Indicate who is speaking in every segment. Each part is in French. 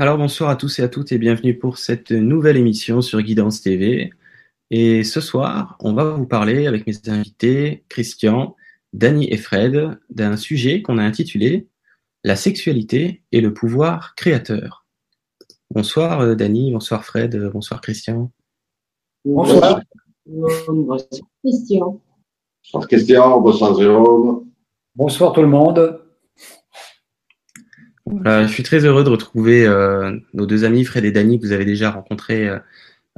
Speaker 1: Alors bonsoir à tous et à toutes et bienvenue pour cette nouvelle émission sur Guidance TV. Et ce soir, on va vous parler avec mes invités Christian, Danny et Fred d'un sujet qu'on a intitulé La sexualité et le pouvoir créateur. Bonsoir euh, Danny, bonsoir Fred, euh, bonsoir Christian.
Speaker 2: Bonsoir.
Speaker 3: Bonsoir Christian.
Speaker 2: Bonsoir Christian, bonsoir Jérôme.
Speaker 4: Bonsoir tout le monde.
Speaker 1: Voilà, je suis très heureux de retrouver euh, nos deux amis Fred et Danny que vous avez déjà rencontrés euh,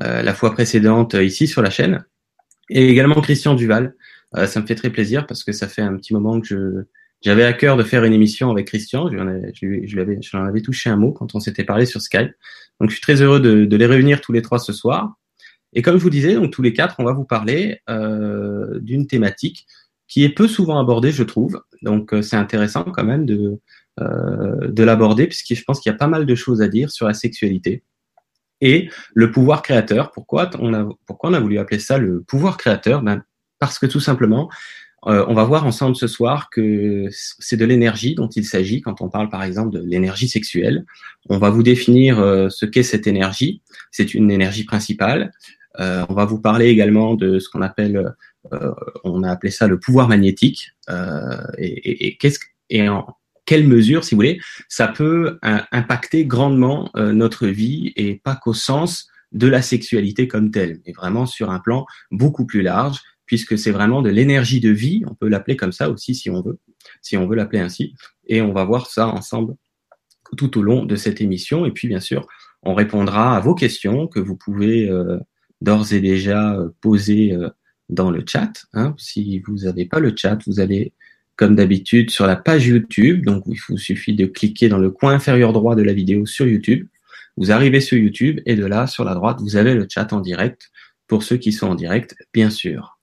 Speaker 1: euh, la fois précédente euh, ici sur la chaîne, et également Christian Duval. Euh, ça me fait très plaisir parce que ça fait un petit moment que je j'avais à cœur de faire une émission avec Christian. Je, lui avais, je, lui- je lui avais, je lui avais touché un mot quand on s'était parlé sur Skype. Donc je suis très heureux de, de les réunir tous les trois ce soir. Et comme je vous disais, donc tous les quatre, on va vous parler euh, d'une thématique qui est peu souvent abordée, je trouve. Donc euh, c'est intéressant quand même de euh, de l'aborder puisque je pense qu'il y a pas mal de choses à dire sur la sexualité et le pouvoir créateur. Pourquoi on a pourquoi on a voulu appeler ça le pouvoir créateur? Ben, parce que tout simplement euh, on va voir ensemble ce soir que c'est de l'énergie dont il s'agit quand on parle par exemple de l'énergie sexuelle. On va vous définir euh, ce qu'est cette énergie. C'est une énergie principale. Euh, on va vous parler également de ce qu'on appelle, euh, on a appelé ça le pouvoir magnétique. Euh, et qu'est-ce et en quelle mesure, si vous voulez, ça peut euh, impacter grandement euh, notre vie et pas qu'au sens de la sexualité comme telle, mais vraiment sur un plan beaucoup plus large puisque c'est vraiment de l'énergie de vie, on peut l'appeler comme ça aussi si on veut, si on veut l'appeler ainsi, et on va voir ça ensemble tout au long de cette émission, et puis bien sûr, on répondra à vos questions que vous pouvez euh, d'ores et déjà poser dans le chat. Hein. Si vous n'avez pas le chat, vous allez comme d'habitude sur la page YouTube, donc il vous suffit de cliquer dans le coin inférieur droit de la vidéo sur YouTube, vous arrivez sur YouTube, et de là, sur la droite, vous avez le chat en direct, pour ceux qui sont en direct, bien sûr.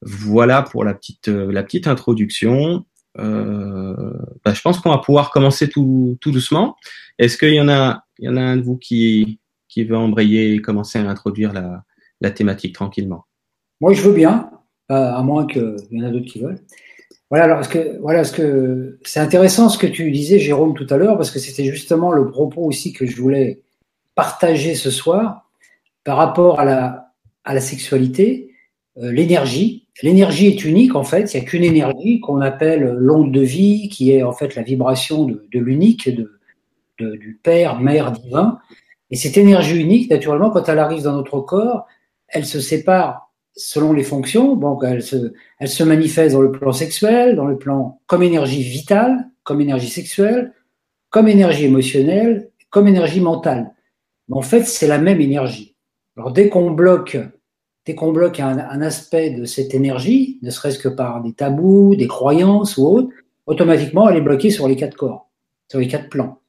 Speaker 1: Voilà pour la petite, euh, la petite introduction. Euh, bah, je pense qu'on va pouvoir commencer tout, tout doucement. Est-ce qu'il y en a, il y en a un de vous qui, qui veut embrayer et commencer à introduire la, la thématique tranquillement?
Speaker 4: Moi, je veux bien, euh, à moins qu'il y en a d'autres qui veulent. Voilà, alors, ce que, voilà, ce que, c'est intéressant ce que tu disais, Jérôme, tout à l'heure, parce que c'était justement le propos aussi que je voulais partager ce soir par rapport à la, à la sexualité, euh, l'énergie. L'énergie est unique, en fait. Il n'y a qu'une énergie qu'on appelle l'onde de vie, qui est en fait la vibration de, l'unique, de- du Père, Mère divin. Et cette énergie unique, naturellement, quand elle arrive dans notre corps, elle se sépare selon les fonctions. Donc, elle se, elle se manifeste dans le plan sexuel, dans le plan comme énergie vitale, comme énergie sexuelle, comme énergie émotionnelle, comme énergie mentale. Mais en fait, c'est la même énergie. Alors, dès qu'on bloque, dès qu'on bloque un, un aspect de cette énergie, ne serait-ce que par des tabous, des croyances ou autres, automatiquement, elle est bloquée sur les quatre corps, sur les quatre plans.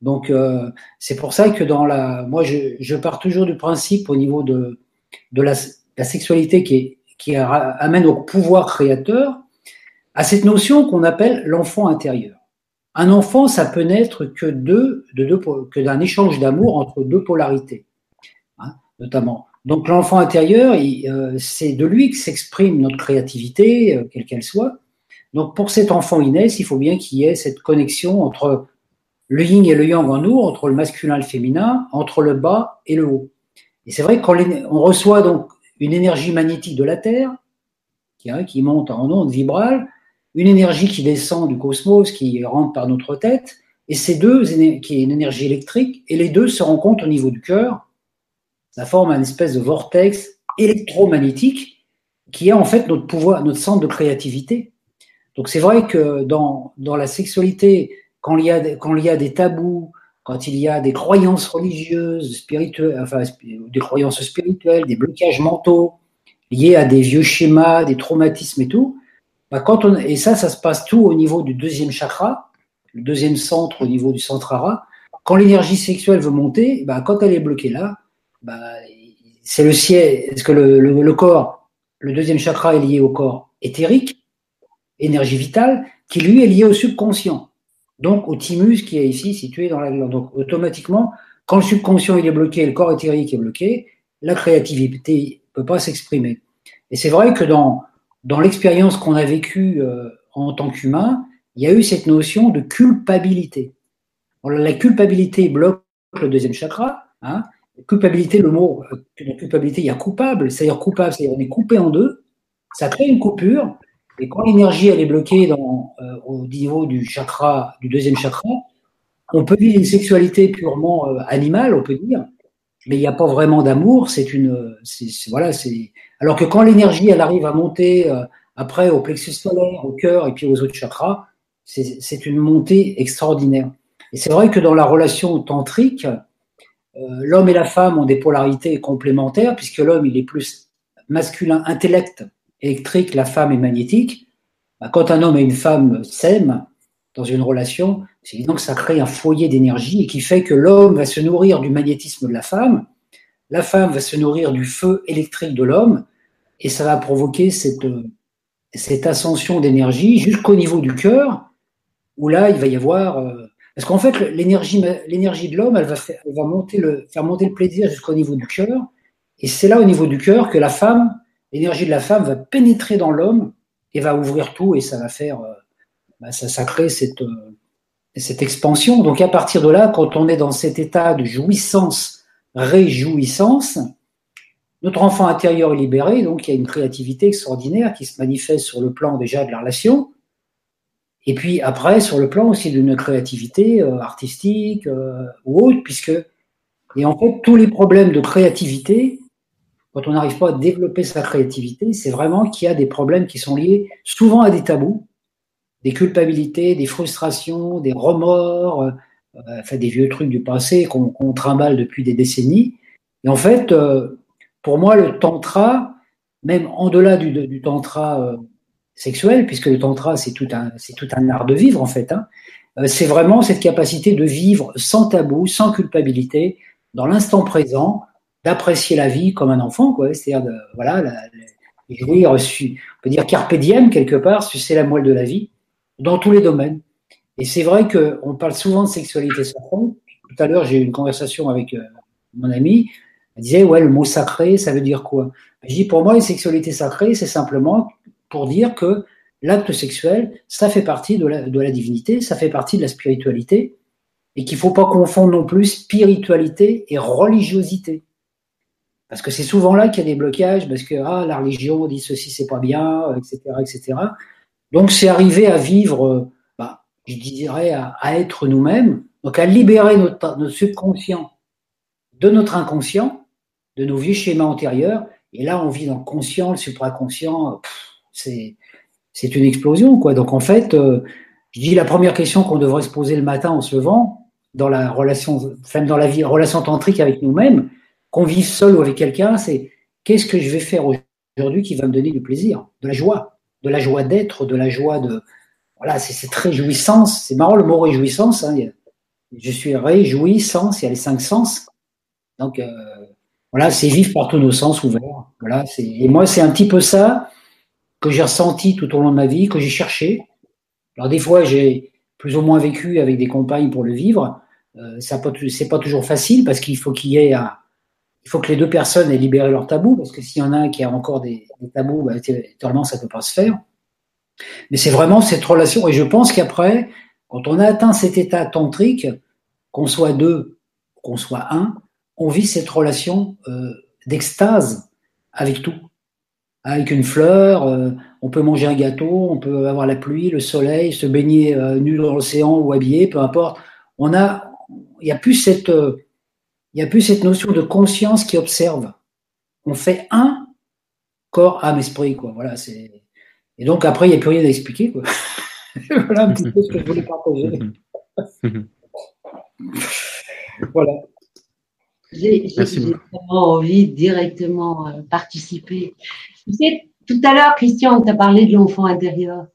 Speaker 4: Donc, euh, c'est pour ça que dans la, moi, je, je pars toujours du principe au niveau de, de la, la sexualité qui, amène au pouvoir créateur, à cette notion qu'on appelle l'enfant intérieur. Un enfant, ça peut naître que d'un échange d'amour entre deux polarités, hein, notamment. Donc l'enfant intérieur, euh, c'est de lui que s'exprime notre créativité, euh, quelle qu'elle soit. Donc pour cet enfant Inès, il faut bien qu'il y ait cette connexion entre le yin et le yang en nous, entre le masculin et le féminin, entre le bas et le haut. Et c'est vrai qu'on on reçoit donc une énergie magnétique de la Terre, qui, hein, qui monte en onde vibrale, une énergie qui descend du cosmos, qui rentre par notre tête, et ces deux, qui est une énergie électrique, et les deux se rencontrent au niveau du cœur. Ça forme un espèce de vortex électromagnétique qui est en fait notre pouvoir, notre centre de créativité. Donc c'est vrai que dans, dans la sexualité, quand quand il y a des tabous, quand il y a des croyances religieuses, spirituelles, enfin des croyances spirituelles, des blocages mentaux liés à des vieux schémas, des traumatismes et tout, bah quand on, et ça, ça se passe tout au niveau du deuxième chakra, le deuxième centre au niveau du centre hara. Quand l'énergie sexuelle veut monter, bah quand elle est bloquée là, bah, c'est le ciel, est-ce que le, le, le corps, le deuxième chakra est lié au corps éthérique, énergie vitale, qui lui est lié au subconscient. Donc au thymus qui est ici situé dans la glande. Donc automatiquement, quand le subconscient il est bloqué, le corps éthérique est bloqué, la créativité ne peut pas s'exprimer. Et c'est vrai que dans, dans l'expérience qu'on a vécue euh, en tant qu'humain, il y a eu cette notion de culpabilité. La culpabilité bloque le deuxième chakra. Hein. Culpabilité, le mot, la culpabilité, il y a coupable, c'est-à-dire coupable, c'est-à-dire on est coupé en deux, ça crée une coupure, et quand l'énergie elle est bloquée dans, euh, au niveau du chakra, du deuxième chakra, on peut vivre une sexualité purement euh, animale, on peut dire, mais il n'y a pas vraiment d'amour. C'est une, voilà, c'est. Alors que quand l'énergie elle arrive à monter euh, après au plexus solaire, au cœur et puis aux autres chakras, c'est une montée extraordinaire. Et c'est vrai que dans la relation tantrique, l'homme et la femme ont des polarités complémentaires puisque l'homme il est plus masculin intellect électrique, la femme est magnétique. Bah, quand un homme et une femme s'aiment dans une relation, c'est évident que ça crée un foyer d'énergie et qui fait que l'homme va se nourrir du magnétisme de la femme, la femme va se nourrir du feu électrique de l'homme, et ça va provoquer cette, cette ascension d'énergie jusqu'au niveau du cœur, où là, il va y avoir... Euh, parce qu'en fait, l'énergie, de l'homme, elle va, elle va monter le, faire monter le plaisir jusqu'au niveau du cœur, et c'est là, au niveau du cœur, que la femme l'énergie de la femme va pénétrer dans l'homme et va ouvrir tout et ça va faire, euh, bah, ça, ça crée cette, euh, cette expansion. Donc à partir de là, quand on est dans cet état de jouissance, réjouissance, notre enfant intérieur est libéré, donc il y a une créativité extraordinaire qui se manifeste sur le plan déjà de la relation, et puis après sur le plan aussi d'une créativité euh, artistique ou autre, puisque et en fait tous les problèmes de créativité quand on n'arrive pas à développer sa créativité, c'est vraiment qu'il y a des problèmes qui sont liés souvent à des tabous, des culpabilités, des frustrations, des remords, euh, enfin des vieux trucs du passé qu'on qu trimballe depuis des décennies. Et en fait, euh, pour moi, le tantra, même en delà du, tantra euh, sexuel, puisque le tantra c'est tout un tout un art de vivre en fait, hein, c'est vraiment cette capacité de vivre sans tabou, sans culpabilité, dans l'instant présent, d'apprécier la vie comme un enfant, quoi. C'est-à-dire, de, voilà, la, la, jouir, on peut dire carpe quelque part, sucer la moelle de la vie, dans tous les domaines. Et c'est vrai qu'on parle souvent de sexualité sacrée. Tout à l'heure, j'ai eu une conversation avec euh, mon ami. Elle disait, ouais, le mot sacré, ça veut dire quoi? Je dis, pour moi, une sexualité sacrée, c'est simplement pour dire que l'acte sexuel, ça fait partie de la, de la divinité, ça fait partie de la spiritualité, et qu'il ne faut pas confondre non plus spiritualité et religiosité. Parce que c'est souvent là qu'il y a des blocages, parce que ah, la religion dit ceci, c'est pas bien, etc. etc. Donc c'est arriver à vivre, bah, je dirais, à, être nous-mêmes, donc à libérer notre, subconscient de notre inconscient, de nos vieux schémas antérieurs. Et là, on vit dans le conscient, le supraconscient, c'est c'est une explosion, quoi. Donc en fait, euh, je dis la première question qu'on devrait se poser le matin en se levant, dans la relation, enfin dans la vie, relation tantrique avec nous-mêmes, qu'on vive seul ou avec quelqu'un, c'est qu'est-ce que je vais faire aujourd'hui qui va me donner du plaisir, de la joie, de la joie d'être, de la joie de. Voilà, c'est cette réjouissance. C'est marrant le mot réjouissance. Hein. Je suis réjouissance, il y a les cinq sens. Donc, euh, voilà, c'est vivre par tous nos sens ouverts. Voilà, et moi, c'est un petit peu ça que j'ai ressenti tout au long de ma vie, que j'ai cherché. Alors, des fois, j'ai plus ou moins vécu avec des compagnes pour le vivre. Euh, c'est pas toujours facile parce qu'il faut qu'il y ait il faut que les deux personnes aient libéré leur tabou, parce que s'il y en a un qui a encore des, tabous, bah, ça ne peut pas se faire. Mais c'est vraiment cette relation, et je pense qu'après, quand on a atteint cet état tantrique, qu'on soit deux, qu'on soit un, on vit cette relation euh, d'extase avec tout. Avec une fleur, euh, on peut manger un gâteau, on peut avoir la pluie, le soleil, se baigner euh, nu dans l'océan ou habillé, peu importe. On a, il n'y a plus cette, il n'y a plus cette notion de conscience qui observe. On fait un corps, âme, esprit, quoi. Voilà, c'est. Et donc après, il n'y a plus rien à expliquer, quoi. voilà un petit peu ce que je voulais partager.
Speaker 3: voilà. J'ai vraiment envie de directement euh, participer. Tu sais, tout à l'heure, Christian, tu as parlé de l'enfant intérieur.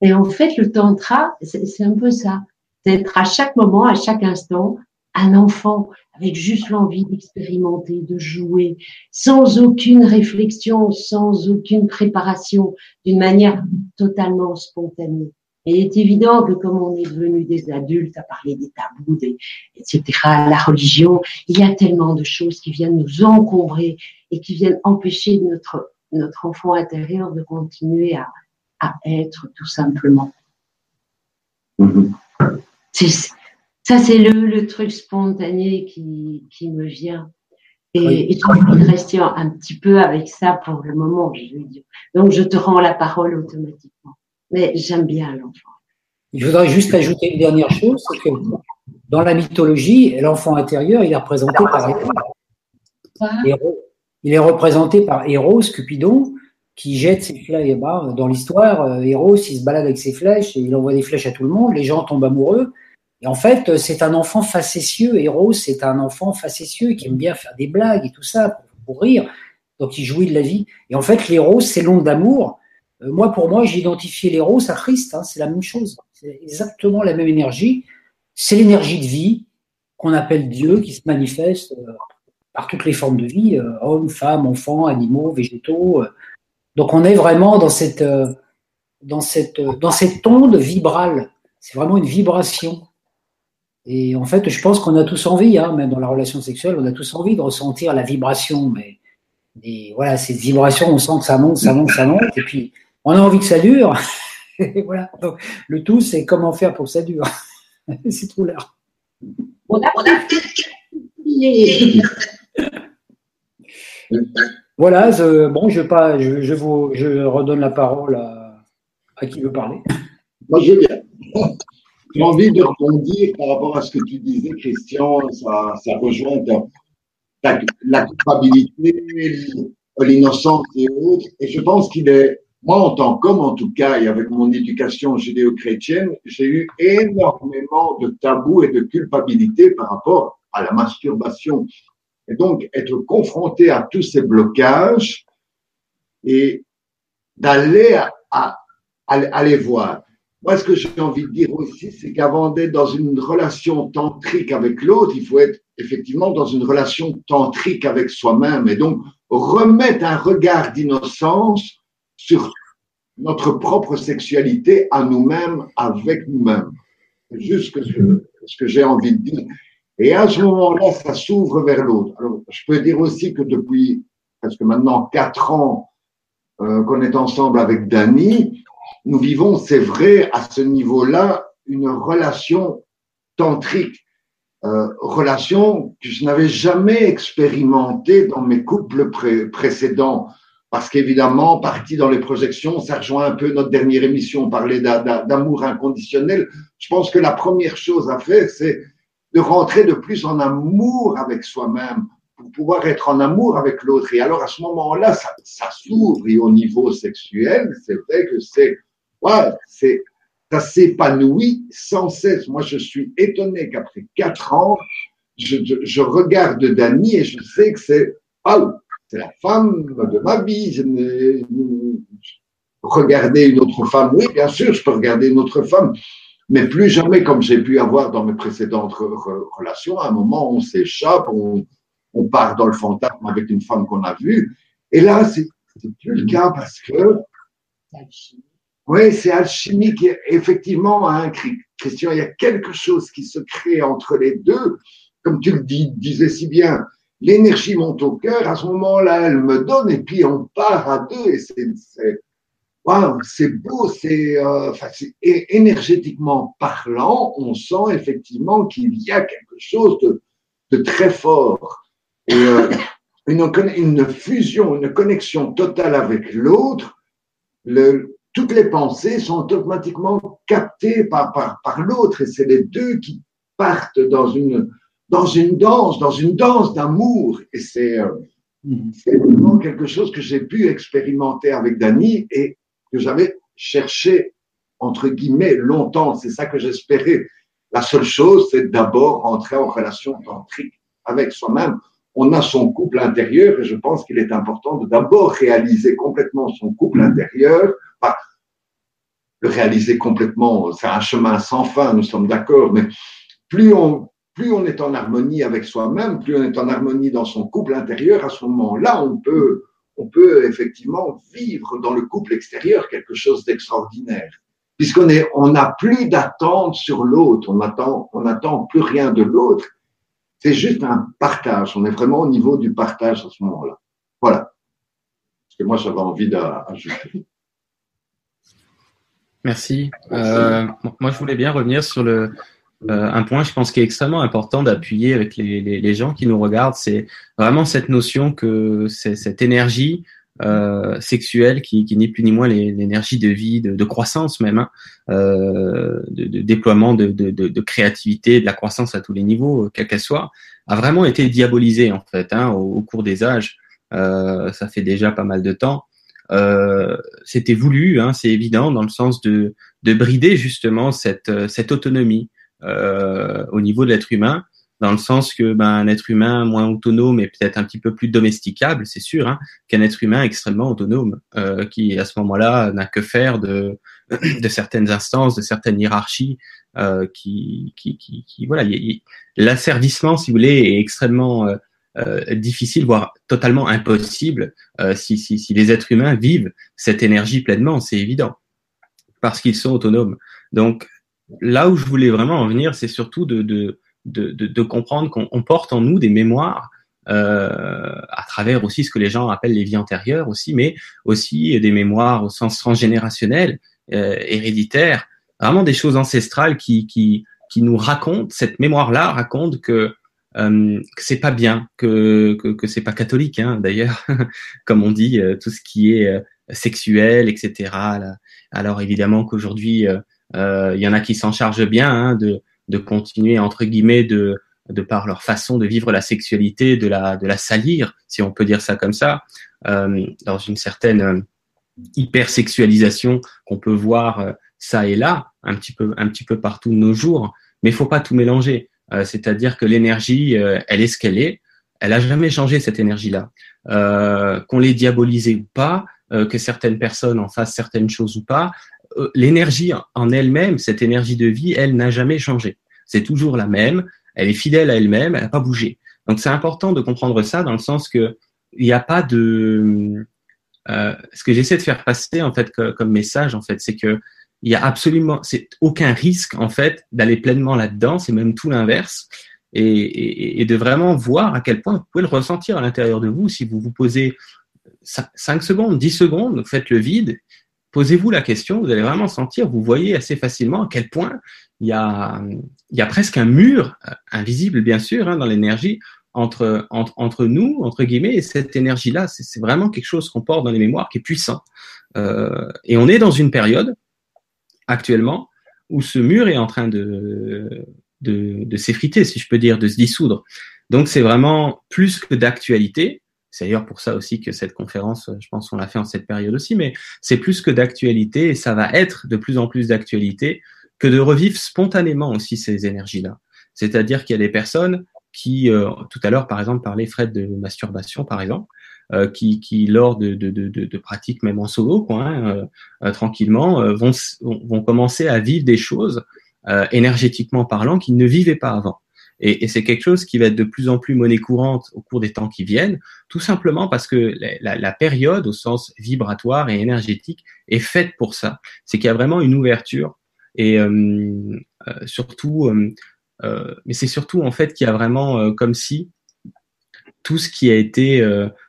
Speaker 3: Et en fait, le tantra, c'est un peu ça. C'est être à chaque moment, à chaque instant, un enfant avec juste l'envie d'expérimenter, de jouer, sans aucune réflexion, sans aucune préparation, d'une manière totalement spontanée. Et il est évident que comme on est devenu des adultes, à parler des tabous, des, etc., la religion, il y a tellement de choses qui viennent nous encombrer et qui viennent empêcher notre, notre enfant intérieur de continuer à, à être tout simplement. Mm -hmm. Ça, c'est le, le, truc spontané qui, qui me vient. Et, oui. et tu un petit peu avec ça pour le moment, je veux dire. Donc, je te rends la parole automatiquement. Mais j'aime bien l'enfant.
Speaker 4: Je voudrais juste ajouter une dernière chose, c'est que dans la mythologie, l'enfant intérieur, il est représenté par Héros. Il est représenté par Héros, Cupidon, qui jette ses flèches. Bah, dans l'histoire, Héros, il se balade avec ses flèches et il envoie des flèches à tout le monde. Les gens tombent amoureux. Et en fait, c'est un enfant facétieux. Héros, c'est un enfant facétieux qui aime bien faire des blagues et tout ça pour, pour rire. Donc, il jouit de la vie. Et en fait, l'héros, c'est l'onde d'amour. Euh, moi, pour moi, j'ai identifié l'héros à Christ. Hein, c'est la même chose. C'est exactement la même énergie. C'est l'énergie de vie qu'on appelle Dieu, qui se manifeste euh, par toutes les formes de vie, euh, hommes, femmes, enfants, animaux, végétaux. Donc, on est vraiment dans cette, dans cette, dans cette onde vibrale. C'est vraiment une vibration. Et en fait, je pense qu'on a tous envie, hein, même dans la relation sexuelle, on a tous envie de ressentir la vibration. Mais, voilà, cette vibration, on sent que ça monte, ça monte, ça monte. Et puis, on a envie que ça dure. Et voilà. Donc, le tout, c'est comment faire pour que ça dure. c'est trop l'heure.
Speaker 3: On a, on a...
Speaker 4: voilà, je, bon, je, pas, je, je, vous, je redonne la parole à, à qui veut parler.
Speaker 2: Moi, je viens. J'ai envie de rebondir par rapport à ce que tu disais, Christian. Ça, ça rejoint la culpabilité, l'innocence et autres. Et je pense qu'il est moi, en tant qu'homme, en tout cas, et avec mon éducation judéo-chrétienne, j'ai eu énormément de tabous et de culpabilité par rapport à la masturbation. Et donc, être confronté à tous ces blocages et d'aller à, les voir. Moi, ce que j'ai envie de dire aussi, c'est qu'avant d'être dans une relation tantrique avec l'autre, il faut être effectivement dans une relation tantrique avec soi-même et donc remettre un regard d'innocence sur notre propre sexualité à nous-mêmes, avec nous-mêmes. C'est juste ce que, j'ai envie de dire. Et à ce moment-là, ça s'ouvre vers l'autre. Alors, je peux dire aussi que depuis presque maintenant quatre ans euh, qu'on est ensemble avec Dani, nous vivons, c'est vrai, à ce niveau-là, une relation tantrique, euh, relation que je n'avais jamais expérimentée dans mes couples précédents parce qu'évidemment, parti dans les projections, ça rejoint un peu notre dernière émission, on parlait d'amour inconditionnel. Je pense que la première chose à faire, c'est de rentrer de plus en amour avec soi-même pouvoir être en amour avec l'autre. Et alors, à ce moment-là, ça, s'ouvre et au niveau sexuel, c'est vrai que c'est, ouais, c'est, ça s'épanouit sans cesse. Moi, je suis étonné qu'après quatre ans, je, je, regarde Dani et je sais que c'est, ah, c'est la femme de ma vie. Je regarder une autre femme, oui, bien sûr, je peux regarder une autre femme, mais plus jamais comme j'ai pu avoir dans mes précédentes relations. À un moment, on s'échappe, on, on, part dans le fantasme avec une femme qu'on a vue. Et là, c'est plus le cas parce que. Oui, c'est alchimique. Effectivement, Christian, il y a quelque chose qui se crée entre les deux. Comme tu le dis, disais si bien, l'énergie monte au cœur, à ce moment-là, elle me donne, et puis on part à deux, et c'est wow, beau, c'est euh, énergétiquement parlant, on sent effectivement qu'il y a quelque chose de très fort. Et euh, une, une fusion, une connexion totale avec l'autre, le, toutes les pensées sont automatiquement captées par, par, par l'autre, et c'est les deux qui partent dans une dans une danse, dans une danse d'amour. Et c'est euh, vraiment quelque chose que j'ai pu expérimenter avec Dani et que j'avais cherché, entre guillemets, longtemps. C'est ça que j'espérais. La seule chose, c'est d'abord rentrer en relation tantrique avec soi-même. On a son couple intérieur et je pense qu'il est important de d'abord réaliser complètement son couple intérieur. Enfin, le réaliser complètement, c'est un chemin sans fin, nous sommes d'accord, mais plus on, plus on est en harmonie avec soi-même, plus on est en harmonie dans son couple intérieur, à ce moment-là, on peut, on peut effectivement vivre dans le couple extérieur quelque chose d'extraordinaire. Puisqu'on est, on n'a plus d'attente sur l'autre, on attend, on n'attend plus rien de l'autre. C'est juste un partage. On est vraiment au niveau du partage à ce moment-là. Voilà. Parce que moi, j'avais envie d'ajouter.
Speaker 1: Merci. Euh, moi, je voulais bien revenir sur le, un point, je pense, qui est extrêmement important d'appuyer avec les, les, les, gens qui nous regardent, c'est vraiment cette notion que c'est cette énergie euh, sexuelle qui, qui n'est plus ni moins l'énergie de vie, de, de croissance même, hein, euh, de, de, déploiement de, de, créativité, de la croissance à tous les niveaux, quel qu'elle soit, a vraiment été diabolisée en fait hein, au, cours des âges. Euh, ça fait déjà pas mal de temps. Euh, C'était voulu, hein, c'est évident, dans le sens de, de brider justement cette, cette autonomie euh, au niveau de l'être humain dans le sens que ben, un être humain moins autonome est peut-être un petit peu plus domesticable, c'est sûr, hein, qu'un être humain extrêmement autonome, euh, qui à ce moment-là n'a que faire de, de certaines instances, de certaines hiérarchies, euh, qui, qui, qui, qui, voilà, l'asservissement, si vous voulez, est extrêmement euh, euh, difficile, voire totalement impossible, euh, si, si, si les êtres humains vivent cette énergie pleinement, c'est évident, parce qu'ils sont autonomes. Donc là où je voulais vraiment en venir, c'est surtout de, de de, de, de comprendre qu'on porte en nous des mémoires euh, à travers aussi ce que les gens appellent les vies antérieures aussi, mais aussi des mémoires au sens transgénérationnel, euh, héréditaire, vraiment des choses ancestrales qui, qui, qui nous racontent, cette mémoire-là raconte que euh, que c'est pas bien, que que, que c'est pas catholique hein, d'ailleurs, comme on dit, euh, tout ce qui est euh, sexuel, etc. Alors évidemment qu'aujourd'hui, euh, il y en a qui s'en chargent bien hein, de de continuer entre guillemets de de par leur façon de vivre la sexualité, de la de la salir, si on peut dire ça comme ça, euh, dans une certaine euh, hypersexualisation qu'on peut voir euh, ça et là, un petit peu un petit peu partout de nos jours. Mais il faut pas tout mélanger. Euh, c'est-à-dire que l'énergie, elle est ce qu'elle est. Elle a jamais changé cette énergie-là. qu'on l'ait diabolisée ou pas, que certaines personnes en fassent certaines choses ou pas, euh, l'énergie en elle-même, cette énergie de vie, elle n'a jamais changé. C'est toujours la même. Elle est fidèle à elle-même. Elle n'a pas bougé. Donc c'est important de comprendre ça dans le sens que il n'y a pas de euh, ce que j'essaie de faire passer en fait comme message en fait, c'est que il y a absolument c'est aucun risque en fait d'aller pleinement là-dedans. C'est même tout l'inverse. Et, de vraiment voir à quel point vous pouvez le ressentir à l'intérieur de vous si vous vous posez 5 secondes, 10 secondes, faites le vide posez-vous la question, vous allez vraiment sentir, vous voyez assez facilement à quel point il y a, il y a presque un mur, euh, invisible bien sûr, hein, dans l'énergie, entre, nous, entre guillemets, et cette énergie-là. C'est vraiment quelque chose qu'on porte dans les mémoires qui est puissant. Euh, et on est dans une période, actuellement, où ce mur est en train de, de s'effriter, si je peux dire, de se dissoudre. Donc c'est vraiment plus que d'actualité, c'est d'ailleurs pour ça aussi que cette conférence, je pense qu'on l'a fait en cette période aussi, mais c'est plus que d'actualité et ça va être de plus en plus d'actualité que de revivre spontanément aussi ces énergies-là. C'est-à-dire qu'il y a des personnes qui, euh, tout à l'heure par exemple, parlaient Fred de masturbation par exemple, euh, qui, qui lors de, pratiques même en solo, quoi, hein, euh, euh tranquillement, euh, vont, vont commencer à vivre des choses énergétiquement parlant qu'ils ne vivaient pas avant. Et, et c'est quelque chose qui va être de plus en plus monnaie courante au cours des temps qui viennent, tout simplement parce que la, la, période, au sens vibratoire et énergétique, est faite pour ça. C'est qu'il y a vraiment une ouverture et euh, euh surtout, euh, euh, mais c'est surtout en fait qu'il y a vraiment euh, comme si tout ce qui a été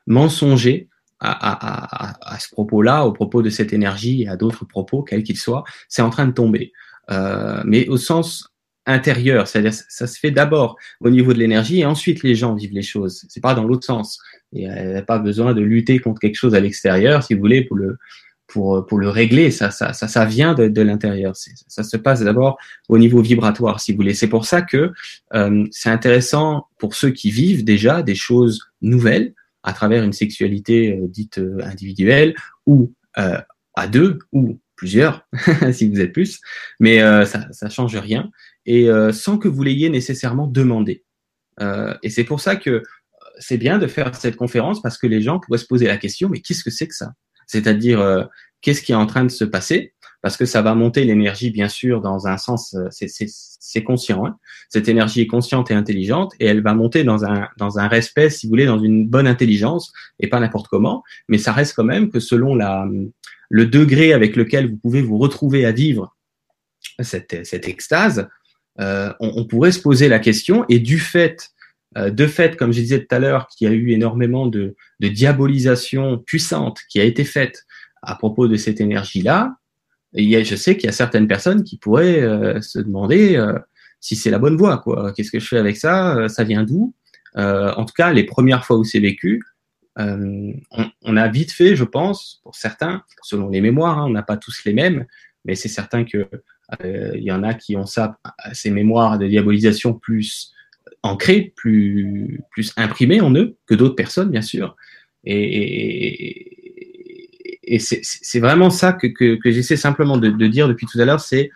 Speaker 1: mensonger à, à, à, à, ce propos-là, au propos de cette énergie et à d'autres propos, quels qu'ils soient, c'est en train de tomber. Euh, mais au sens intérieur, c'est-à-dire ça se fait d'abord au niveau de l'énergie et ensuite les gens vivent les choses. C'est pas dans l'autre sens. Il n'y a pas besoin de lutter contre quelque chose à l'extérieur, si vous voulez, pour le pour pour le régler. Ça ça ça, ça vient de, de l'intérieur. Ça se passe d'abord au niveau vibratoire, si vous voulez. C'est pour ça que euh, c'est intéressant pour ceux qui vivent déjà des choses nouvelles à travers une sexualité euh, dite euh, individuelle ou euh, à deux ou plusieurs, si vous êtes plus, mais ça ça change rien et euh, sans que vous l'ayez nécessairement demandé. Euh, et c'est pour ça que c'est bien de faire cette conférence parce que les gens pourraient se poser la question mais qu'est-ce que c'est que ça? C'est-à-dire euh, qu'est-ce qui est en train de se passer? Parce que ça va monter l'énergie bien sûr dans un sens c'est conscient. Hein Cette énergie est consciente et intelligente et elle va monter dans un dans un respect si vous voulez dans une bonne intelligence et pas n'importe comment. Mais ça reste quand même que selon la le degré avec lequel vous pouvez vous retrouver à vivre cette, cette extase, euh, on, on, pourrait se poser la question, et du fait, euh, de fait, comme je disais tout à l'heure, qu'il y a eu énormément de, diabolisation puissante qui a été faite à propos de cette énergie-là, je sais qu'il y a certaines personnes qui pourraient euh, se demander, euh, si c'est la bonne voie, quoi. Qu'est-ce que je fais avec ça? Ça vient d'où? En tout cas, les premières fois où c'est vécu, on, on, a vite fait, je pense, pour certains, selon les mémoires, hein, on n'a pas tous les mêmes, mais c'est certain que il y en a qui ont ça, ces mémoires de diabolisation plus ancrées, plus plus imprimées en eux que d'autres personnes, bien sûr. Et, et c'est vraiment ça que, que, que j'essaie simplement de, de, dire depuis tout à l'heure, c'est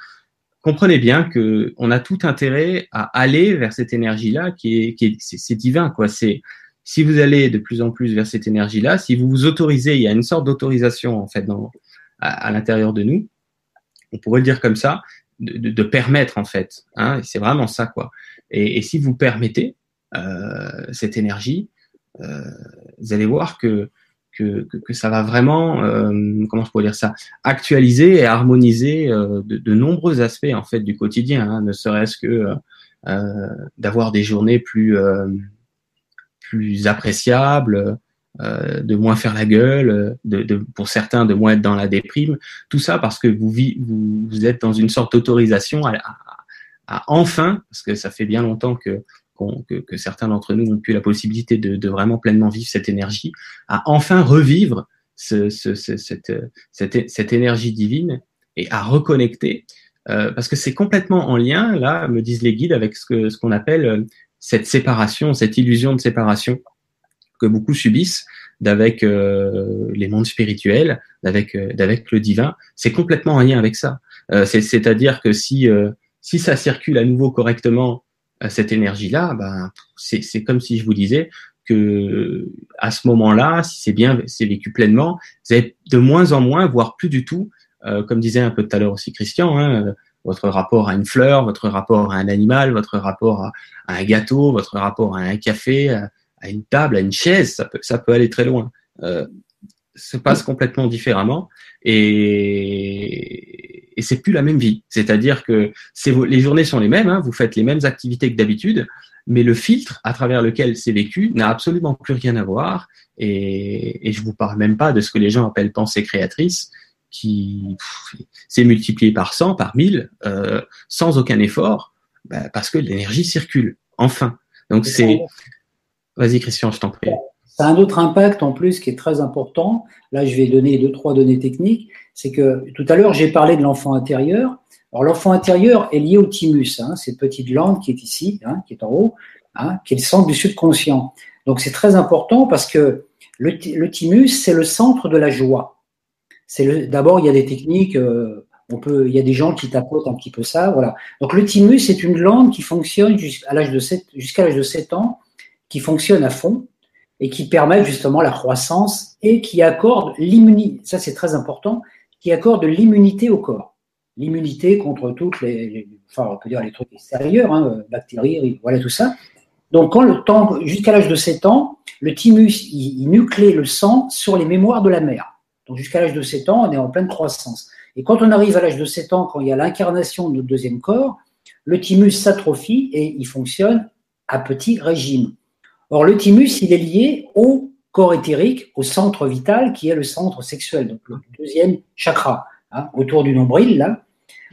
Speaker 1: comprenez bien que on a tout intérêt à aller vers cette énergie-là qui est, qui est c'est divin quoi. C'est si vous allez de plus en plus vers cette énergie-là, si vous vous autorisez, il y a une sorte d'autorisation en fait dans, à, l'intérieur de nous, on pourrait dire comme ça, de, de, permettre en fait. Hein, c'est vraiment ça quoi. Et, et, si vous permettez euh, cette énergie, euh, vous allez voir que que, que, que, ça va vraiment, euh, comment je pourrais dire ça, actualiser et harmoniser euh, de, de, nombreux aspects en fait du quotidien, hein, ne serait-ce que euh, d'avoir des journées plus euh, plus appréciables, euh, de moins faire la gueule, de, de, pour certains de moins être dans la déprime, tout ça parce que vous, vous, vous êtes dans une sorte d'autorisation à, à, à, enfin, parce que ça fait bien longtemps que que, que, certains d'entre nous ont pu la possibilité de, de, vraiment pleinement vivre cette énergie, à enfin revivre ce, ce, ce, cette, cette, cette, énergie divine et à reconnecter, euh, parce que c'est complètement en lien, là, me disent les guides, avec ce qu'on ce qu'on appelle euh, cette séparation, cette illusion de séparation que beaucoup subissent d'avec euh, les mondes spirituels, d'avec euh, d'avec le divin. C'est complètement en lien avec ça. Euh, C'est-à-dire que si si ça circule à nouveau correctement cette énergie-là, ben, c'est comme si je vous disais que à ce moment-là, si c'est bien, c'est vécu pleinement, vous avez de moins en moins, voire plus du tout, euh, comme disait un peu tout à l'heure aussi Christian, hein, votre rapport à une fleur, votre rapport à un animal, votre rapport à, un gâteau, votre rapport à un café, une table, à une chaise, ça peut, ça peut aller très loin. Euh, se passe complètement différemment et et c'est plus la même vie. C'est-à-dire que les journées sont les mêmes, hein, vous faites les mêmes activités que d'habitude, mais le filtre à travers lequel c'est vécu n'a absolument plus rien à voir. Et, et je vous parle même pas de ce que les gens appellent pensée créatrice, qui s'est multiplié par 100, par 1000, euh, sans aucun effort, bah, parce que l'énergie circule. Enfin. Donc c'est. Vas-y Christian, je t'en prie.
Speaker 4: Ça a un autre impact en plus qui est très important. Là, je vais donner deux, trois données techniques. C'est que tout à l'heure, j'ai parlé de l'enfant intérieur. Alors, l'enfant intérieur est lié au thymus, hein, cette petite glande qui est ici, hein, qui est en haut, hein, qui est le centre du subconscient. Donc, c'est très important parce que le, le thymus, c'est le centre de la joie. C'est d'abord, il y a des techniques. Euh, on peut, il y a des gens qui tapotent un petit peu ça, voilà. Donc, le thymus, c'est une glande qui fonctionne jusqu'à l'âge de 7, jusqu'à l'âge de 7 ans, qui fonctionne à fond et qui permettent justement la croissance et qui accordent l'immunité, ça c'est très important, qui accorde l'immunité au corps. L'immunité contre toutes les, enfin on peut dire les trucs extérieurs, hein, bactéries, voilà tout ça. Donc quand le temps, jusqu'à l'âge de 7 ans, le thymus, il, il nuclée le sang sur les mémoires de la mère. Donc jusqu'à l'âge de 7 ans, on est en pleine croissance. Et quand on arrive à l'âge de 7 ans, quand il y a l'incarnation de notre deuxième corps, le thymus s'atrophie et il fonctionne à petit régime. Or, le thymus, il est lié au corps éthérique, au centre vital, qui est le centre sexuel, donc le deuxième chakra, hein, autour du nombril, là.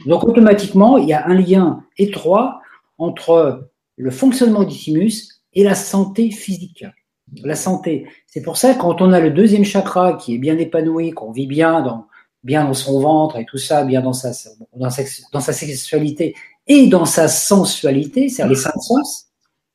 Speaker 4: Donc, automatiquement, il y a un lien étroit entre le fonctionnement du thymus et la santé physique. La santé. C'est pour ça, quand on a le deuxième chakra qui est bien épanoui, qu'on vit bien dans, bien dans son ventre et tout ça, bien dans sa, dans sa, sexualité et dans sa sensualité, c'est-à-dire les cinq sens,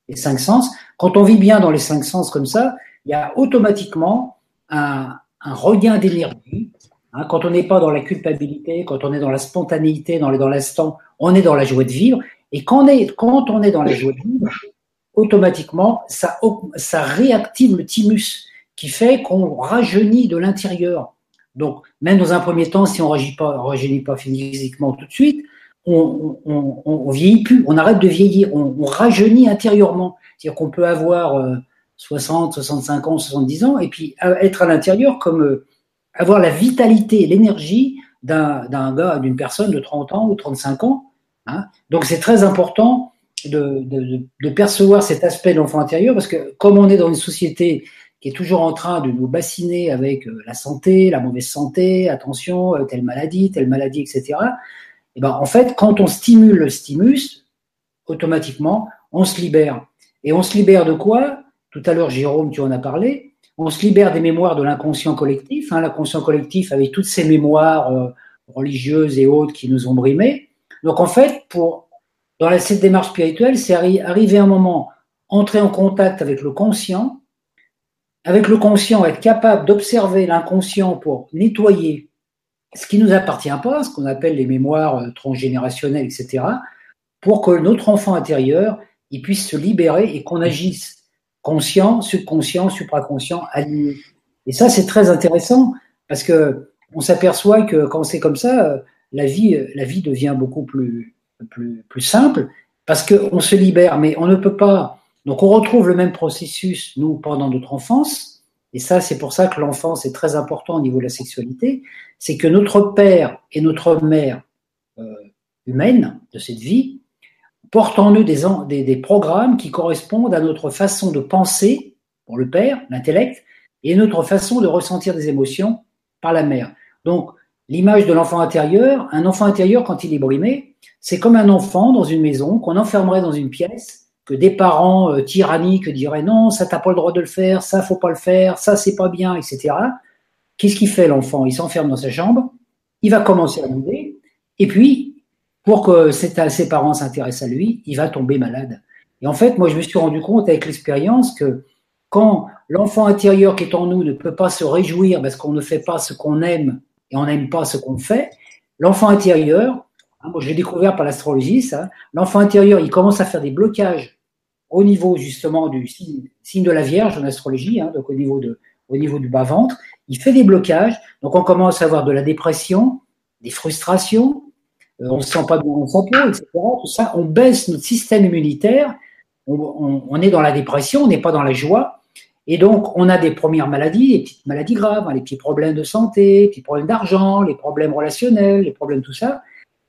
Speaker 4: les cinq sens, quand on vit bien dans les cinq sens comme ça, il y a automatiquement un, regain d'énergie. Hein, quand on n'est pas dans la culpabilité, quand on est dans la spontanéité, dans, l'instant, on est dans la joie de vivre. Et quand on est, quand on est dans la joie de vivre, automatiquement, ça, ça réactive le thymus, qui fait qu'on rajeunit de l'intérieur. Donc, même dans un premier temps, si on ne rajeunit pas physiquement tout de suite, on, on, vieillit plus, on arrête de vieillir, on, rajeunit intérieurement. C'est-à-dire qu'on peut avoir 60, 65 ans, 70 ans, et puis euh, être à l'intérieur comme euh, avoir la vitalité, l'énergie d'un gars, d'une personne de 30 ans ou 35 ans. Hein. Donc c'est très important de, de, percevoir cet aspect de l'enfant intérieur, parce que comme on est dans une société qui est toujours en train de nous bassiner avec euh, la santé, la mauvaise santé, attention, telle maladie, telle maladie, etc. Et ben, en fait, quand on stimule le stimulus, automatiquement, on se libère. Et on se libère de quoi? Tout à l'heure, Jérôme, tu en as parlé. On se libère des mémoires de l'inconscient collectif. Hein, l'inconscient collectif avec toutes ces mémoires euh, religieuses et autres qui nous ont brimés. Donc en fait, pour dans cette démarche spirituelle, c'est arriver un moment, entrer en contact avec le conscient, avec le conscient, être capable d'observer l'inconscient pour nettoyer ce qui nous appartient pas, ce qu'on appelle les mémoires euh, transgénérationnelles, etc., pour que notre enfant intérieur il puisse se libérer et qu'on agisse conscient, subconscient, supraconscient, aligné. Et ça, c'est très intéressant parce que on s'aperçoit que quand c'est comme ça, euh, la vie, euh, la vie devient beaucoup plus, plus, plus simple parce qu'on se libère, mais on ne peut pas. Donc, on retrouve le même processus, nous, pendant notre enfance. Et ça, c'est pour ça que l'enfance est très important au niveau de la sexualité. C'est que notre père et notre mère euh, humaine de cette vie portent en eux des, des, programmes qui correspondent à notre façon de penser, pour le père, l'intellect, et notre façon de ressentir des émotions par la mère. Donc, l'image de l'enfant intérieur, un enfant intérieur, quand il est brimé, c'est comme un enfant dans une maison qu'on enfermerait dans une pièce, que des parents euh, tyranniques diraient non, ça t'as pas le droit de le faire, ça faut pas le faire, ça c'est pas bien, etc. Qu'est-ce qu'il fait l'enfant? Il s'enferme dans sa chambre, il va commencer à bouder, et puis pour que ses parents s'intéressent à lui, il va tomber malade. Et en fait, moi, je me suis rendu compte avec l'expérience que quand l'enfant intérieur qui est en nous ne peut pas se réjouir parce qu'on ne fait pas ce qu'on aime et on n'aime pas ce qu'on fait, l'enfant intérieur, hein, moi je l'ai découvert par l'astrologie, ça, l'enfant intérieur, il commence à faire des blocages au niveau justement du signe, de la Vierge en astrologie, hein, donc au niveau, du bas-ventre, il fait des blocages, donc on commence à avoir de la dépression, des frustrations, euh, on ne se sent pas bien dans peau, etc. Tout ça, on baisse notre système immunitaire, on, est dans la dépression, on n'est pas dans la joie, et donc on a des premières maladies, des petites maladies graves, hein, les petits problèmes de santé, les petits problèmes d'argent, les problèmes relationnels, les problèmes tout ça.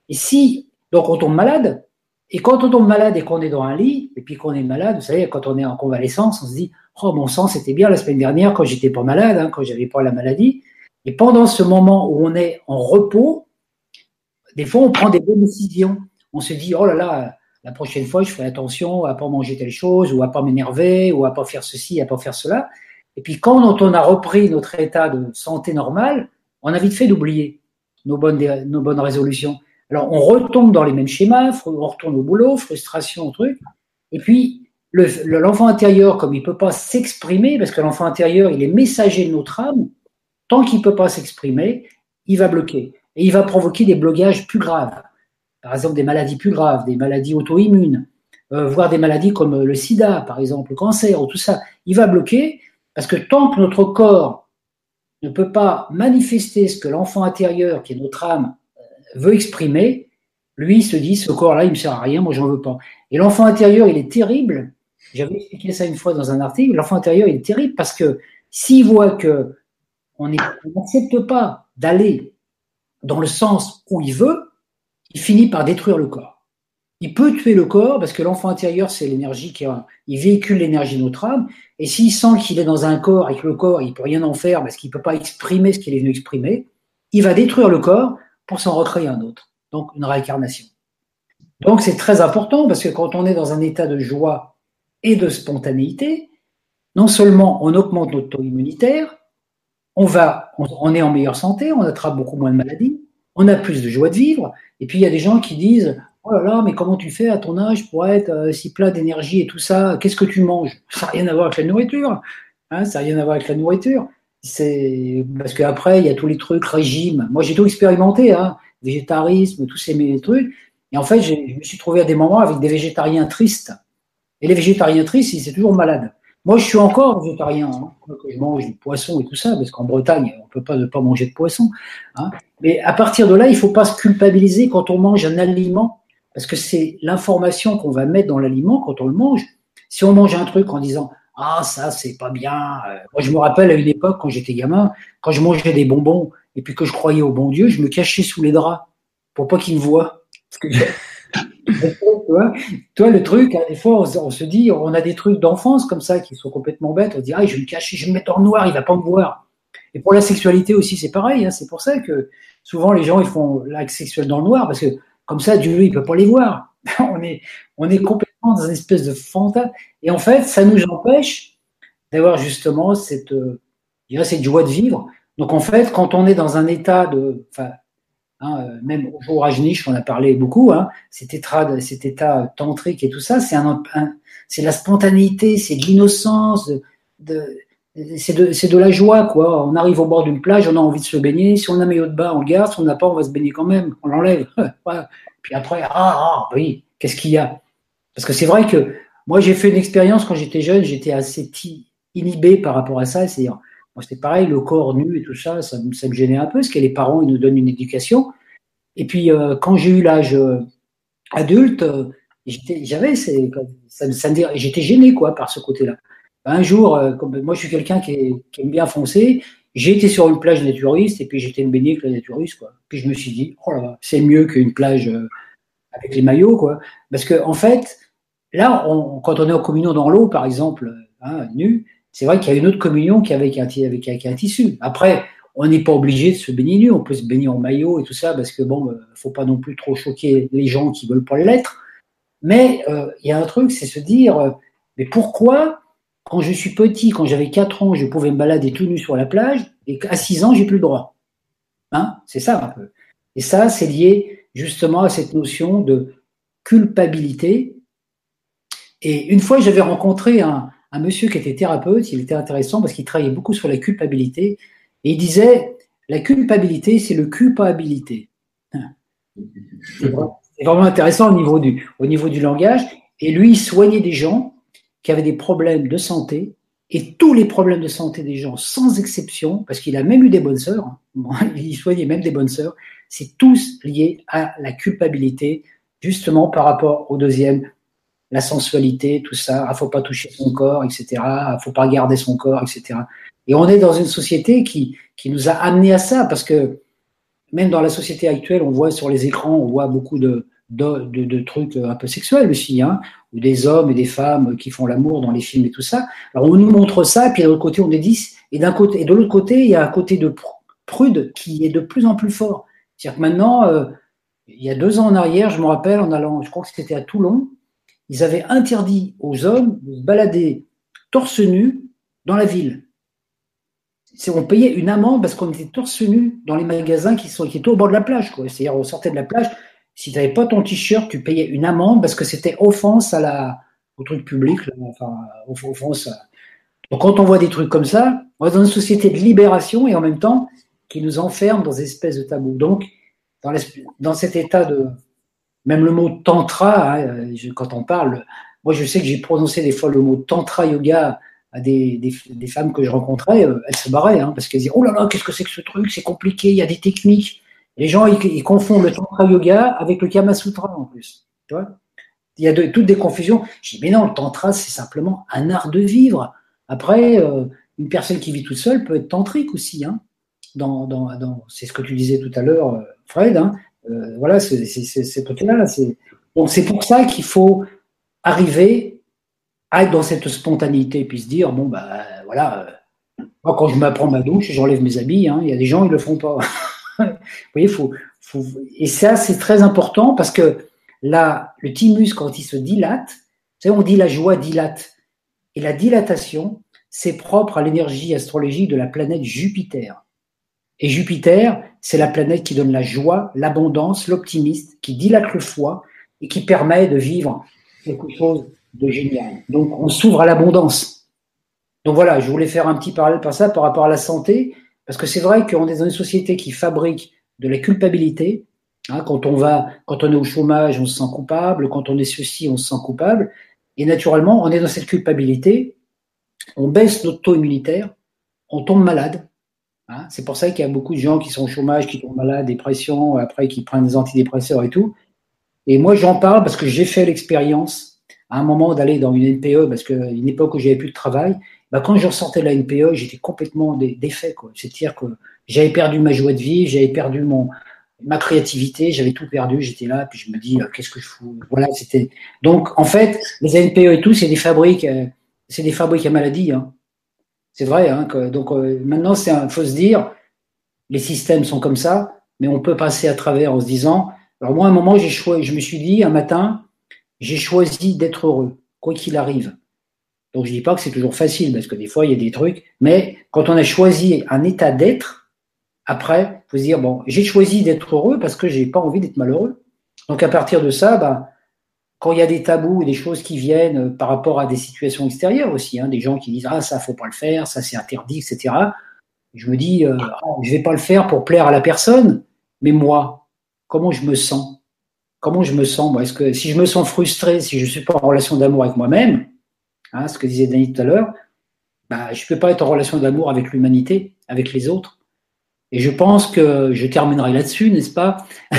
Speaker 4: Et si donc on tombe malade, et quand on tombe malade et qu'on est dans un lit, et puis qu'on est malade, vous savez, quand on est en convalescence, on se dit Oh, mon sang, c'était bien la semaine dernière quand j'étais pas malade, hein, quand j'avais pas la maladie. Et pendant ce moment où on est en repos, des fois, on prend des bonnes décisions. On se dit, oh là là, la prochaine fois, je ferai attention à pas manger telle chose, ou à pas m'énerver, ou à pas faire ceci, à pas faire cela. Et puis, quand on a repris notre état de santé normal, on a vite fait d'oublier nos bonnes résolutions. Alors, on retombe dans les mêmes schémas, on retourne au boulot, frustration, truc. Et puis, l'enfant intérieur, comme il peut pas s'exprimer, parce que l'enfant intérieur, il est messager de notre âme, tant qu'il peut pas s'exprimer, il va bloquer et il va provoquer des blocages plus graves. Par exemple, des maladies plus graves, des maladies auto-immunes, euh, voire des maladies comme le sida, par exemple, le cancer, ou tout ça. Il va bloquer parce que tant que notre corps ne peut pas manifester ce que l'enfant intérieur, qui est notre âme, euh, veut exprimer, lui se dit ce corps-là, il me sert à rien, moi j'en veux pas. Et l'enfant intérieur, il est terrible. J'avais expliqué ça une fois dans un article. L'enfant intérieur, il est terrible parce que s'il voit que on n'accepte pas d'aller dans le sens où il veut, il finit par détruire le corps. Il peut tuer le corps parce que l'enfant intérieur, c'est l'énergie qui il véhicule l'énergie de notre âme. Et s'il sent qu'il est dans un corps et que le corps, il peut rien en faire parce qu'il peut pas exprimer ce qu'il est venu exprimer, il va détruire le corps pour s'en recréer un autre. Donc, une réincarnation. Donc, c'est très important parce que quand on est dans un état de joie et de spontanéité, non seulement on augmente notre taux immunitaire, on va, on, est en meilleure santé, on attrape beaucoup moins de maladies, on a plus de joie de vivre. Et puis il y a des gens qui disent Oh là là, mais comment tu fais à ton âge pour être euh, si plein d'énergie et tout ça? Qu'est-ce que tu manges? Ça n'a rien à voir avec la nourriture. Hein, ça n'a rien à voir avec la nourriture. C'est parce qu'après il y a tous les trucs régime. Moi j'ai tout expérimenté, hein, végétarisme, tous ces trucs. Et en fait, je me suis trouvé à des moments avec des végétariens tristes. Et les végétariens tristes, ils étaient toujours malades. Moi, je suis encore végétarien, hein, je mange du poisson et tout ça, parce qu'en Bretagne, on ne peut pas ne pas manger de poisson. Hein. Mais à partir de là, il ne faut pas se culpabiliser quand on mange un aliment, parce que c'est l'information qu'on va mettre dans l'aliment quand on le mange. Si on mange un truc en disant ah ça c'est pas bien. Euh, moi, je me rappelle à une époque quand j'étais gamin, quand je mangeais des bonbons et puis que je croyais au bon Dieu, je me cachais sous les draps pour pas qu'il me voie. toi, le truc, hein, des fois, on, se dit, on a des trucs d'enfance comme ça qui sont complètement bêtes. On dit, ah, je vais me cacher, je vais me mettre en noir, il va pas me voir. Et pour la sexualité aussi, c'est pareil. Hein. c'est pour ça que souvent les gens ils font l'acte sexuel dans le noir parce que comme ça, Dieu il peut pas les voir. on, est, on est complètement dans une espèce de fantasme. Et en fait, ça nous empêche d'avoir justement cette, euh, cette joie de vivre. Donc en fait, quand on est dans un état de, enfin, hein, euh, même au jour Rajnish, on a parlé beaucoup, hein, cet, état, cet état tantrique et tout ça, c'est un, la spontanéité, c'est de l'innocence, de, c'est de, de, la joie, quoi. On arrive au bord d'une plage, on a envie de se baigner. Si on a un maillot de bain, on garde. Si on n'a pas, on va se baigner quand même. On l'enlève. Puis après, ah, ah oui, qu'est-ce qu'il y a? Parce que c'est vrai que moi, j'ai fait une expérience quand j'étais jeune, j'étais assez inhibé par rapport à ça. C'est-à-dire, moi, c'était pareil, le corps nu et tout ça, ça, me gênait un peu, parce que les parents, ils nous donnent une éducation. Et puis, euh, quand j'ai eu l'âge euh, adulte, euh, j'avais, j'étais gêné, quoi, par ce côté-là. Un jour, moi je suis quelqu'un qui, aime bien foncer, j'ai été sur une plage naturiste et puis j'étais me baigner avec la naturiste. Quoi. Puis je me suis dit, oh là là, c'est mieux qu'une plage avec les maillots. Quoi. Parce que en fait, là, quand on est en communion dans l'eau, par exemple, hein, nu, c'est vrai qu'il y a une autre communion qu'avec un, avec, avec un tissu. Après, on n'est pas obligé de se baigner nu, on peut se baigner en maillot et tout ça, parce que bon, euh, faut pas non plus trop choquer les gens qui veulent pas lettres. Mais il y a un truc, c'est se dire, mais pourquoi quand je suis petit, quand j'avais 4 ans, je pouvais me balader tout nu sur la plage, et qu'à 6 ans, j'ai plus le droit? Hein? C'est ça un peu. Et ça, c'est lié justement à cette notion de culpabilité. Et une fois, j'avais rencontré un, monsieur qui était thérapeute, il était intéressant parce qu'il travaillait beaucoup sur la culpabilité, et il disait, la culpabilité, c'est le culpabilité. C'est vraiment intéressant au niveau, du, au niveau du langage. Et lui, il soignait des gens qui avait des problèmes de santé, et tous les problèmes de santé des gens, sans exception, parce qu'il a même eu des bonnes sœurs, hein, il soignait même des bonnes sœurs, c'est tous lié à la culpabilité, justement par rapport au deuxième, la sensualité, tout ça, il faut pas toucher son corps, etc., il faut pas garder son corps, etc. Et on est dans une société qui, qui nous a amené à ça, parce que même dans la société actuelle, on voit sur les écrans, on voit beaucoup de, de, trucs un peu sexuels aussi, hein, ou des hommes et des femmes qui font l'amour dans les films et tout ça. Alors on nous montre ça, puis de l'autre côté on est 10, et d'un côté et de l'autre côté il y a un côté de prude qui est de plus en plus fort. C'est-à-dire que maintenant, euh, il y a deux ans en arrière, je me rappelle, en allant, je crois que c'était à Toulon, ils avaient interdit aux hommes de se balader torse nu dans la ville. On payait une amende parce qu'on était torse nu dans les magasins qui, sont, qui étaient au bord de la plage. C'est-à-dire on sortait de la plage, si tu n'avais pas ton t-shirt, tu payais une amende parce que c'était offense à la, au truc public, enfin, offense Donc quand on voit des trucs comme ça, on est dans une société de libération et en même temps qui nous enferme dans des espèces de tabous. Donc, dans, cet état de. Même le mot tantra, hein, quand on parle, moi je sais que j'ai prononcé des fois le mot tantra yoga à des, femmes que je rencontrais, euh, elles se barraient hein, parce qu'elles disaient Oh là là, qu'est-ce que c'est que ce truc C'est compliqué, il y a des techniques. Les gens, ils, confondent le Tantra Yoga avec le Kama Sutra en plus. Tu vois? Il y a toutes des confusions. Je dis, mais non, le Tantra, c'est simplement un art de vivre. Après, euh, une personne qui vit toute seule peut être tantrique aussi. Hein, c'est ce que tu disais tout à l'heure, euh, Fred. Hein, euh, voilà, c'est ce côté-là. C'est pour ça qu'il faut arriver à être dans cette spontanéité puis se dire, bon, bah voilà, moi, quand je m'apprends ma douche, j'enlève mes habits. Hein, il y a des gens, ils le font pas. Vous voyez, faut, faut, et ça, c'est très important parce que là, le thymus, quand il se dilate, vous savez, on dit la joie dilate. Et la dilatation, c'est propre à l'énergie astrologique de la planète Jupiter. Et Jupiter, c'est la planète qui donne la joie, l'abondance, l'optimisme, qui dilate le foie et qui permet de vivre quelque chose de génial. Donc, on s'ouvre à l'abondance. Donc voilà, je voulais faire un petit parallèle par ça par rapport à la santé. Parce que c'est vrai qu'on est dans une société qui fabrique de la culpabilité. Hein, quand on va, quand on est au chômage, on se sent coupable. Quand on est ceci, on se sent coupable. Et naturellement, on est dans cette culpabilité. On baisse notre taux immunitaire. On tombe malade. Hein. c'est pour ça qu'il y a beaucoup de gens qui sont au chômage, qui tombent malades, dépression, après qui prennent des antidépresseurs et tout. Et moi, j'en parle parce que j'ai fait l'expérience à un moment d'aller dans une NPE, parce qu'à une époque où j'avais plus de travail, bah, quand je ressortais la NPE, j'étais complètement défait. C'est-à-dire que j'avais perdu ma joie de vie, j'avais perdu mon, ma créativité, j'avais tout perdu, j'étais là, puis je me dis, euh, qu'est-ce que je fous? Voilà, c'était. Donc, en fait, les NPE et tout, c'est des fabriques, euh, c'est des fabriques à maladie. Hein. C'est vrai. Hein, donc, euh, maintenant, il faut se dire, les systèmes sont comme ça, mais on peut passer à travers en se disant. Alors, moi, à un moment, j'ai je me suis dit, un matin, j'ai choisi d'être heureux, quoi qu'il arrive. Donc je dis pas que c'est toujours facile, parce que des fois il y a des trucs, mais quand on a choisi un état d'être, après, faut se dire bon, j'ai choisi d'être heureux parce que j'ai pas envie d'être malheureux. Donc à partir de ça, ben, quand il y a des tabous et des choses qui viennent euh, par rapport à des situations extérieures aussi, hein, des gens qui disent ah ça faut pas le faire, ça c'est interdit, etc. Je me dis euh, oh, je vais pas le faire pour plaire à la personne, mais moi, comment je me sens? Comment je me sens moi? Est-ce que si je me sens frustré, si je suis pas en relation d'amour avec moi-même, hein, ce que disait Dany tout à l'heure, bah, je peux pas être en relation d'amour avec l'humanité, avec les autres. Et je pense que je terminerai là-dessus, n'est-ce pas?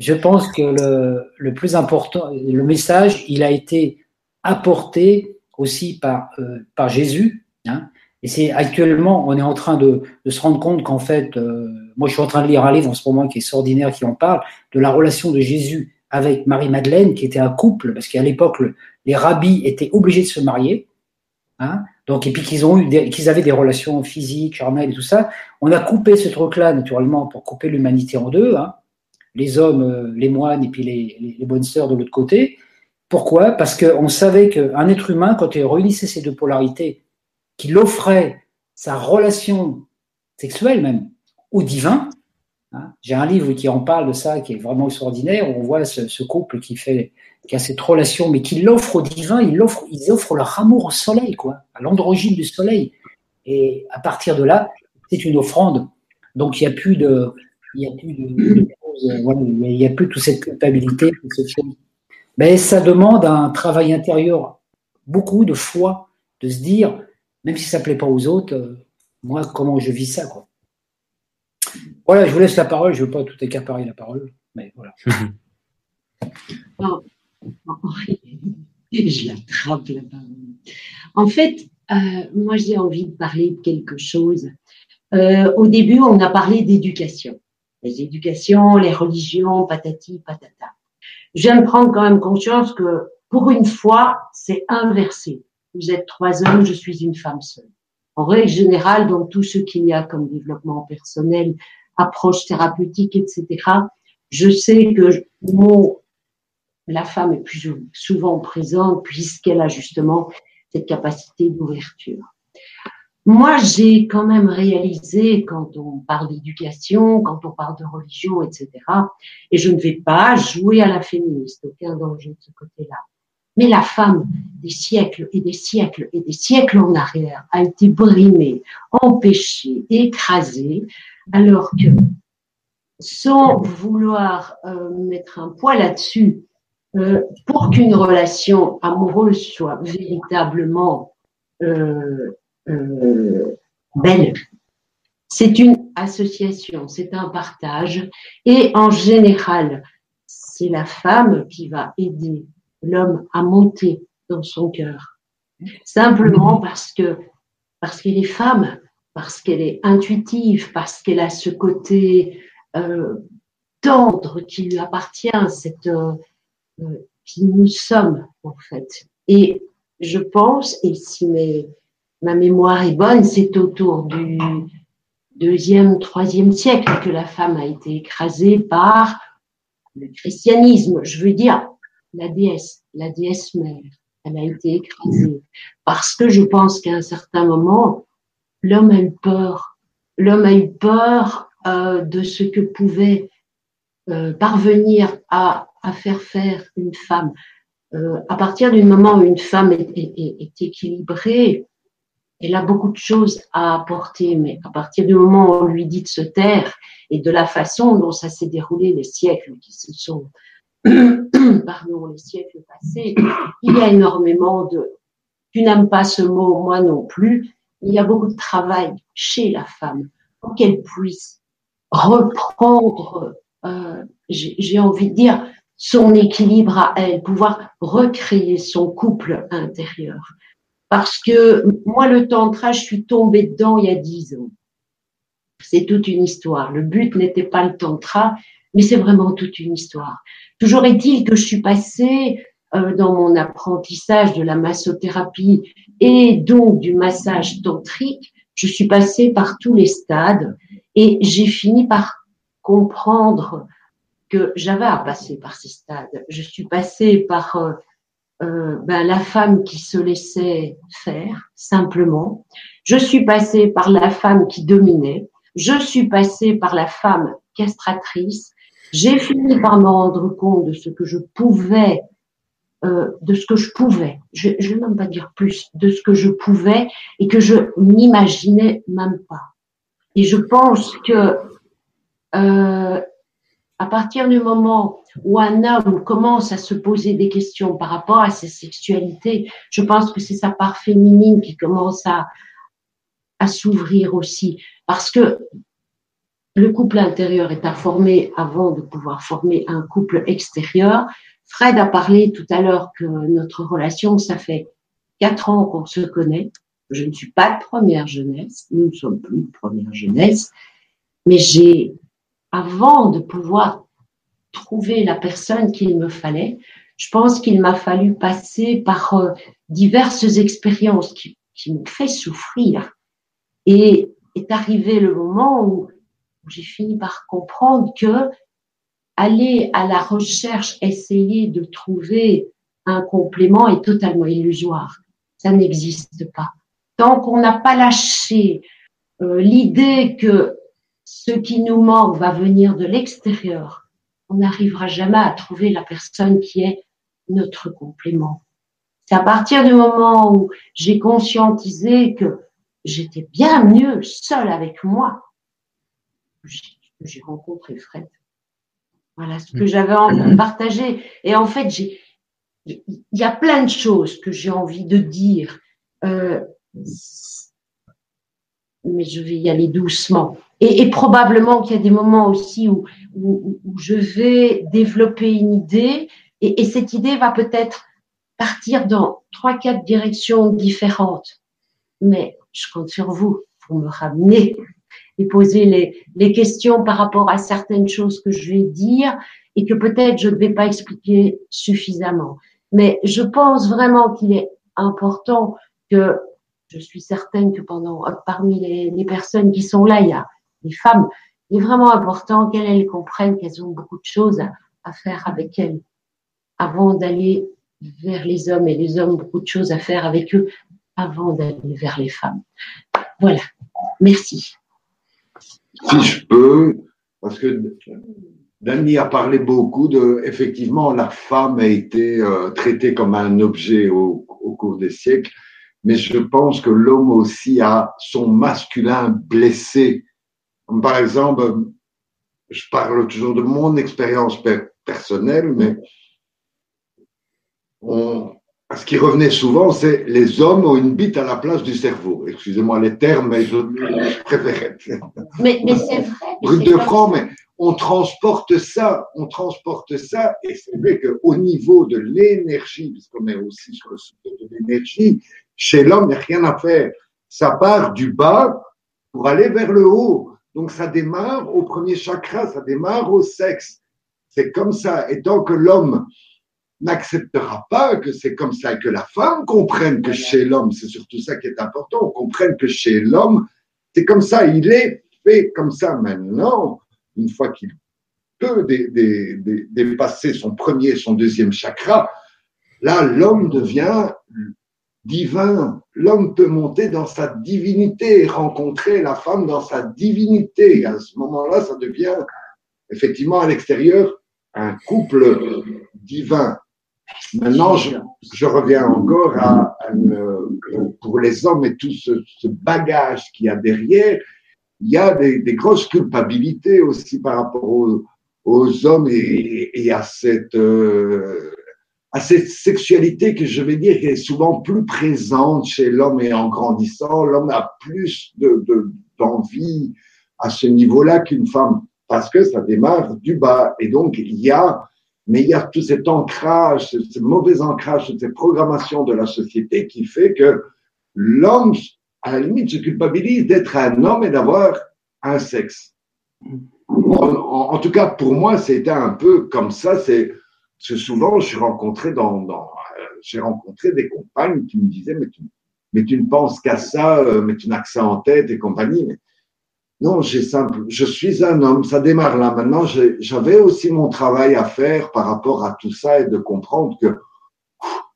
Speaker 4: Je pense que le, le, plus important, le message, il a été apporté aussi par, euh, par Jésus. Hein, et c'est actuellement, on est en train de, de se rendre compte qu'en fait, euh, moi je suis en train de lire un livre en ce moment qui est extraordinaire, qui en parle, de la relation de Jésus avec Marie-Madeleine, qui était un couple, parce qu'à l'époque, les rabbis étaient obligés de se marier. Hein, donc, et puis qu'ils ont eu, qu'ils avaient des relations physiques, charnelles et tout ça. On a coupé ce truc-là, naturellement, pour couper l'humanité en deux. Hein, les hommes, euh, les moines et puis les, les bonnes sœurs de l'autre côté. Pourquoi? Parce qu'on savait qu'un être humain, quand il réunissait ces deux polarités, qu'il offrait sa relation sexuelle même au divin, j'ai un livre qui en parle de ça, qui est vraiment extraordinaire, où on voit ce, couple qui fait qui a cette relation, mais qui l'offre au divin, ils offrent, leur amour au soleil, quoi, à l'androgyne du soleil. Et à partir de là, c'est une offrande. Donc il n'y a plus de, il y a plus de, voilà, il n'y a, plus toute cette culpabilité, cette chose. Mais ça demande un travail intérieur, beaucoup de foi, de se dire, même si ça ne plaît pas aux autres, euh, moi, comment je vis ça, quoi. Voilà, je vous laisse la parole, je ne veux pas tout écaparer la parole, mais voilà.
Speaker 3: je l'attrape la parole. En fait, euh, moi j'ai envie de parler de quelque chose. Euh, au début, on a parlé d'éducation. Les éducations, les religions, patati, patata. Je viens de prendre quand même conscience que pour une fois, c'est inversé. Vous êtes trois hommes, je suis une femme seule. En règle générale, dans tout ce qu'il y a comme développement personnel, approche thérapeutique, etc., je sais que mon la femme est plus souvent présente puisqu'elle a justement cette capacité d'ouverture. Moi, j'ai quand même réalisé, quand on parle d'éducation, quand on parle de religion, etc., et je ne vais pas jouer à la féministe, aucun danger de ce côté-là. Mais la femme, des siècles et des siècles et des siècles en arrière, a été brimée, empêchée, écrasée, alors que, sans vouloir euh, mettre un poids là-dessus, euh, pour qu'une relation amoureuse soit véritablement euh, belle, c'est une association, c'est un partage, et en général, c'est la femme qui va aider l'homme à monter dans son cœur. Simplement parce que qu'elle est femme, parce qu'elle est intuitive, parce qu'elle a ce côté euh, tendre qui lui appartient, cette euh, qui nous sommes en fait. Et je pense, et si ma mémoire est bonne, c'est autour du deuxième, troisième siècle que la femme a été écrasée par le christianisme. Je veux dire, la déesse, la déesse mère, elle a été écrasée parce que je pense qu'à un certain moment, l'homme a eu peur. L'homme a eu peur euh, de ce que pouvait euh, parvenir à faire faire une femme. Euh, à partir du moment où une femme est, est, équilibrée, elle a beaucoup de choses à apporter, mais à partir du moment où on lui dit de se taire et de la façon dont ça s'est déroulé les siècles qui se sont, pardon, les siècles passés, il y a énormément de, tu n'aimes pas ce mot, moi non plus, il y a beaucoup de travail chez la femme pour qu'elle puisse reprendre, euh, j'ai envie de dire, son équilibre à elle, pouvoir recréer son couple intérieur. Parce que moi, le tantra, je suis tombée dedans il y a dix ans. C'est toute une histoire. Le but n'était pas le tantra, mais c'est vraiment toute une histoire. Toujours est-il que je suis passée euh, dans mon apprentissage de la massothérapie et donc du massage tantrique, je suis passée par tous les stades et j'ai fini par comprendre que j'avais à passer par ces stades. Je suis passée par euh, euh, ben, la femme qui se laissait faire, simplement. Je suis passée par la femme qui dominait. Je suis passée par la femme castratrice. J'ai fini par me rendre compte de ce que je pouvais, euh, de ce que je pouvais. Je ne vais même pas dire plus, de ce que je pouvais et que je n'imaginais même pas. Et je pense que euh, à partir du moment où un homme commence à se poser des questions par rapport à sa sexualité, je pense que c'est sa part féminine qui commence à, à s'ouvrir aussi. Parce que le couple intérieur est former avant de pouvoir former un couple extérieur. Fred a parlé tout à l'heure que notre relation, ça fait quatre ans qu'on se connaît. Je ne suis pas de première jeunesse, nous ne sommes plus de première jeunesse, mais j'ai avant de pouvoir trouver la personne qu'il me fallait, je pense qu'il m'a fallu passer par euh, diverses expériences qui, qui m'ont fait souffrir. Et est arrivé le moment où j'ai fini par comprendre que aller à la recherche, essayer de trouver un complément est totalement illusoire. Ça n'existe pas. Tant qu'on n'a pas lâché euh, l'idée que ce qui nous manque va venir de l'extérieur, on n'arrivera jamais à trouver la personne qui est notre complément. C'est à partir du moment où j'ai conscientisé que j'étais bien mieux seule avec moi que j'ai rencontré Fred. Voilà ce que j'avais envie de partager. Et en fait, j'ai, il y a plein de choses que j'ai envie de dire. Euh, mais je vais y aller doucement. Et, probablement qu'il y a des moments aussi où, où, je vais développer une idée et, et cette idée va peut-être partir dans trois, quatre directions différentes. Mais je compte sur vous pour me ramener et poser les, les questions par rapport à certaines choses que je vais dire et que peut-être je ne vais pas expliquer suffisamment. Mais je pense vraiment qu'il est important que je suis certaine que pendant parmi les, les, personnes qui sont là, il y a des femmes. Il est vraiment important qu'elles comprennent qu'elles ont beaucoup de choses à, à faire avec elles avant d'aller vers les hommes et les hommes beaucoup de choses à faire avec eux avant d'aller vers les femmes. Voilà. Merci.
Speaker 2: Si je peux, parce que Dani a parlé beaucoup de, effectivement, la femme a été euh, traitée comme un objet au, cours des siècles, mais je pense que l'homme aussi a son masculin blessé. par exemple, je parle toujours de mon expérience personnelle, mais on, ce qui revenait souvent, c'est les hommes ont une bite à la place du cerveau. Excusez-moi les termes, mais je, préférais.
Speaker 3: Mais, mais c'est vrai.
Speaker 2: Brut de franc, mais on transporte ça, on transporte ça, et c'est vrai qu'au niveau de l'énergie, puisqu'on est aussi sur le sujet de l'énergie, chez l'homme, il n'y a rien à faire. Ça part du bas pour aller vers le haut. Donc ça démarre au premier chakra, ça démarre au sexe. C'est comme ça. Et tant que l'homme n'acceptera pas que c'est comme ça, que la femme comprenne que chez l'homme, c'est surtout ça qui est important, on comprenne que chez l'homme, c'est comme ça, il est fait comme ça maintenant, une fois qu'il peut dépasser son premier, son deuxième chakra, là, l'homme devient divin. L'homme peut monter dans sa divinité, rencontrer la femme dans sa divinité. À ce moment-là, ça devient effectivement à l'extérieur un couple divin. Maintenant, je, reviens encore à, pour les hommes et tout ce, bagage qu'il y a derrière, il y a des, grosses culpabilités aussi par rapport aux, hommes et, à cette euh, à cette sexualité que je vais dire qui est souvent plus présente chez l'homme et en grandissant, l'homme a plus de d'envie à ce niveau-là qu'une femme parce que ça démarre du bas. Et donc il y a mais il y a tout cet ancrage, ce, mauvais ancrage, cette programmation de la société qui fait que l'homme, à la limite, se culpabilise d'être un homme et d'avoir un sexe. En, tout cas, pour moi, c'était un peu comme ça. C'est souvent, j'ai rencontré dans, dans j'ai rencontré des compagnes qui me disaient mais tu, mais tu ne penses qu'à ça, euh, mais tu n'as que ça en tête et compagnie. Mais non, j'ai simple, je suis un homme, ça démarre là. Maintenant, j'avais aussi mon travail à faire par rapport à tout ça et de comprendre que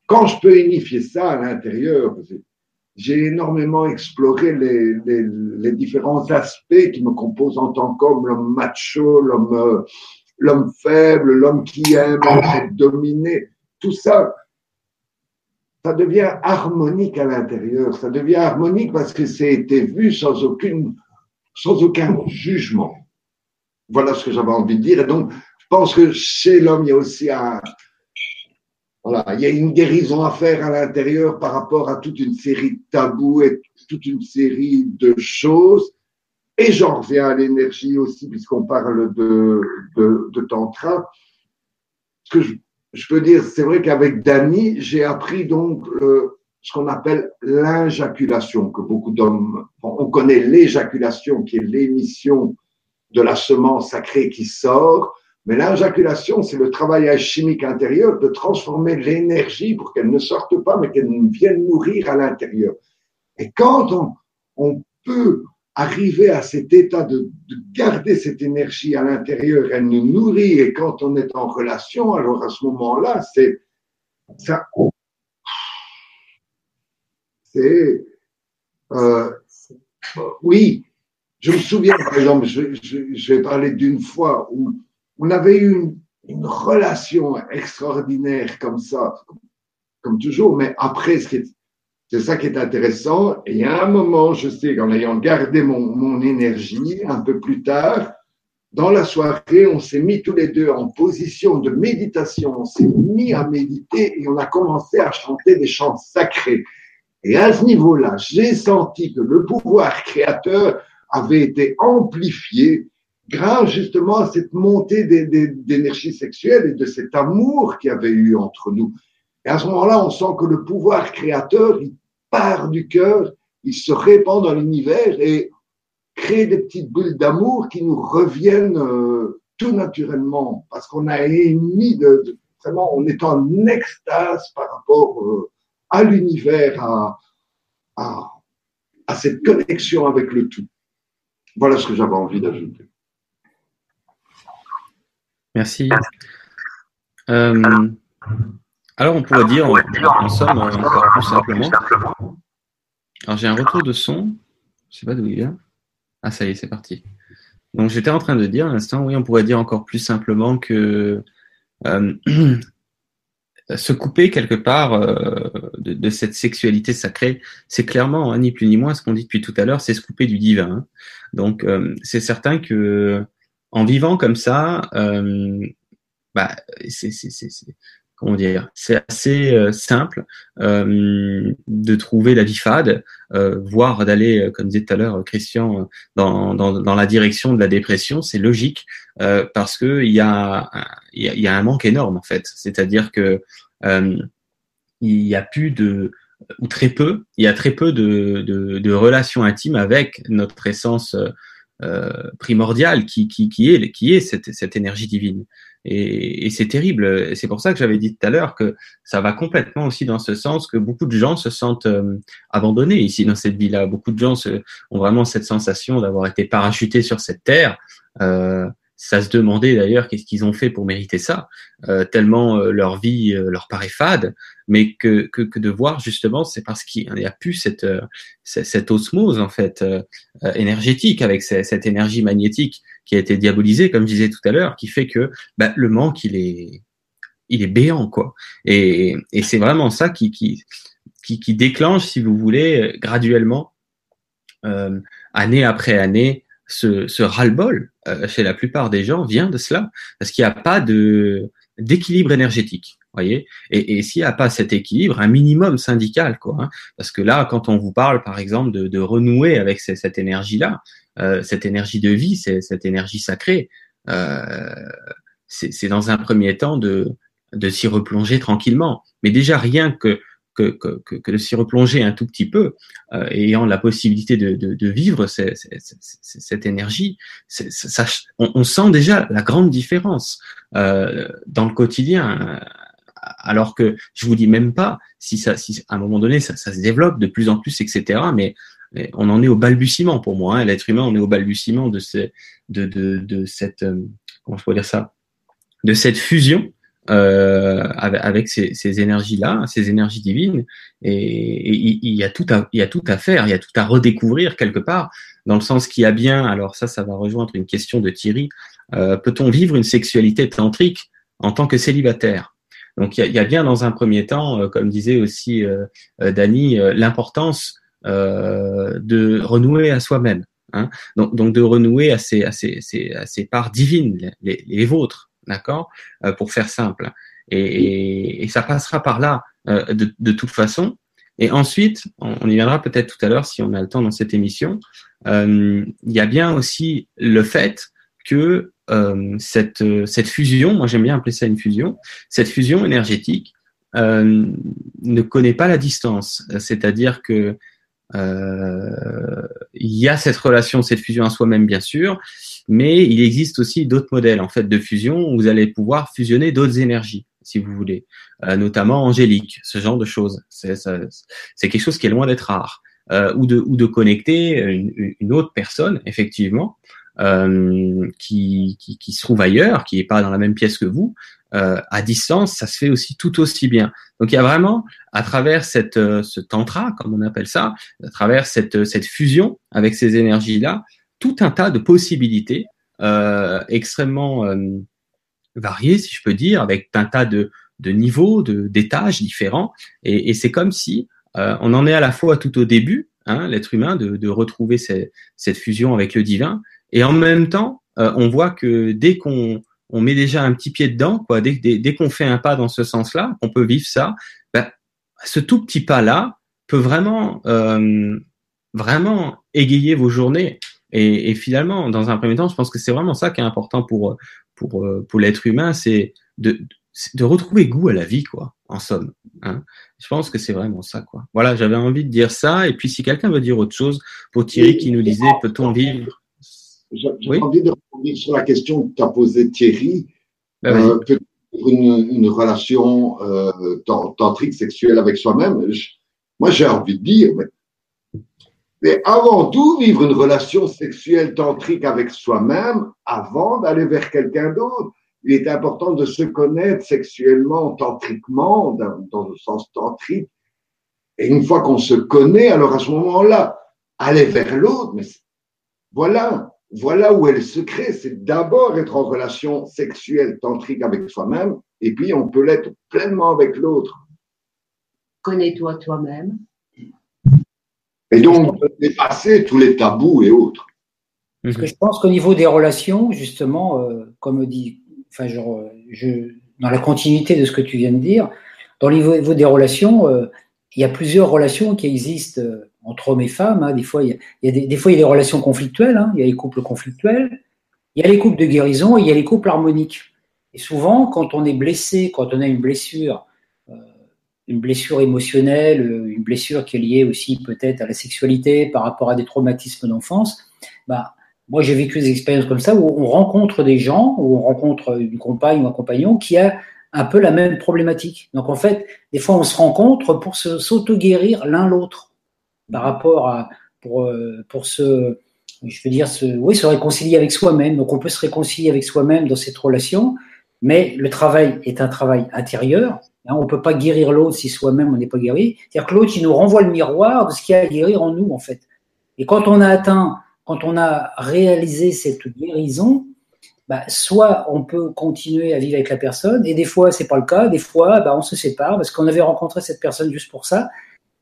Speaker 2: quand je peux unifier ça à l'intérieur, j'ai énormément exploré les, les, différents aspects qui me composent en tant qu'homme, l'homme macho, l'homme euh, l'homme faible, l'homme qui aime être dominé, tout ça, ça devient harmonique à l'intérieur. Ça devient harmonique parce que c'est été vu sans aucune, sans aucun jugement. Voilà ce que j'avais envie de dire. Et donc, je pense que chez l'homme, il y a aussi un, voilà, il y a une guérison à faire à l'intérieur par rapport à toute une série de tabous et toute une série de choses. Et j'en reviens à l'énergie aussi, puisqu'on parle de, de, tantra. Ce que je, je peux dire, c'est vrai qu'avec Dani, j'ai appris donc euh, ce qu'on appelle l'injaculation, que beaucoup d'hommes, on connaît l'éjaculation, qui est l'émission de la semence sacrée qui sort, mais l'injaculation, c'est le travail chimique intérieur de transformer l'énergie pour qu'elle ne sorte pas, mais qu'elle vienne nourrir à l'intérieur. Et quand on, peut arriver à cet état de, de garder cette énergie à l'intérieur, elle nous nourrit, et quand on est en relation, alors à ce moment-là, c'est ça. Euh, oui, je me souviens, par exemple, je, je, je vais parler d'une fois où on avait eu une, une, relation extraordinaire comme ça, comme toujours, mais après, c'est ça qui est intéressant. Et il y a un moment, je sais qu'en ayant gardé mon, mon énergie, un peu plus tard, dans la soirée, on s'est mis tous les deux en position de méditation, on s'est mis à méditer et on a commencé à chanter des chants sacrés. Et à ce niveau-là, j'ai senti que le pouvoir créateur avait été amplifié grâce justement à cette montée d'énergie sexuelle et de cet amour qu'il y avait eu entre nous. Et à ce moment-là, on sent que le pouvoir créateur, il part du cœur, il se répand dans l'univers et crée des petites bulles d'amour qui nous reviennent euh, tout naturellement parce qu'on a émis de, vraiment, on est en extase par rapport euh, à l'univers, à, cette connexion avec le tout. Voilà ce que j'avais envie d'ajouter.
Speaker 1: Merci. Euh, alors, on pourrait dire, en, somme, encore plus simplement. Alors, j'ai un retour de son. Je ne sais pas d'où il vient. Ah, ça y est, c'est parti. Donc, j'étais en train de dire à l'instant, oui, on pourrait dire encore plus simplement que euh, se couper quelque part euh, de, cette sexualité sacrée, c'est clairement, hein, ni plus ni moins, ce qu'on dit depuis tout à l'heure, c'est se couper du divin. Hein. Donc, c'est certain que en vivant comme ça, euh, bah, c'est comment dire, c'est assez euh, simple euh, de trouver la vie fade, euh, voire d'aller, euh, comme disait tout à l'heure Christian, dans, dans, dans, la direction de la dépression. C'est logique parce que il y a y, y a un manque énorme en fait. C'est-à-dire que il y a plus de ou très peu, il y a très peu de, de, de relations intimes avec notre essence euh, primordial qui, qui, qui, est, qui est cette, cette énergie divine. Et, et c'est terrible. C'est pour ça que j'avais dit tout à l'heure que ça va complètement aussi dans ce sens que beaucoup de gens se sentent euh, abandonnés ici dans cette vie-là. Beaucoup de gens se, ont vraiment cette sensation d'avoir été parachutés sur cette terre. Euh, ça se demandait d'ailleurs qu'est-ce qu'ils ont fait pour mériter ça, euh, tellement euh, leur vie euh, leur paraît fade, mais que, que, que de voir justement, c'est parce qu'il n'y a plus cette, cette osmose en fait énergétique avec cette, énergie magnétique qui a été diabolisée, comme je disais tout à l'heure, qui fait que bah, le manque il est il est béant quoi. Et, et c'est vraiment ça qui, qui, qui, qui déclenche, si vous voulez, graduellement, année après année, ce, ce ras-le-bol euh, chez la plupart des gens vient de cela, parce qu'il n'y a pas de d'équilibre énergétique. Voyez et, et s'il n'y a pas cet équilibre, un minimum syndical, quoi. Hein, parce que là, quand on vous parle, par exemple, de, de renouer avec cette énergie-là, euh, cette énergie de vie, cette énergie sacrée, euh, c'est dans un premier temps de, de s'y replonger tranquillement. Mais déjà, rien que que, que, que de s'y replonger un tout petit peu, euh, ayant la possibilité de, de, de vivre cette, cette énergie, ça, on, on, sent déjà la grande différence euh, dans le quotidien. Alors que je vous dis même pas si ça, si à un moment donné ça, ça se développe de plus en plus, etc. Mais, on en est au balbutiement pour moi. Hein. L'être humain, on est au balbutiement de, ce, de, de, de cette, euh, comment je pourrais dire ça, de cette fusion euh, avec, ces, ces énergies-là, ces énergies divines, et, il, y a tout à, il y a tout à faire, il y a tout à redécouvrir quelque part, dans le sens qu'il y a bien, alors ça, ça va rejoindre une question de Thierry, euh, peut-on vivre une sexualité tantrique en tant que célibataire? Donc il y, a, il y, a, bien dans un premier temps, euh, comme disait aussi euh, euh Dany, l'importance de renouer à soi-même. Hein. Donc, donc, de renouer à ces, à à parts divines, les, les vôtres, d'accord euh, Pour faire simple. Et, et, ça passera par là euh, de, de, toute façon. Et ensuite, on, y viendra peut-être tout à l'heure si on a le temps dans cette émission. Euh, il y a bien aussi le fait que euh, cette, cette fusion, moi j'aime bien appeler ça une fusion, cette fusion énergétique euh, ne connaît pas la distance. C'est-à-dire que il y a cette relation, cette fusion à soi-même, bien sûr, mais il existe aussi d'autres modèles en fait de fusion où vous allez pouvoir fusionner d'autres énergies, si vous voulez, euh, notamment angélique, ce genre de choses. C'est quelque chose qui est loin d'être rare. Euh, ou de ou de connecter une, une autre personne, effectivement, euh, qui, qui, qui, se trouve ailleurs, qui n'est pas dans la même pièce que vous, euh, à distance, ça se fait aussi tout aussi bien. Donc il y a vraiment, à travers cette, euh, ce tantra, comme on appelle ça, à travers cette, cette fusion avec ces énergies-là, tout un tas de possibilités euh, extrêmement euh, variées, si je peux dire, avec un tas de, de niveaux, de d'étages différents. Et, et c'est comme si on en est à la fois tout au début, hein, l'être humain, de, de retrouver cette, cette fusion avec le divin, et en même temps, on voit que dès qu'on on met déjà un petit pied dedans, quoi. Dès, dès, qu'on fait un pas dans ce sens-là, on peut vivre ça. Ben, ce tout petit pas-là peut vraiment, euh, vraiment égayer vos journées. Et, et, finalement, dans un premier temps, je pense que c'est vraiment ça qui est important pour pour euh, pour l'être humain, c'est de de retrouver goût à la vie, quoi. En somme, hein. je pense que c'est vraiment ça, quoi. Voilà, j'avais envie de dire ça. Et puis, si quelqu'un veut dire autre chose, pour Thierry qui nous disait, peut-on vivre?
Speaker 2: J'ai envie de revenir sur la question que tu as posée, Thierry. Ben euh, une, une, relation euh, tantrique sexuelle avec soi-même, moi j'ai envie de dire, mais, mais, avant tout, vivre une relation sexuelle tantrique avec soi-même avant d'aller vers quelqu'un d'autre. Il est important de se connaître sexuellement, tantriquement, dans, dans le sens tantrique. Et une fois qu'on se connaît, alors à ce moment-là, aller vers l'autre, mais voilà, voilà où est le secret, c'est d'abord être en relation sexuelle tantrique avec soi-même, et puis on peut l'être pleinement avec l'autre.
Speaker 3: Connais-toi toi-même.
Speaker 2: Et donc, dépasser tous les tabous et autres.
Speaker 4: Parce que je pense qu'au niveau des relations, justement, euh, comme dit, enfin, genre, je, dans la continuité de ce que tu viens de dire, dans le niveau des relations, euh, il y a plusieurs relations qui existent. Euh, entre hommes et femmes. Hein. Des, fois, il y a, des, fois, il y a des relations conflictuelles, hein. il y a les couples conflictuels, il y a les couples de guérison et il y a les couples harmoniques. Et souvent, quand on est blessé, quand on a une blessure, une blessure émotionnelle, euh, une blessure qui est liée aussi peut-être à la sexualité par rapport à des traumatismes d'enfance, bah, moi j'ai vécu des expériences comme ça où on rencontre des gens, où on rencontre une compagne ou un compagnon qui a un peu la même problématique. Donc en fait, des fois on se rencontre pour s'auto-guérir l'un l'autre par rapport à pour euh, pour se je veux dire se oui se réconcilier avec soi-même. Donc on peut se réconcilier avec soi-même dans cette relation, mais le travail est un travail intérieur. Hein, on peut pas guérir l'autre si soi-même on n'est pas guéri. C'est-à-dire que l'autre il nous renvoie le miroir de ce qu'il y a à guérir en nous en fait. Et quand on a atteint, quand on a réalisé cette guérison, bah, soit on peut continuer à vivre avec la personne, et des fois c'est pas le cas, des fois bah, on se sépare parce qu'on avait rencontré cette personne juste pour ça,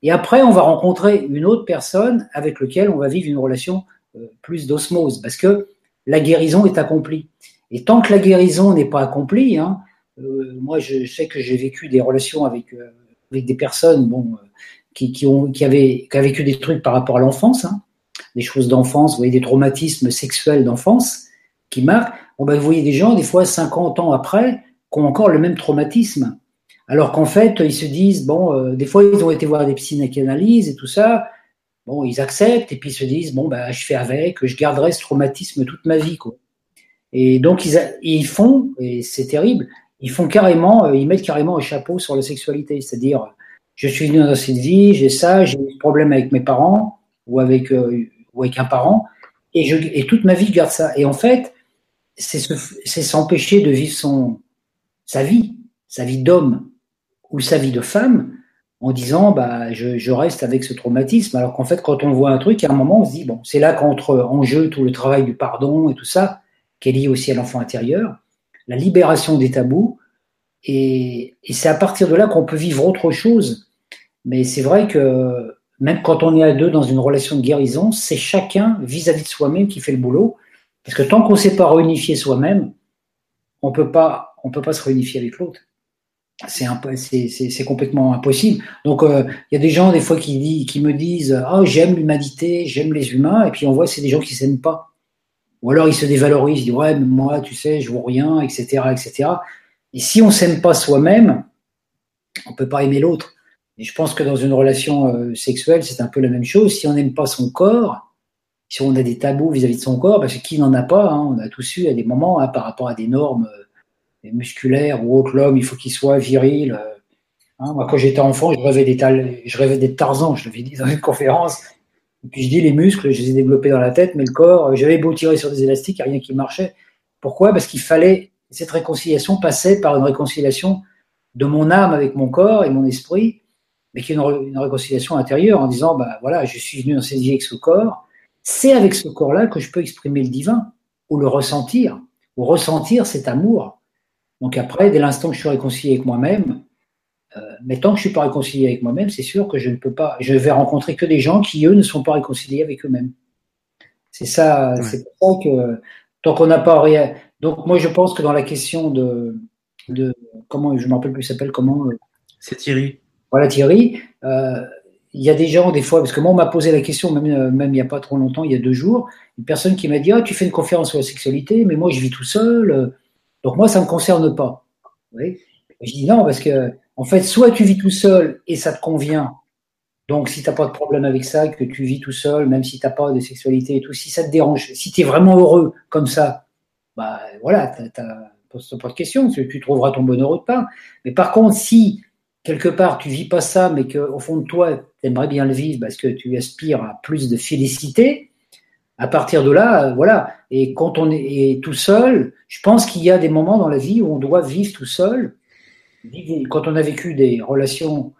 Speaker 4: et après, on va rencontrer une autre personne avec laquelle on va vivre une relation euh, plus d'osmose, parce que la guérison est accomplie. Et tant que la guérison n'est pas accomplie, hein, euh, moi je sais que j'ai vécu des relations avec, euh, avec des personnes bon, qui, qui, ont, qui, avaient, qui vécu des trucs par rapport à l'enfance, hein, des choses d'enfance, vous voyez, des traumatismes sexuels d'enfance qui marquent. Bon, ben, vous voyez des gens, des fois 50 ans après, qui ont encore le même traumatisme. Alors qu'en fait, ils se disent, bon, euh, des fois, ils ont été voir des psychanalyses et tout ça. Bon, ils acceptent et puis ils se disent, bon, bah, je fais avec, je garderai ce traumatisme toute ma vie, quoi. Et donc, ils, ils font, et c'est terrible, ils font carrément, euh, ils mettent carrément un chapeau sur la sexualité. C'est-à-dire, je suis venu dans cette vie, j'ai ça, j'ai des problèmes avec mes parents ou avec, euh, ou avec un parent, et, je, et toute ma vie, je garde ça. Et en fait, c'est s'empêcher de vivre son, sa vie sa vie d'homme ou sa vie de femme en disant bah je, je reste avec ce traumatisme alors qu'en fait quand on voit un truc à un moment on se dit bon c'est là qu'entre en jeu tout le travail du pardon et tout ça qui est lié aussi à l'enfant intérieur la libération des tabous. Et, et c'est à partir de là qu'on peut vivre autre chose. Mais c'est vrai que même quand on est à deux dans une relation de guérison c'est chacun vis-à-vis de soi-même qui fait le boulot. Parce que tant qu'on ne sait pas réunifier soi-même on peut pas on peut pas se réunifier avec l'autre. C'est complètement impossible. Donc, il euh, y a des gens, des fois, qui, qui me disent oh, j'aime l'humanité, j'aime les humains, et puis on voit c'est des gens qui s'aiment pas. Ou alors ils se dévalorisent, ils disent Ouais, mais moi, tu sais, je vaux rien, etc. etc. Et si on s'aime pas soi-même, on peut pas aimer l'autre. Et je pense que dans une relation euh, sexuelle, c'est un peu la même chose. Si on n'aime pas son corps, si on a des tabous vis-à-vis de son corps, parce que qui n'en a pas, hein, on a tous eu à des moments hein, par rapport à des normes. Euh, musculaire ou autre, l'homme, il faut qu'il soit viril. Euh, hein. moi, quand j'étais enfant, je rêvais d'être Tarzan, je l'avais dit dans une conférence. Et puis je dis, les muscles, je les ai développés dans la tête, mais le corps, euh, j'avais beau tirer sur des élastiques, il n'y a rien qui marchait. Pourquoi? Parce qu'il fallait, cette réconciliation passait par une réconciliation de mon âme avec mon corps et mon esprit, mais qui est une, réconciliation intérieure en disant, bah voilà, je suis venu cette vie avec ce corps, c'est avec ce corps-là que je peux exprimer le divin, ou le ressentir, ou ressentir cet amour. Donc après, dès l'instant que je suis réconcilié avec moi-même, mais tant que je suis pas réconcilié avec moi-même, c'est sûr que je ne peux pas, je vais rencontrer que des gens qui eux ne sont pas réconciliés avec eux-mêmes. C'est ça, c'est pour ça que tant qu'on n'a pas rien. Donc moi je pense que dans la question de, de comment, je me rappelle plus s'appelle comment. Euh,
Speaker 1: c'est Thierry.
Speaker 4: Voilà Thierry. Euh, il y a des gens des fois, parce que moi on m'a posé la question même, euh, même il n'y a pas trop longtemps, il y a deux jours, une personne qui m'a dit ah tu fais une conférence sur la sexualité, mais moi je vis tout seul. Donc moi, ça ne me concerne pas. Oui. Je dis non, parce que en fait, soit tu vis tout seul et ça te convient. Donc si tu n'as pas de problème avec ça, que tu vis tout seul, même si tu n'as pas de sexualité et tout, si ça te dérange, si tu es vraiment heureux comme ça, bah voilà, tu n'as pas de question, tu trouveras ton bonheur autre part. Mais par contre, si quelque part tu vis pas ça, mais qu'au fond de toi, tu aimerais bien le vivre parce que tu aspires à plus de félicité, à partir de là, euh, voilà. Et quand on est tout seul, je pense qu'il y a des moments dans la vie où on doit vivre tout seul. Quand on a vécu des relations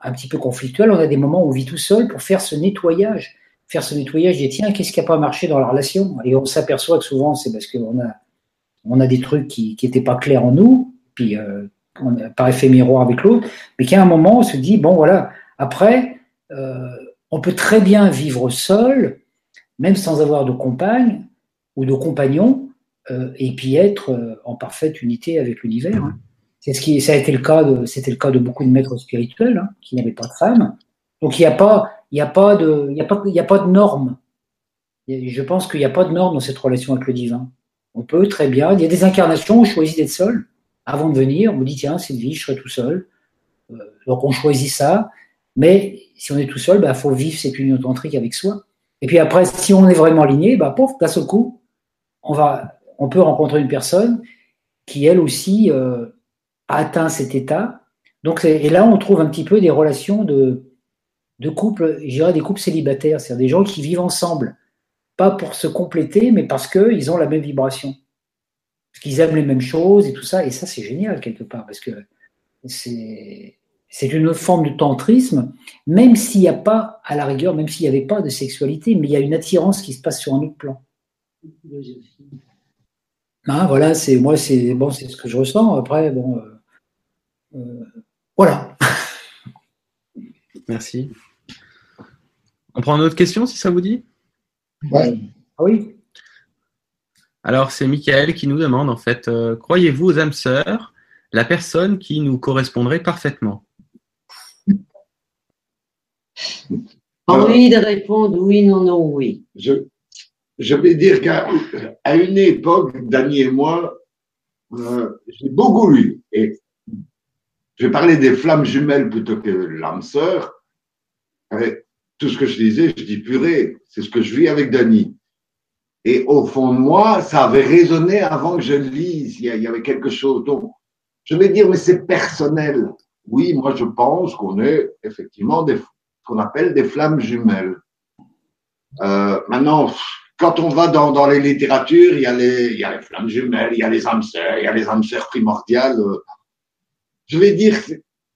Speaker 4: un petit peu conflictuelles, on a des moments où on vit tout seul pour faire ce nettoyage. Faire ce nettoyage et tiens, qu'est-ce qui n'a pas marché dans la relation? Et on s'aperçoit que souvent, c'est parce qu'on a, on a des trucs qui n'étaient pas clairs en nous, puis euh, par effet miroir avec l'autre, mais qu'à un moment, on se dit, bon voilà, après, euh, on peut très bien vivre seul, même sans avoir de compagne ou de compagnon, euh, et puis être en parfaite unité avec l'univers. Hein. C'est ce qui, ça de, c'était le cas de beaucoup de maîtres spirituels hein, qui n'avaient pas de femme. Donc il n'y a pas, de, il y de normes. Je pense qu'il n'y a pas de normes dans cette relation avec le divin. On peut très bien. Il y a des incarnations où on choisit d'être seul. Avant de venir, on dit tiens, cette vie, je serai tout seul. Euh, donc on choisit ça. Mais si on est tout seul, il bah, faut vivre cette union tantrique avec soi. Et puis après, si on est vraiment aligné, bah, pouf, d'un seul coup, on, va, on peut rencontrer une personne qui, elle aussi, euh, a atteint cet état. Donc, et là, on trouve un petit peu des relations de, de couple, je dirais des couples célibataires, c'est-à-dire des gens qui vivent ensemble, pas pour se compléter, mais parce qu'ils ont la même vibration. Parce qu'ils aiment les mêmes choses et tout ça. Et ça, c'est génial quelque part, parce que c'est une autre forme de tantrisme, même s'il n'y a pas, à la rigueur, même s'il n'y avait pas de sexualité, mais il y a une attirance qui se passe sur un autre plan. Hein, voilà, c'est moi, c'est bon, c'est ce que je ressens. Après, bon, euh, voilà.
Speaker 1: Merci. On prend une autre question, si ça vous dit?
Speaker 4: Ouais. Ah oui.
Speaker 1: Alors, c'est Michael qui nous demande, en fait, euh, croyez-vous aux âmes sœurs, la personne qui nous correspondrait parfaitement?
Speaker 3: Envie de répondre oui, non, non, oui.
Speaker 2: Je, je vais dire qu'à une époque, Dany et moi, euh, j'ai beaucoup lu. Et je vais parler des flammes jumelles plutôt que l'âme sœur. Tout ce que je disais, je dis purée, c'est ce que je vis avec Dany. Et au fond de moi, ça avait résonné avant que je le lise. Il y avait quelque chose. Donc, je vais dire, mais c'est personnel. Oui, moi, je pense qu'on est effectivement des, qu'on appelle des flammes jumelles. Euh, maintenant, quand on va dans, dans, les littératures, il y, a les, il y a les flammes jumelles, il y a les âmes sœurs, il y a les âmes sœurs primordiales. Je vais dire,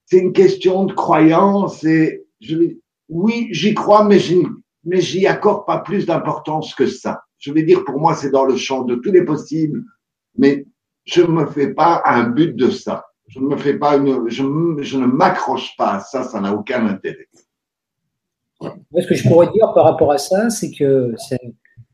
Speaker 2: c'est une question de croyance et je vais, oui, j'y crois, mais je, mais j'y accorde pas plus d'importance que ça. Je vais dire, pour moi, c'est dans le champ de tous les possibles, mais je ne me fais pas un but de ça. Je ne me fais pas une, je, je ne m'accroche pas à ça, ça n'a aucun intérêt.
Speaker 4: Ce que je pourrais dire par rapport à ça, c'est que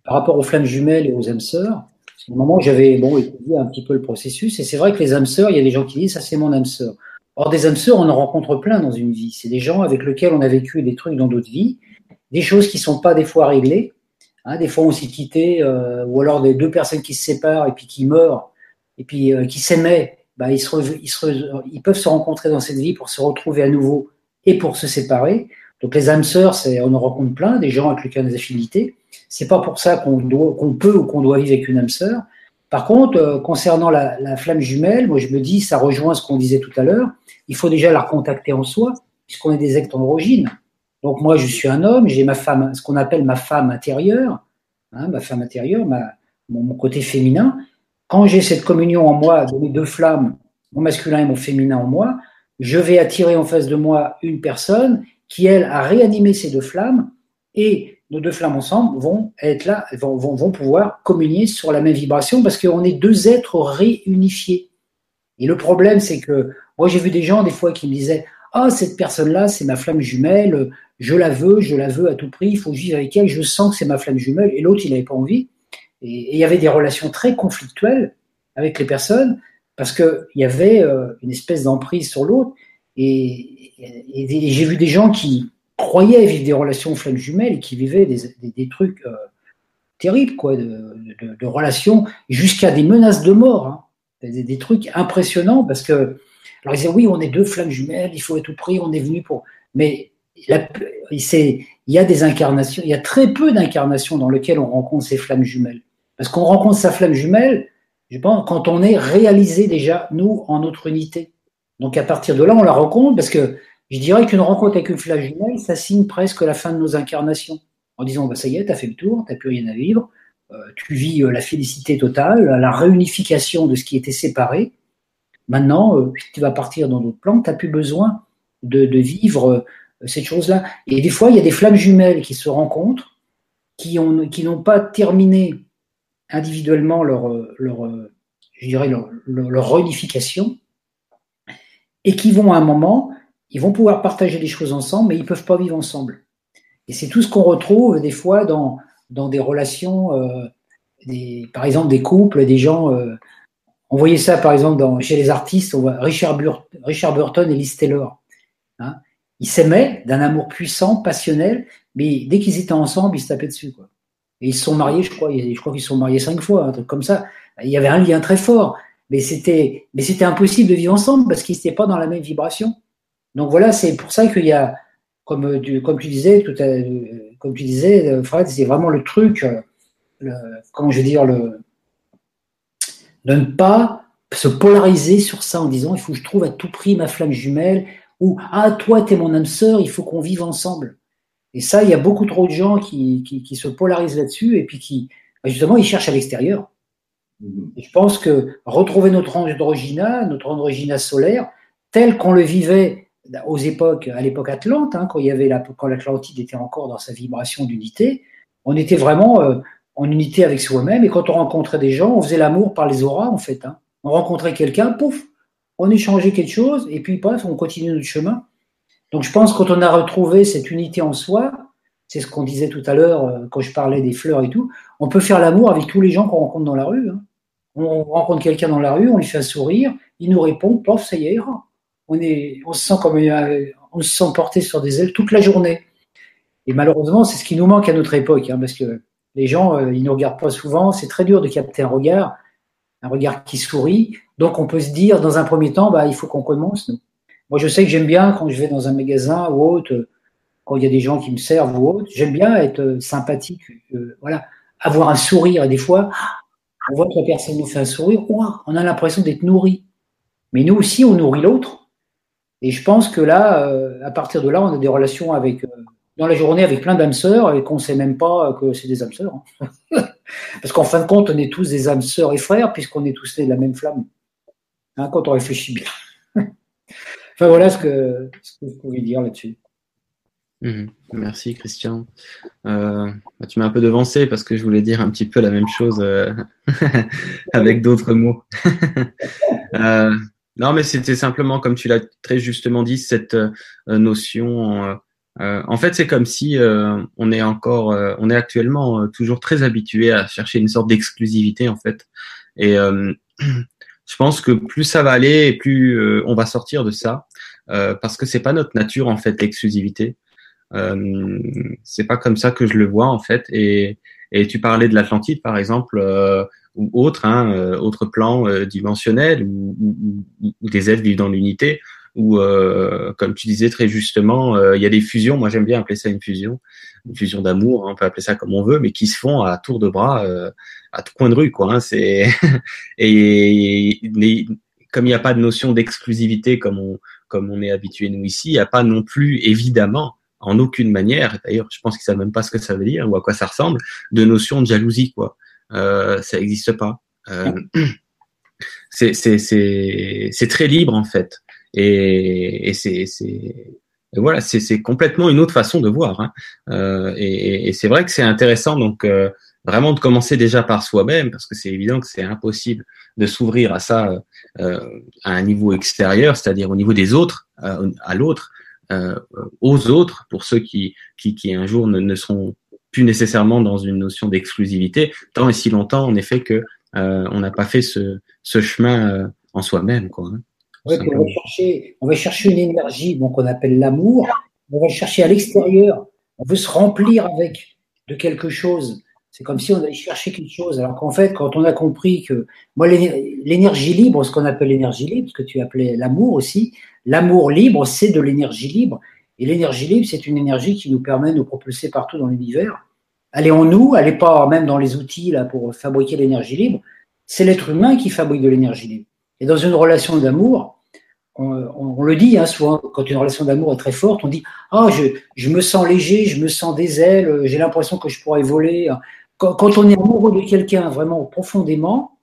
Speaker 4: par rapport aux flammes jumelles et aux âmes sœurs, c'est le moment j'avais bon, étudié un petit peu le processus, et c'est vrai que les âmes sœurs, il y a des gens qui disent ça c'est mon âme sœur. Or, des âmes sœurs, on en rencontre plein dans une vie. C'est des gens avec lesquels on a vécu des trucs dans d'autres vies, des choses qui sont pas des fois réglées. Hein, des fois, on s'est quitté, euh, ou alors des deux personnes qui se séparent et puis qui meurent, et puis euh, qui s'aimaient, bah, ils, se, ils, se, ils peuvent se rencontrer dans cette vie pour se retrouver à nouveau et pour se séparer. Donc les âmes sœurs, on en rencontre plein, des gens avec lesquels on a des affinités. C'est pas pour ça qu'on, peut ou qu'on doit vivre avec une âme sœur. Par contre, euh, concernant la, la, flamme jumelle, moi je me dis, ça rejoint ce qu'on disait tout à l'heure, il faut déjà la recontacter en soi, puisqu'on est des êtres androgynes. Donc moi je suis un homme, j'ai ma femme, ce qu'on appelle ma femme intérieure, hein, ma femme intérieure, ma, mon, mon côté féminin. Quand j'ai cette communion en moi de mes deux flammes, mon masculin et mon féminin en moi, je vais attirer en face de moi une personne qui, elle, a réanimé ces deux flammes et nos deux flammes ensemble vont être là, vont, vont, vont pouvoir communier sur la même vibration parce qu'on est deux êtres réunifiés. Et le problème, c'est que moi, j'ai vu des gens des fois qui me disaient Ah, cette personne-là, c'est ma flamme jumelle, je la veux, je la veux à tout prix, il faut vivre avec elle, je sens que c'est ma flamme jumelle, et l'autre, il n'avait pas envie. Et, il y avait des relations très conflictuelles avec les personnes parce qu'il y avait euh, une espèce d'emprise sur l'autre. Et, et, j'ai vu des gens qui croyaient vivre des relations flammes jumelles et qui vivaient des, des, trucs euh, terribles, quoi, de, de, relations jusqu'à des menaces de mort, hein. des, trucs impressionnants parce que, alors ils disaient oui, on est deux flammes jumelles, il faut être tout prix, on est venu pour, mais il y a des incarnations, il y a très peu d'incarnations dans lesquelles on rencontre ces flammes jumelles, parce qu'on rencontre sa flamme jumelle, je pense, quand on est réalisé déjà nous en notre unité. Donc à partir de là, on la rencontre parce que je dirais qu'une rencontre avec une flamme jumelle, ça signe presque la fin de nos incarnations. En disant, bah, ça y est, tu as fait le tour, tu plus rien à vivre, euh, tu vis euh, la félicité totale, la réunification de ce qui était séparé. Maintenant, euh, tu vas partir dans d'autres plans, tu n'as plus besoin de, de vivre cette chose-là. Et des fois, il y a des flammes jumelles qui se rencontrent, qui ont, qui n'ont pas terminé individuellement leur, leur je dirais leur, leur réunification, et qui vont à un moment ils vont pouvoir partager des choses ensemble, mais ils ne peuvent pas vivre ensemble. Et c'est tout ce qu'on retrouve des fois dans, dans des relations, euh, des, par exemple des couples, des gens. Euh, on voyait ça par exemple dans, chez les artistes, on voit Richard, Richard Burton et Liz Taylor. Hein. Ils s'aimaient d'un amour puissant, passionnel, mais dès qu'ils étaient ensemble, ils se tapaient dessus. Quoi. Et ils se sont mariés, je crois, je crois qu'ils se sont mariés cinq fois, un truc comme ça. Il y avait un lien très fort, mais c'était, mais c'était impossible de vivre ensemble parce qu'ils n'étaient pas dans la même vibration. Donc voilà, c'est pour ça qu'il y a, comme tu, comme tu disais, tout à, comme tu disais, euh, Fred, c'est vraiment le truc, euh, le, comment je veux dire, le, de ne pas se polariser sur ça en disant il faut que je trouve à tout prix ma flamme jumelle ou ah toi t'es mon âme sœur, il faut qu'on vive ensemble. Et ça, il y a beaucoup trop de gens qui, qui, se polarisent là-dessus et puis qui bah, justement ils cherchent à l'extérieur. Mm-hmm. Et je pense que retrouver notre androgyna, notre androgyna solaire, tel qu'on le vivait aux époques, à l'époque Atlante, hein, quand la, l'Atlantide était encore dans sa vibration d'unité, on était vraiment euh, en unité avec soi-même. Et quand on rencontrait des gens, on faisait l'amour par les auras, en fait. Hein. On rencontrait quelqu'un, pouf, on échangeait quelque chose, et puis bref, on continue notre chemin. Donc je pense que quand on a retrouvé cette unité en soi, c'est ce qu'on disait tout à l'heure euh, quand je parlais des fleurs et tout, on peut faire l'amour avec tous les gens qu'on rencontre dans la rue. Hein. On rencontre quelqu'un dans la rue, on lui fait un sourire, il nous répond, pof, ça y est, on, se sent comme on se sent porté sur des ailes toute la journée. Et malheureusement, c'est ce qui nous manque à notre époque, hein, parce que les gens, euh, ils ne regardent pas souvent. C'est très dur de capter un regard, un regard qui sourit. Donc, on peut se dire, dans un premier temps, bah, il faut qu'on commence. Nous. Moi, je sais que j'aime bien quand je vais dans un magasin ou autre, quand il y a des gens qui me servent ou autre, j'aime bien être euh, sympathique, euh, voilà, avoir un sourire. Et des fois, on voit que la personne nous fait un sourire, on a l'impression d'être nourri. Mais nous aussi, on nourrit l'autre. Et je pense que là, euh, à partir de là, on a des relations avec, euh, dans la journée avec plein d'âmes sœurs et qu'on ne sait même pas que c'est des âmes sœurs. Hein. Parce qu'en fin de compte, on est tous des âmes sœurs et frères puisqu'on est tous nés de la même flamme. Hein, quand on réfléchit bien. enfin voilà ce que, ce que je pouvais dire là-dessus.
Speaker 1: Mhm. Merci Christian. Euh, tu m'as un peu devancé parce que je voulais dire un petit peu la même chose euh, avec d'autres mots. euh, non, mais c'était simplement, comme tu l'as très justement dit, cette euh, notion. Euh, en fait, c'est comme si on est encore, on est actuellement toujours très habitué à chercher une sorte d'exclusivité en fait. Et je pense que plus ça va aller, plus on va sortir de ça, parce que c'est pas notre nature en fait l'exclusivité. Euh, c'est pas comme ça que je le vois en fait. Et, et tu parlais de l'Atlantide par exemple euh, ou autre, hein, euh, autre plan euh, dimensionnel ou, ou, ou, des êtres vivent dans l'unité. Ou comme tu disais très justement, il y a des fusions. Moi j'aime bien appeler ça une fusion, une fusion d'amour. Hein, on peut appeler ça comme on veut, mais qui se font à tour de bras, à tout coin de rue, quoi. Hein, c'est et, comme il n'y a pas de notion d'exclusivité comme on comme on est habitué nous ici, il n'y a pas non plus évidemment en aucune manière, d'ailleurs je pense qu'ils savent même pas ce que ça veut dire ou à quoi ça ressemble, de notion de jalousie quoi. Euh, ça n'existe pas. Euh, c'est c'est très libre en fait et, et c'est voilà c'est complètement une autre façon de voir hein. euh, et, et c'est vrai que c'est intéressant donc euh, vraiment de commencer déjà par soi-même parce que c'est évident que c'est impossible de s'ouvrir à ça euh, à un niveau extérieur c'est-à-dire au niveau des autres euh, à l'autre euh, aux autres, pour ceux qui, qui, qui un jour ne, ne, seront plus nécessairement dans une notion d'exclusivité, tant et si longtemps, en effet, que euh, on n'a pas fait ce, ce chemin euh, en soi-même. Quoi, hein,
Speaker 4: on, va chercher, on va chercher une énergie bon, qu'on appelle l'amour, on va chercher à l'extérieur, on veut se remplir avec de quelque chose. C'est comme si on allait chercher quelque chose. Alors qu'en fait, quand on a compris que moi, l'énergie libre, ce qu'on appelle l'énergie libre, ce que tu appelais l'amour aussi, L'amour libre, c'est de l'énergie libre. Et l'énergie libre, c'est une énergie qui nous permet de nous propulser partout dans l'univers. Elle est en nous, elle n'est pas même dans les outils là pour fabriquer l'énergie libre. C'est l'être humain qui fabrique de l'énergie libre. Et dans une relation d'amour, on, le dit hein, souvent, quand une relation d'amour est très forte, on dit Ah, je, je, me sens léger, je me sens des ailes, j'ai l'impression que je pourrais voler. Quand, quand on est amoureux de quelqu'un vraiment profondément,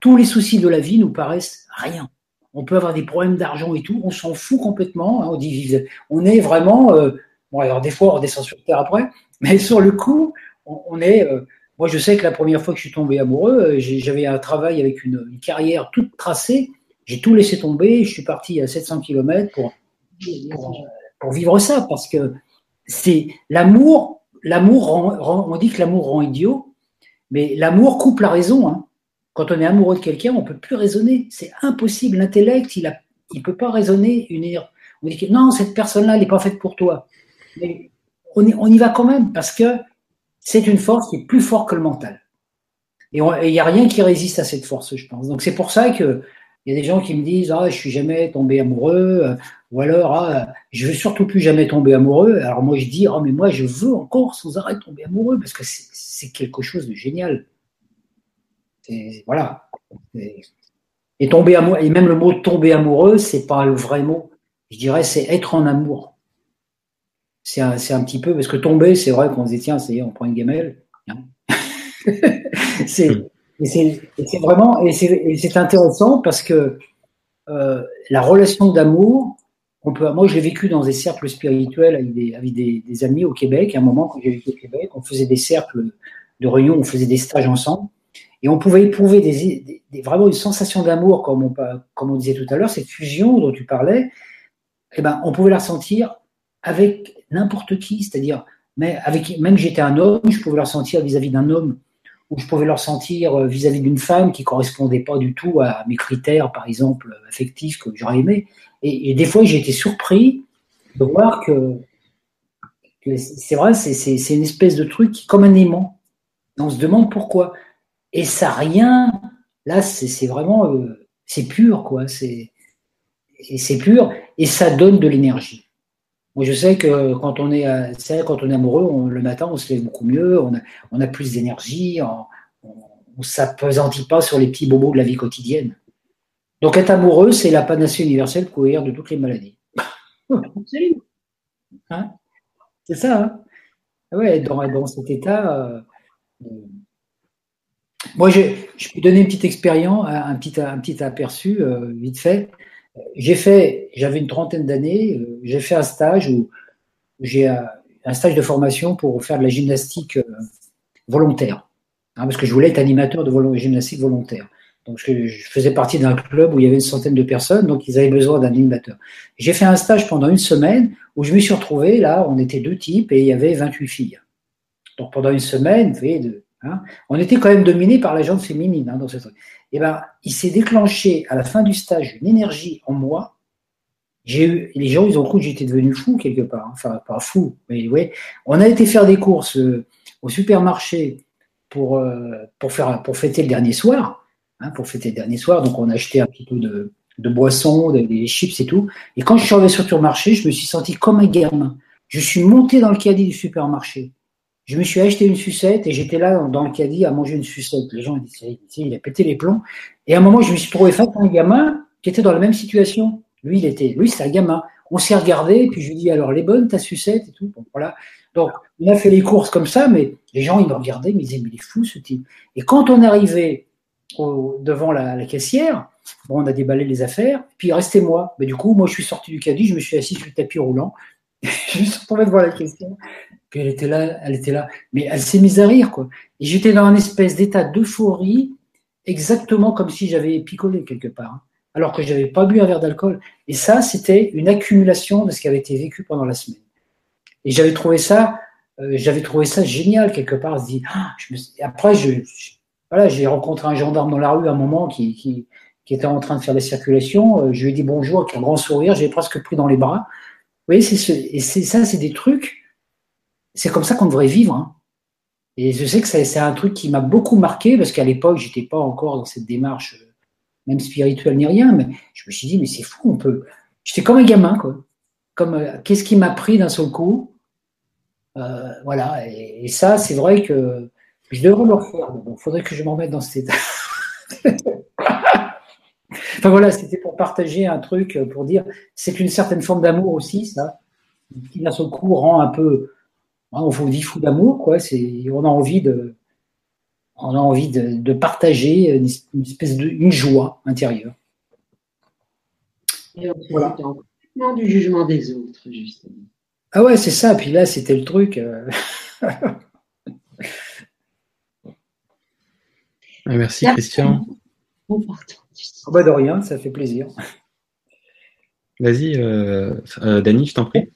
Speaker 4: tous les soucis de la vie nous paraissent rien on peut avoir des problèmes d'argent et tout, on s'en fout complètement. Hein, on dit, on est vraiment, euh, bon alors des fois on redescend sur terre après, mais sur le coup, on, est. Euh, moi, je sais que la première fois que je suis tombé amoureux, euh, j'avais un travail avec une, carrière toute tracée. J'ai tout laissé tomber. Je suis parti à 700 km pour, pour, vivre ça, parce que c'est l'amour. L'amour on dit que l'amour rend idiot, mais l'amour coupe la raison. Hein. Quand on est amoureux de quelqu'un, on ne peut plus raisonner. C'est impossible. L'intellect, il ne peut pas raisonner. Une... On dit que non, cette personne-là, elle n'est pas faite pour toi. Mais on, y va quand même parce que c'est une force qui est plus forte que le mental. Et il n'y a rien qui résiste à cette force, je pense. Donc c'est pour ça que il y a des gens qui me disent ah je suis jamais tombé amoureux euh, ou alors ah je veux surtout plus jamais tomber amoureux. Alors moi je dis ah mais moi je veux encore sans arrêt tomber amoureux parce que c'est quelque chose de génial voilà. Et tomber amoureux, et même le mot tomber amoureux, c'est pas le vrai mot. Je dirais c'est être en amour. C'est un, un, petit peu parce que tomber, c'est vrai qu'on se dit tiens, c'est on prend une gamelle. Hein. c'est vraiment et c'est intéressant parce que euh, la relation d'amour, on peut. Moi, je l'ai vécu dans des cercles spirituels avec des, avec des, des amis au Québec. À un moment, quand j'ai vécu au Québec, on faisait des cercles de réunion, on faisait des stages ensemble. Et on pouvait éprouver des, vraiment une sensation d'amour, comme on, disait tout à l'heure, cette fusion dont tu parlais, eh ben, on pouvait la ressentir avec n'importe qui, c'est-à-dire, même j'étais un homme, je pouvais la ressentir vis-à-vis d'un homme, ou je pouvais la ressentir euh, vis-à-vis d'une femme qui correspondait pas du tout à mes critères, par exemple, affectifs que j'aurais aimé. Et, des fois, j'ai été surpris de voir que, c'est vrai, c'est une espèce de truc qui, comme un aimant. On se demande pourquoi et ça rien. Là, c'est vraiment, euh, c'est pur, quoi. C'est c'est pur et ça donne de l'énergie. Moi, je sais que quand on est, euh, quand on est amoureux, le matin, on se lève beaucoup mieux, on a, on a plus d'énergie, on, ne s'apesantit pas sur les petits bobos de la vie quotidienne. Donc, être amoureux, c'est la panacée universelle pour guérir de toutes les maladies. Hein? C'est ça. Hein? Ouais, dans, dans cet état. Euh, moi, je, je peux donner une petite expérience, un petit, un petit aperçu, euh, vite fait. j'ai fait, j'avais une trentaine d'années, euh, j'ai fait un stage où j'ai un, stage de formation pour faire de la gymnastique euh, volontaire, hein, parce que je voulais être animateur de gymnastique volontaire. Donc je, faisais partie d'un club où il y avait une centaine de personnes, donc ils avaient besoin d'un animateur. J'ai fait un stage pendant une semaine où je me suis retrouvé, là, on était deux types et il y avait 28 filles. Donc pendant une semaine, vous voyez, de, hein, on était quand même dominé par la gente féminine hein, dans ce truc. Et eh ben, il s'est déclenché à la fin du stage une énergie en moi. J'ai eu, les gens, ils ont cru que j'étais devenu fou quelque part. Hein. Enfin, pas fou, mais. On a été faire des courses euh, au supermarché pour, euh, pour, fêter le dernier soir. Pour fêter le dernier soir. Donc, on a acheté un petit peu de, de boissons, des, chips et tout. Et quand je suis arrivé sur le marché, je me suis senti comme un gamin. Je suis monté dans le caddie du supermarché. Je me suis acheté une sucette et j'étais là dans le caddie à manger une sucette. Les gens disaient, il a pété les plombs. Et à un moment, je me suis trouvé face à un gamin qui était dans la même situation. Lui, il était, lui, c'est un gamin. On s'est regardé, puis je lui dis, alors, les bonnes, ta sucette et tout. Donc, on a fait les courses comme ça, mais les gens, ils me regardaient, ils me disaient, mais il est fou, ce type. Et quand on arrivait devant la, caissière. Bon, on a déballé les affaires, puis restait moi. Mais du coup, moi, je suis sorti du caddie, je me suis assis sur le tapis roulant. je me suis retrouvé devant la question. Puis elle était là, elle était là. Mais elle s'est mise à rire, quoi. Et j'étais dans un espèce d'état d'euphorie, exactement comme si j'avais picolé quelque part. Hein. alors que je n'avais pas bu un verre d'alcool. Et ça, c'était une accumulation de ce qui avait été vécu pendant la semaine. Et j'avais trouvé ça, euh, j'avais trouvé ça génial quelque part. Ah, me... Après, j'ai rencontré un gendarme dans la rue à un moment qui, qui, était en train de faire la circulation. Euh, je lui ai dit bonjour avec un grand sourire, j'ai presque pris dans les bras. Voyez, c'est et c'est ça, c'est des trucs. C'est comme ça qu'on devrait vivre. Hein. Et je sais que c'est un truc qui m'a beaucoup marqué parce qu'à l'époque, j'étais pas encore dans cette démarche, euh, même spirituelle ni rien, mais je me suis dit, mais c'est fou, on peut. J'étais comme un gamin, quoi. Comme euh, qu'est-ce qui m'a pris d'un seul coup Voilà. et ça, c'est vrai que je devrais le refaire, il faudrait que je m'en mette dans cet état. enfin voilà, c'était pour partager un truc, pour dire, c'est une certaine forme d'amour aussi, ça, qui d'un seul coup rend un peu, hein, on vous dit fou d'amour, quoi, c'est, on a envie de, on a envie de, partager une, espèce de, une joie intérieure.
Speaker 3: Et on voilà. du jugement des autres, justement.
Speaker 4: Ah ouais, c'est ça, puis là, c'était le truc. Euh,
Speaker 1: Ah, merci Christian.
Speaker 4: Oh, bah de rien, ça fait plaisir.
Speaker 1: Vas-y, euh, euh, Dani, je t'en prie.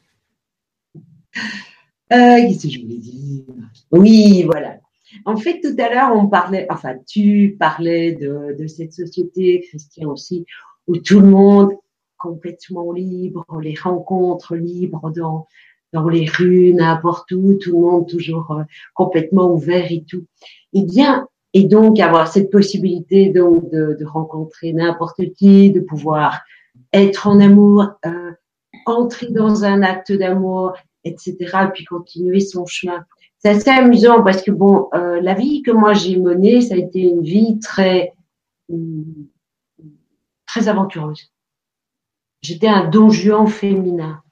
Speaker 3: Euh, qu'est-ce que je voulais dire? Oui, voilà. En fait, tout à l'heure, on parlait, enfin, tu parlais de, cette société, Christian aussi, où tout le monde complètement libre, les rencontres libres dans, dans les rues, n'importe où, tout le monde toujours complètement ouvert et tout. Eh bien, et donc avoir cette possibilité donc de, rencontrer n'importe qui, de pouvoir être en amour, euh, entrer dans un acte d'amour, etc. Et puis continuer son chemin. C'est assez amusant parce que bon, euh, la vie que moi j'ai menée, ça a été une vie très très aventureuse. J'étais un don Juan féminin.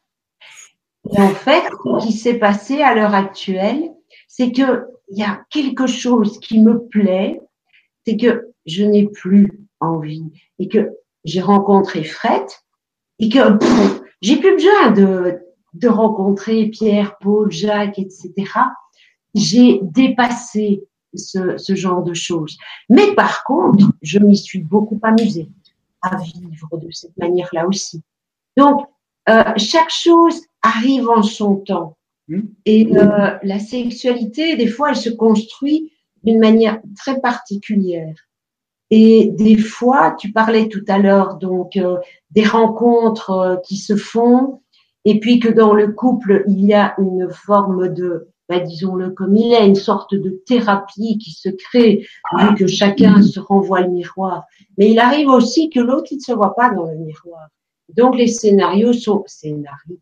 Speaker 3: Et en fait, ce qui s'est passé à l'heure actuelle, c'est que il y a quelque chose qui me plaît, c'est que je n'ai plus envie et que j'ai rencontré Fred et que j'ai plus besoin de, de rencontrer Pierre, Paul, Jacques, etc. J'ai dépassé ce, ce genre de choses. Mais par contre, je m'y suis beaucoup amusée à vivre de cette manière-là aussi. Donc, euh, chaque chose arrive en son temps. Hmm? Et euh, la sexualité, des fois, elle se construit d'une manière très particulière. Et des fois, tu parlais tout à l'heure donc euh, des rencontres euh, qui se font, et puis que dans le couple il y a une forme de, bah, disons-le comme il est, une sorte de thérapie qui se crée vu que chacun se renvoie le miroir. Mais il arrive aussi que l'autre il ne se voit pas dans le miroir. Donc les scénarios sont scénarios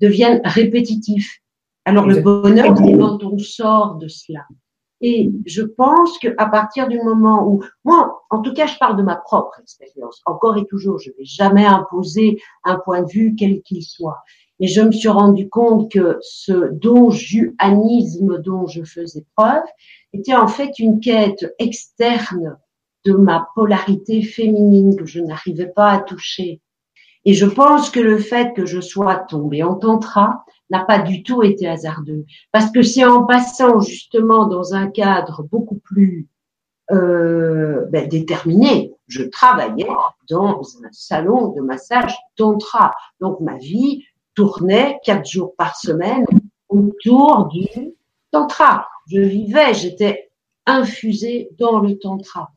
Speaker 3: deviennent répétitifs. Alors le bonheur, c'est quand on sort de cela. Et je pense qu'à partir du moment où, moi, en tout cas, je parle de ma propre expérience, encore et toujours, je ne vais jamais imposer un point de vue quel qu'il soit. Mais je me suis rendu compte que ce donjuanisme dont je faisais preuve était en fait une quête externe de ma polarité féminine que je n'arrivais pas à toucher. Et je pense que le fait que je sois tombée en tantra n'a pas du tout été hasardeux. Parce que c'est en passant justement dans un cadre beaucoup plus euh, ben, déterminé, je travaillais dans un salon de massage tantra. Donc ma vie tournait quatre jours par semaine autour du tantra. Je vivais, j'étais infusée dans le tantra.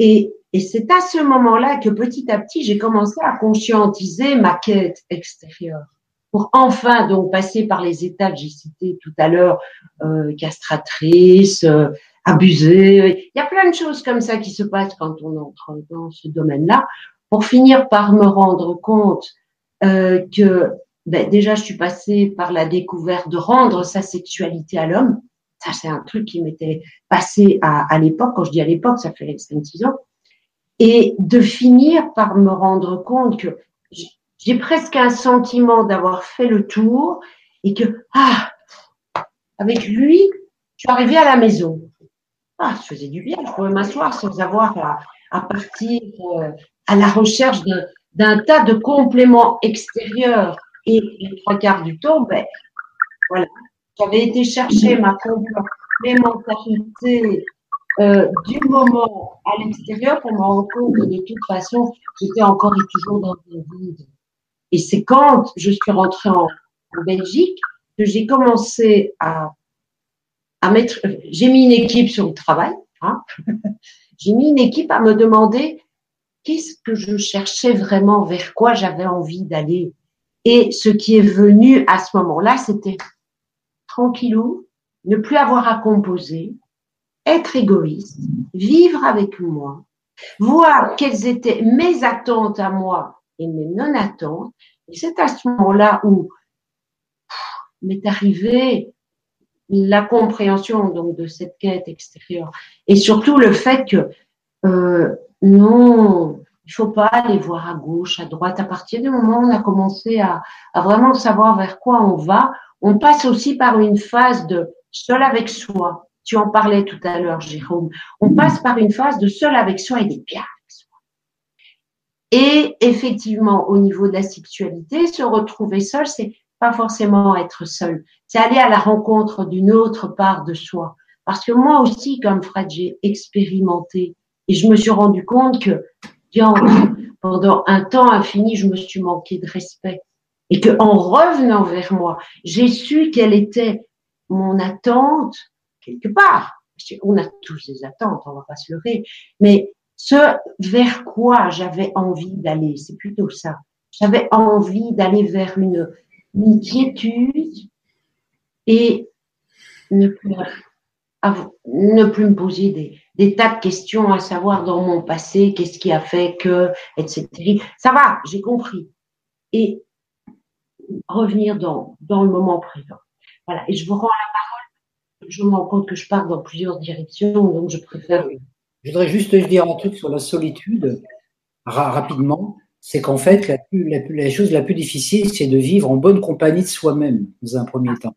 Speaker 3: Et, et c'est à ce moment-là que petit à petit, j'ai commencé à conscientiser ma quête extérieure pour enfin donc passer par les étapes j'ai cité tout à l'heure, euh, castratrice, euh, abusée. Il y a plein de choses comme ça qui se passent quand on entre dans ce domaine-là, pour finir par me rendre compte euh, que ben, déjà je suis passée par la découverte de rendre sa sexualité à l'homme. Ça, c'est un truc qui m'était passé à, à l'époque. Quand je dis à l'époque, ça fait 5-6 ans. Et de finir par me rendre compte que j'ai presque un sentiment d'avoir fait le tour et que, ah, avec lui, je suis arrivée à la maison. Ah, ça faisait du bien, je pouvais m'asseoir sans avoir à, partir euh, à la recherche d'un tas de compléments extérieurs. Et les trois quarts du temps, ben, voilà, j'avais été chercher ma complémentarité euh, du moment à l'extérieur pour me rendre compte que de toute façon, j'étais encore et toujours dans le vide. Et c'est quand je suis rentrée en, Belgique que j'ai commencé à, mettre, j'ai mis une équipe sur le travail, hein. j'ai mis une équipe à me demander qu'est-ce que je cherchais vraiment, vers quoi j'avais envie d'aller. Et ce qui est venu à ce moment-là, c'était tranquillou, ne plus avoir à composer, être égoïste, vivre avec moi, voir quelles étaient mes attentes à moi et mes non-attentes. Et c'est à ce moment-là où m'est arrivé la compréhension donc de cette quête extérieure et surtout le fait que euh, non, il faut pas aller voir à gauche, à droite. À partir du moment où on a commencé à vraiment savoir vers quoi on va, on passe aussi par une phase de seul avec soi. Tu en parlais tout à l'heure, Jérôme. On passe par une phase de seul avec soi et des bien et effectivement, au niveau de la sexualité, se retrouver seul, c'est pas forcément être seul. C'est aller à la rencontre d'une autre part de soi. Parce que moi aussi, comme Fred, j'ai expérimenté et je me suis rendu compte que, pendant un temps infini, je me suis manqué de respect. Et que, en revenant vers moi, j'ai su quelle était mon attente, quelque part. On a tous des attentes, on va pas se leurrer. Mais ce vers quoi j'avais envie d'aller, c'est plutôt ça. J'avais envie d'aller vers une, quiétude et ne plus, ne plus me poser des, des, tas de questions à savoir dans mon passé, qu'est-ce qui a fait que, etc. Ça va, j'ai compris. Et revenir dans, dans le moment présent. Voilà. Et je vous rends la parole. Je me rends compte que je pars dans plusieurs directions, donc je préfère
Speaker 4: je voudrais juste dire un truc sur la solitude, rapidement. C'est qu'en fait, la, chose la plus difficile, c'est de vivre en bonne compagnie de soi-même, dans un premier temps.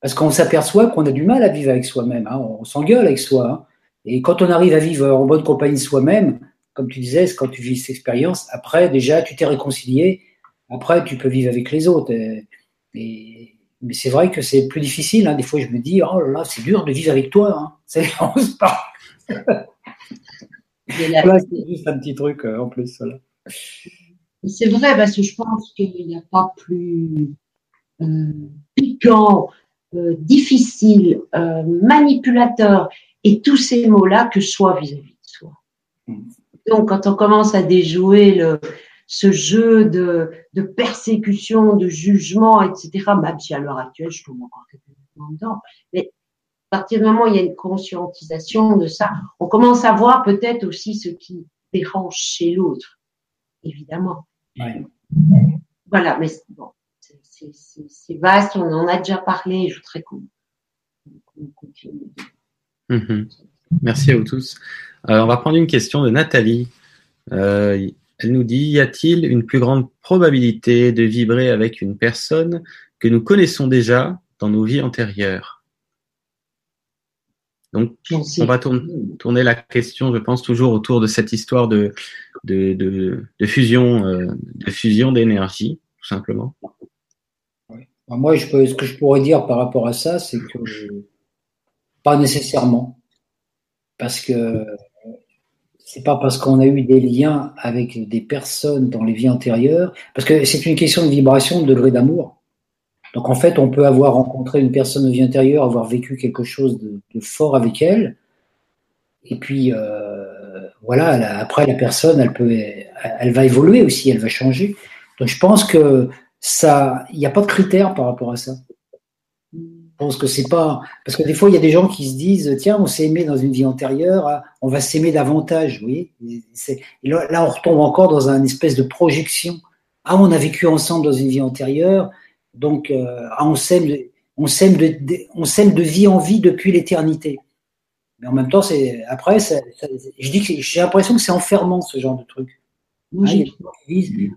Speaker 4: Parce qu'on s'aperçoit qu'on a du mal à vivre avec soi-même. Hein. On s'engueule avec soi. Hein. Et quand on arrive à vivre en bonne compagnie de soi-même, comme tu disais, quand tu vis cette expérience, après, déjà, tu t'es réconcilié. Après, tu peux vivre avec les autres. Et, mais c'est vrai que c'est plus difficile. Hein. Des fois, je me dis, oh là là, c'est dur de vivre avec toi. Hein. C'est, pas. c'est juste un petit truc euh, en plus.
Speaker 3: C'est vrai, parce que je pense qu'il n'y a pas plus euh, piquant, euh, difficile, manipulateur et tous ces mots-là que soi vis-à-vis de soi. Hmm. Donc, quand on commence à déjouer le, ce jeu de, de, persécution, de jugement, etc., même si à l'heure actuelle, je trouve encore quelques dedans, mais à partir du moment où il y a une conscientisation de ça, on commence à voir peut-être aussi ce qui dérange chez l'autre, évidemment. Voilà, mais bon, c'est vaste, on en a déjà parlé, je voudrais qu'on continue.
Speaker 1: Mhm. Merci à vous tous. Euh, on va prendre une question de Nathalie. Euh, elle nous dit, y a-t-il une plus grande probabilité de vibrer avec une personne que nous connaissons déjà dans nos vies antérieures? Donc, on va tourner, la question, je pense, toujours autour de cette histoire de, de, de, fusion, de fusion d'énergie, tout simplement.
Speaker 4: Moi, je peux, ce que je pourrais dire par rapport à ça, c'est que pas nécessairement, parce que c'est pas parce qu'on a eu des liens avec des personnes dans les vies antérieures, parce que c'est une question de vibration, de degré d'amour. Donc en fait, on peut avoir rencontré une personne de vie antérieure, avoir vécu quelque chose de, fort avec elle, et puis euh, voilà, après la personne, elle peut, elle va évoluer aussi, elle va changer. Donc je pense que ça, il n'y a pas de critères par rapport à ça. Je pense que c'est pas parce que des fois il y a des gens qui se disent tiens on s'est aimé dans une vie antérieure, hein, on va s'aimer davantage, oui. là, on retombe encore dans un espèce de projection. Ah on a vécu ensemble dans une vie antérieure, donc euh, ah, on s'aime, on s'aime de, on s'aime de vie en vie depuis l'éternité. Mais en même temps c'est après je dis que j'ai l'impression que c'est enfermant ce genre de truc. Ah, il y a des gens qui disent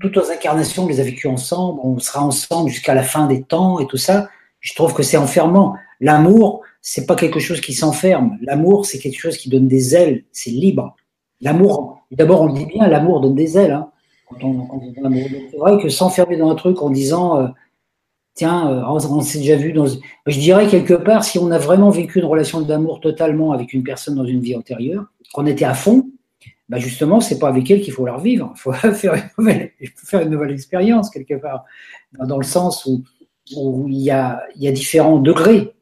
Speaker 4: toutes nos incarnations on les a vécues ensemble, on sera ensemble jusqu'à la fin des temps et tout ça je trouve que c'est enfermant. L'amour, c'est pas quelque chose qui s'enferme. L'amour, c'est quelque chose qui donne des ailes, c'est libre. L'amour, d'abord on le dit bien, l'amour donne des ailes. Hein, C'est vrai que s'enfermer dans un truc en disant, euh, tiens, euh, on, s'est déjà vu dans. Je dirais quelque part, si on a vraiment vécu une relation d'amour totalement avec une personne dans une vie antérieure, qu'on était à fond, bah justement, c'est pas avec elle qu'il faut la revivre. Il faut faire une nouvelle expérience quelque part, dans le sens où où il y a, différents degrés,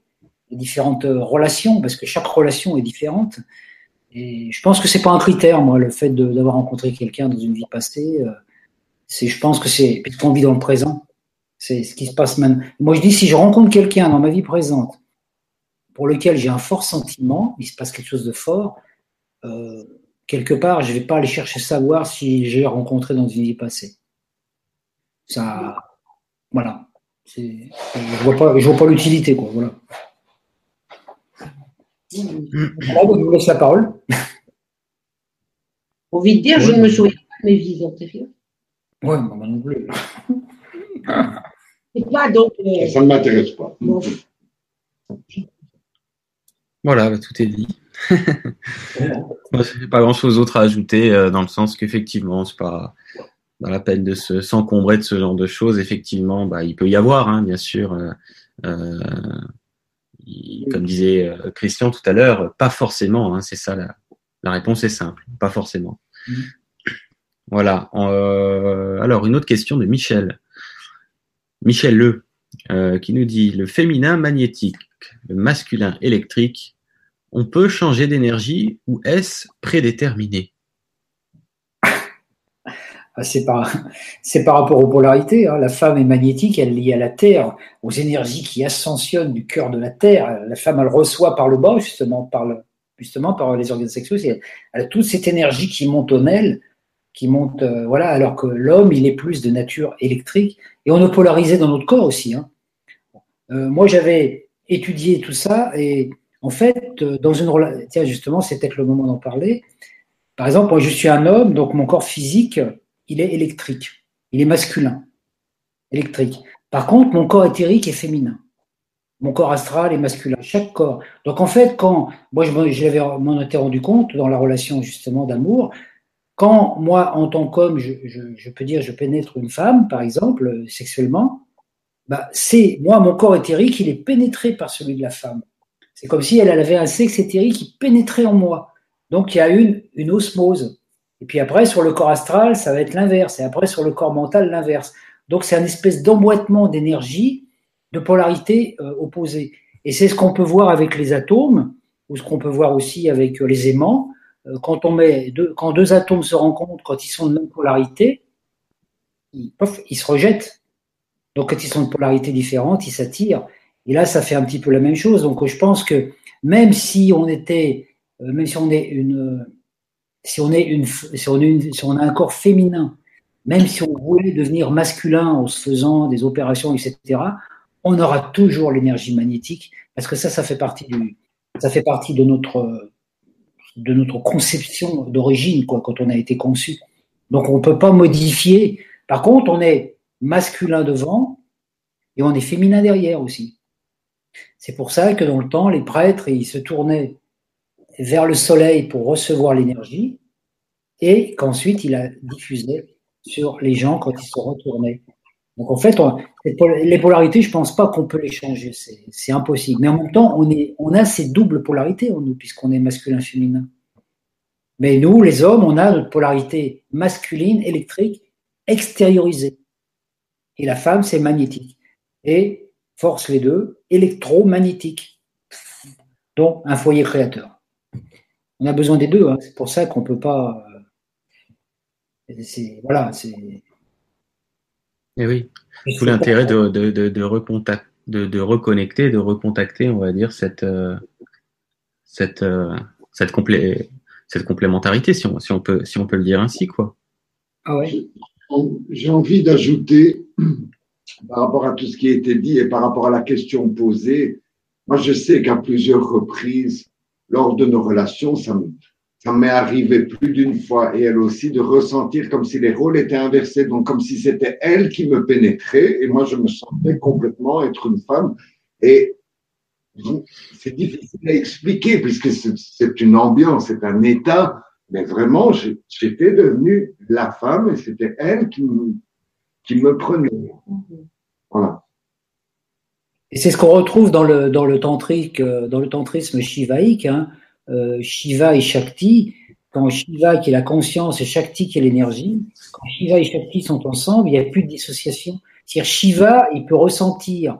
Speaker 4: différentes relations, parce que chaque relation est différente. Et je pense que c'est pas un critère, moi, le fait d'avoir rencontré quelqu'un dans une vie passée. Euh, c'est, je pense que c'est puisqu'on vit dans le présent. C'est ce qui se passe maintenant. Moi, je dis si je rencontre quelqu'un dans ma vie présente pour lequel j'ai un fort sentiment, il se passe quelque chose de fort. Euh, quelque part, je vais pas aller chercher savoir si j'ai rencontré dans une vie passée. Ça, voilà je vois pas, je vois pas l'utilité, quoi. Voilà. Là, je vous laisse la parole.
Speaker 3: Envie de dire, je ne me souviens pas de mes vies antérieures.
Speaker 4: Ouais, moi non plus.
Speaker 3: pas donc.
Speaker 2: Euh, ça ne m'intéresse pas.
Speaker 1: Voilà, bah, tout est dit. pas grand chose d'autre à ajouter euh, dans le sens qu'effectivement, c'est pas dans la peine de se s'encombrer de ce genre de choses, effectivement, bah, il peut y avoir, hein, bien sûr, euh, euh comme disait euh, Christian tout à l'heure, pas forcément. Hein, c'est ça la, la, réponse est simple, pas forcément. Mm. Voilà. Euh, alors une autre question de Michel, Michel Le, qui nous dit le féminin magnétique, le masculin électrique, on peut changer d'énergie ou est-ce prédéterminé?
Speaker 4: C'est par, par rapport aux polarités. Hein. La femme est magnétique, elle est liée à la Terre, aux énergies qui ascensionnent du cœur de la Terre. La femme, elle reçoit par le bas, justement, par, le, justement, par les organes sexuels. Elle a toute cette énergie qui monte en elle, qui monte, euh, voilà, alors que l'homme, il est plus de nature électrique. Et on est polarisé dans notre corps aussi. Hein. Euh, moi, j'avais étudié tout ça et en fait, euh, dans une relation, tiens, justement, c'est peut-être le moment d'en parler. Par exemple, moi, je suis un homme, donc mon corps physique, il est électrique. Il est masculin, électrique. Par contre, mon corps éthérique est féminin. Mon corps astral est masculin. Chaque corps. Donc en fait, quand moi je, m'en étais rendu compte dans la relation justement d'amour, quand moi en tant qu'homme, je, peux dire je pénètre une femme, par exemple, sexuellement, bah, c'est moi mon corps éthérique, il est pénétré par celui de la femme. C'est comme si elle, avait un sexe éthérique qui pénétrait en moi. Donc il y a une, une osmose. Et puis après, sur le corps astral, ça va être l'inverse. Et après, sur le corps mental, l'inverse. Donc, c'est un espèce d'emboîtement d'énergie, de polarité euh, opposée. Et c'est ce qu'on peut voir avec les atomes, ou ce qu'on peut voir aussi avec euh, les aimants. Euh, quand, on met deux, quand deux atomes se rencontrent, quand ils sont de même polarité, ils, ils se rejettent. Donc, quand ils sont de polarité différente, ils s'attirent. Et là, ça fait un petit peu la même chose. Donc, je pense que même si on était, même si on est une, si on, est une, si, on a un corps féminin, même si on voulait devenir masculin en se faisant des opérations, etc., on aura toujours l'énergie magnétique parce que ça, ça fait partie du, ça fait partie de notre, de notre conception d'origine, quoi, quand on a été conçu. Donc, on ne peut pas modifier. Par contre, on est masculin devant et on est féminin derrière aussi. C'est pour ça que dans le temps, les prêtres, ils se tournaient vers le soleil pour recevoir l'énergie, et qu'ensuite il a diffusé sur les gens quand ils sont retournés. Donc en fait, les polarités, je pense pas qu'on peut les changer, c'est impossible. Mais en même temps, on, a ces doubles polarités en nous, puisqu'on est masculin-féminin. Mais nous, les hommes, on a notre polarité masculine, électrique, extériorisée. Et la femme, c'est magnétique. Et force les deux, électromagnétique. Donc, un foyer créateur. On a besoin des deux. Hein. C'est pour ça qu'on ne peut pas. Euh, voilà, c'est.
Speaker 1: Et eh oui. Tout l'intérêt de, de, de, de, reconnecter, de recontacter, on va dire, cette, euh, cette, euh, cette, complé cette complémentarité, si on, si, on peut, si on peut le dire ainsi. Quoi.
Speaker 2: Ah J'ai envie d'ajouter, par rapport à tout ce qui a été dit et par rapport à la question posée, moi je sais qu'à plusieurs reprises, lors de nos relations, ça ça m'est arrivé plus d'une fois et elle aussi de ressentir comme si les rôles étaient inversés, donc comme si c'était elle qui me pénétrait et moi je me sentais complètement être une femme. Et c'est difficile à expliquer puisque c'est une ambiance, c'est un état, mais vraiment, j'étais devenue la femme et c'était elle qui me, qui me prenait. Voilà.
Speaker 4: Et c'est ce qu'on retrouve dans le, dans le tantrique, euh, dans le tantrisme shivaïque, hein. euh, Shiva et Shakti. Quand Shiva qui est la conscience et Shakti qui est l'énergie, quand Shiva et Shakti sont ensemble, il n'y a plus de dissociation. C'est-à-dire Shiva, il peut ressentir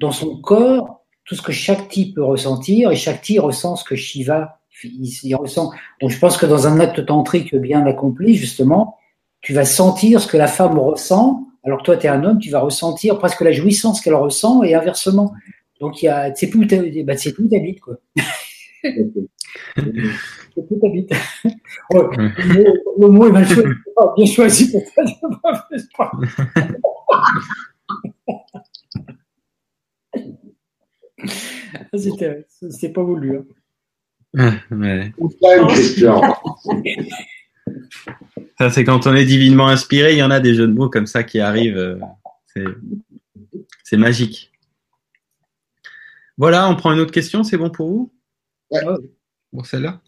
Speaker 4: dans son corps tout ce que Shakti peut ressentir, et Shakti ressent ce que Shiva il, ressent. Donc je pense que dans un acte tantrique bien accompli, justement, tu vas sentir ce que la femme ressent, alors que toi tu es un homme, tu vas ressentir presque la jouissance qu'elle ressent, et inversement. Donc il y a, c'est plus où bah, c'est plus t'habites quoi. c'est plus t'habites. le, mot, est mal choisi, bien choisi peut-être. Ah, c'était pas voulu. Hein.
Speaker 1: Ça, c'est quand on est divinement inspiré, il y en a des jeux de mots comme ça qui arrivent. Euh, c'est magique. Voilà, on prend une autre question, c'est bon pour vous?
Speaker 2: Ouais.
Speaker 1: Pour celle-là?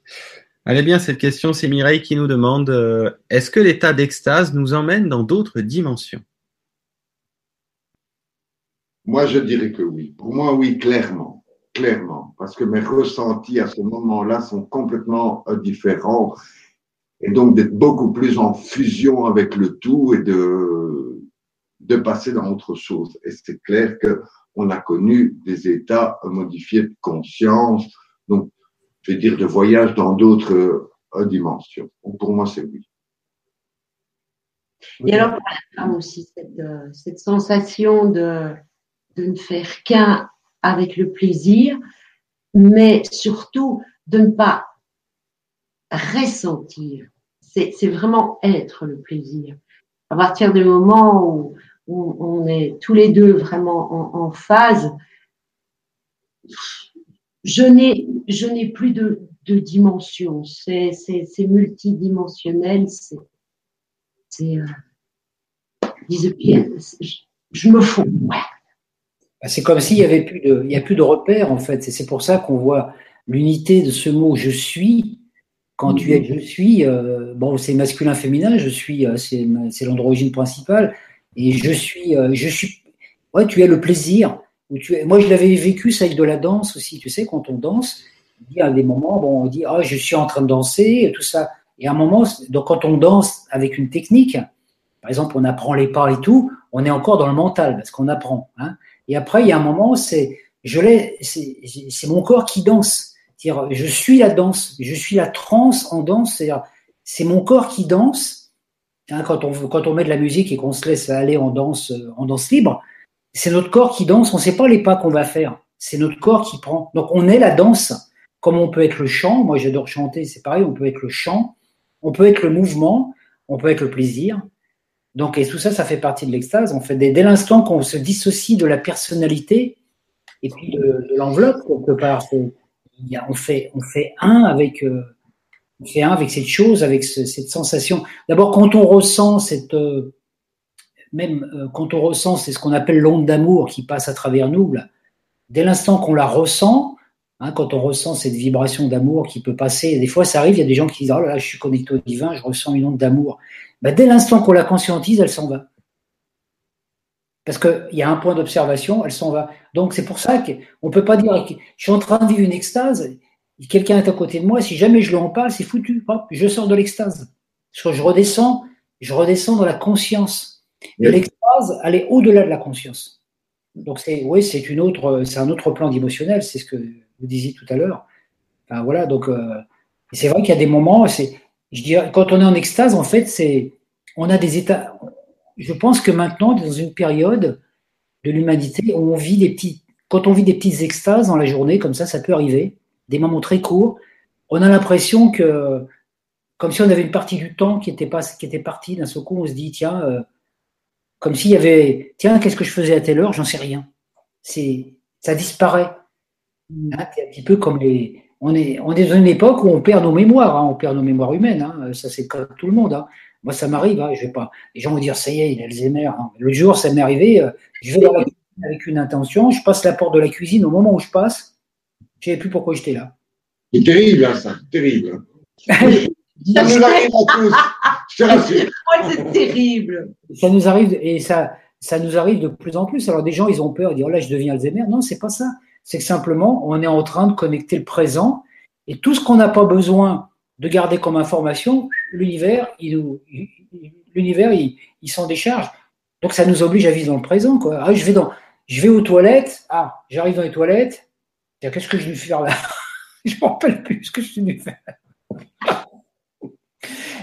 Speaker 1: Allez bien, cette question, c'est Mireille qui nous demande euh, est-ce que l'état d'extase nous emmène dans d'autres dimensions?
Speaker 2: Moi, je dirais que oui. Pour moi, oui, clairement. Clairement. Parce que mes ressentis à ce moment-là sont complètement euh, différents. Et donc, d'être beaucoup plus en fusion avec le tout et de, de passer dans autre chose. Et c'est clair que on a connu des états modifiés de conscience. Donc, je veux dire, de voyage dans d'autres euh, dimensions. pour moi, c'est oui.
Speaker 3: Et alors, aussi, cette, euh, cette sensation de, de ne faire qu'un avec le plaisir, mais surtout de ne pas ressentir. C'est vraiment être le plaisir. À partir du moment où, on est tous les deux vraiment en, phase, je n'ai plus de, dimension. C'est multidimensionnel. C'est euh, je me fonds.
Speaker 4: Bah, c'est comme s'il y avait plus de, il y a plus de repères en fait. c'est pour ça qu'on voit l'unité de ce mot je suis. Quand tu es je suis, euh, bon, c'est masculin, féminin, je suis, euh, c'est, c'est l'androgyne principale. Et je suis, euh, je suis, ouais, tu as le plaisir. tu moi, je l'avais vécu ça avec de la danse aussi. Tu sais, quand on danse, il y a des moments, bon, on dit, ah, je suis en train de danser, tout ça. Et à un moment, donc quand on danse avec une technique, par exemple, on apprend les pas et tout, on est encore dans le mental parce qu'on apprend. Hein. Et après, il y a un moment, c'est je l'ai, c'est mon corps qui danse. C'est-à-dire, je suis la danse, je suis la transe en danse. C'est-à-dire, c'est mon corps qui danse. Hein, quand on quand on met de la musique et qu'on se laisse aller en danse en danse libre, c'est notre corps qui danse. On ne sait pas les pas qu'on va faire. C'est notre corps qui prend. Donc, on est la danse. Comme on peut être le chant. Moi, j'adore chanter. C'est pareil. On peut être le chant. On peut être le mouvement. On peut être le plaisir. Donc, et tout ça, ça fait partie de l'extase. En fait, dès l'instant qu'on se dissocie de la personnalité et puis de, l'enveloppe, quelque part, on fait, un avec, euh, on avec cette chose, avec cette sensation. D'abord, quand on ressent cette, euh, même euh, quand on ressent, ce qu'on appelle l'onde d'amour qui passe à travers nous. Dès l'instant qu'on la ressent, Hein, quand on ressent cette vibration d'amour qui peut passer, des fois ça arrive, il y a des gens qui disent Oh là là, je suis connecté au divin, je ressens une onde d'amour. Ben, dès l'instant qu'on la conscientise, elle s'en va. Parce qu'il y a un point d'observation, elle s'en va. Donc c'est pour ça qu'on ne peut pas dire je suis en train de vivre une extase, quelqu'un est à côté de moi, si jamais je lui en parle, c'est foutu. je sors de l'extase. Que je redescends, je redescends dans la conscience. Et l'extase, elle est au-delà de la conscience. Donc c'est oui, c'est une autre, c'est un autre plan d'émotionnel, c'est ce que vous disiez tout à l'heure. Enfin, voilà, donc euh, c'est vrai qu'il y a des moments, c'est, je dirais, quand on est en extase, en fait, c'est, on a des états. Je pense que maintenant, dans une période de l'humanité, où on vit des petits, quand on vit des petites extases dans la journée, comme ça, ça peut arriver, des moments très courts, on a l'impression que, comme si on avait une partie du temps qui était pas, qui était partie, d'un seul coup, on se dit, tiens, euh, comme s'il y avait, tiens, qu'est-ce que je faisais à telle heure, j'en sais rien. C'est, ça disparaît. Hein, c'est un petit peu comme les. On est, on est dans une époque où on perd nos mémoires, hein, on perd nos mémoires humaines. Hein, ça, c'est comme tout le monde. Moi, ça m'arrive. Hein, je vais pas. Les gens vont dire, ça y est, il a Alzheimer. Hein. Le jour, ça m'est arrivé. Euh, je vais dans la cuisine avec une intention. Je passe la porte de la cuisine. Au moment où je passe, je ne savais plus pourquoi j'étais là.
Speaker 2: C'est terrible, hein, ça. Terrible. ça nous arrive à tous. Je te rassure.
Speaker 3: c'est terrible.
Speaker 4: Ça nous arrive et ça, ça nous arrive de plus en plus. Alors des gens, ils ont peur, ils disent oh là, je deviens Alzheimer. Non, c'est pas ça c'est que simplement, on est en train de connecter le présent et tout ce qu'on n'a pas besoin de garder comme information, l'univers, il, l'univers, il, s'en décharge. Donc ça nous oblige à vivre dans le présent. Ah, je, vais dans, je vais aux toilettes, ah, j'arrive dans les toilettes, qu'est-ce que je vais faire là? Je ne me rappelle plus ce que je suis venu faire.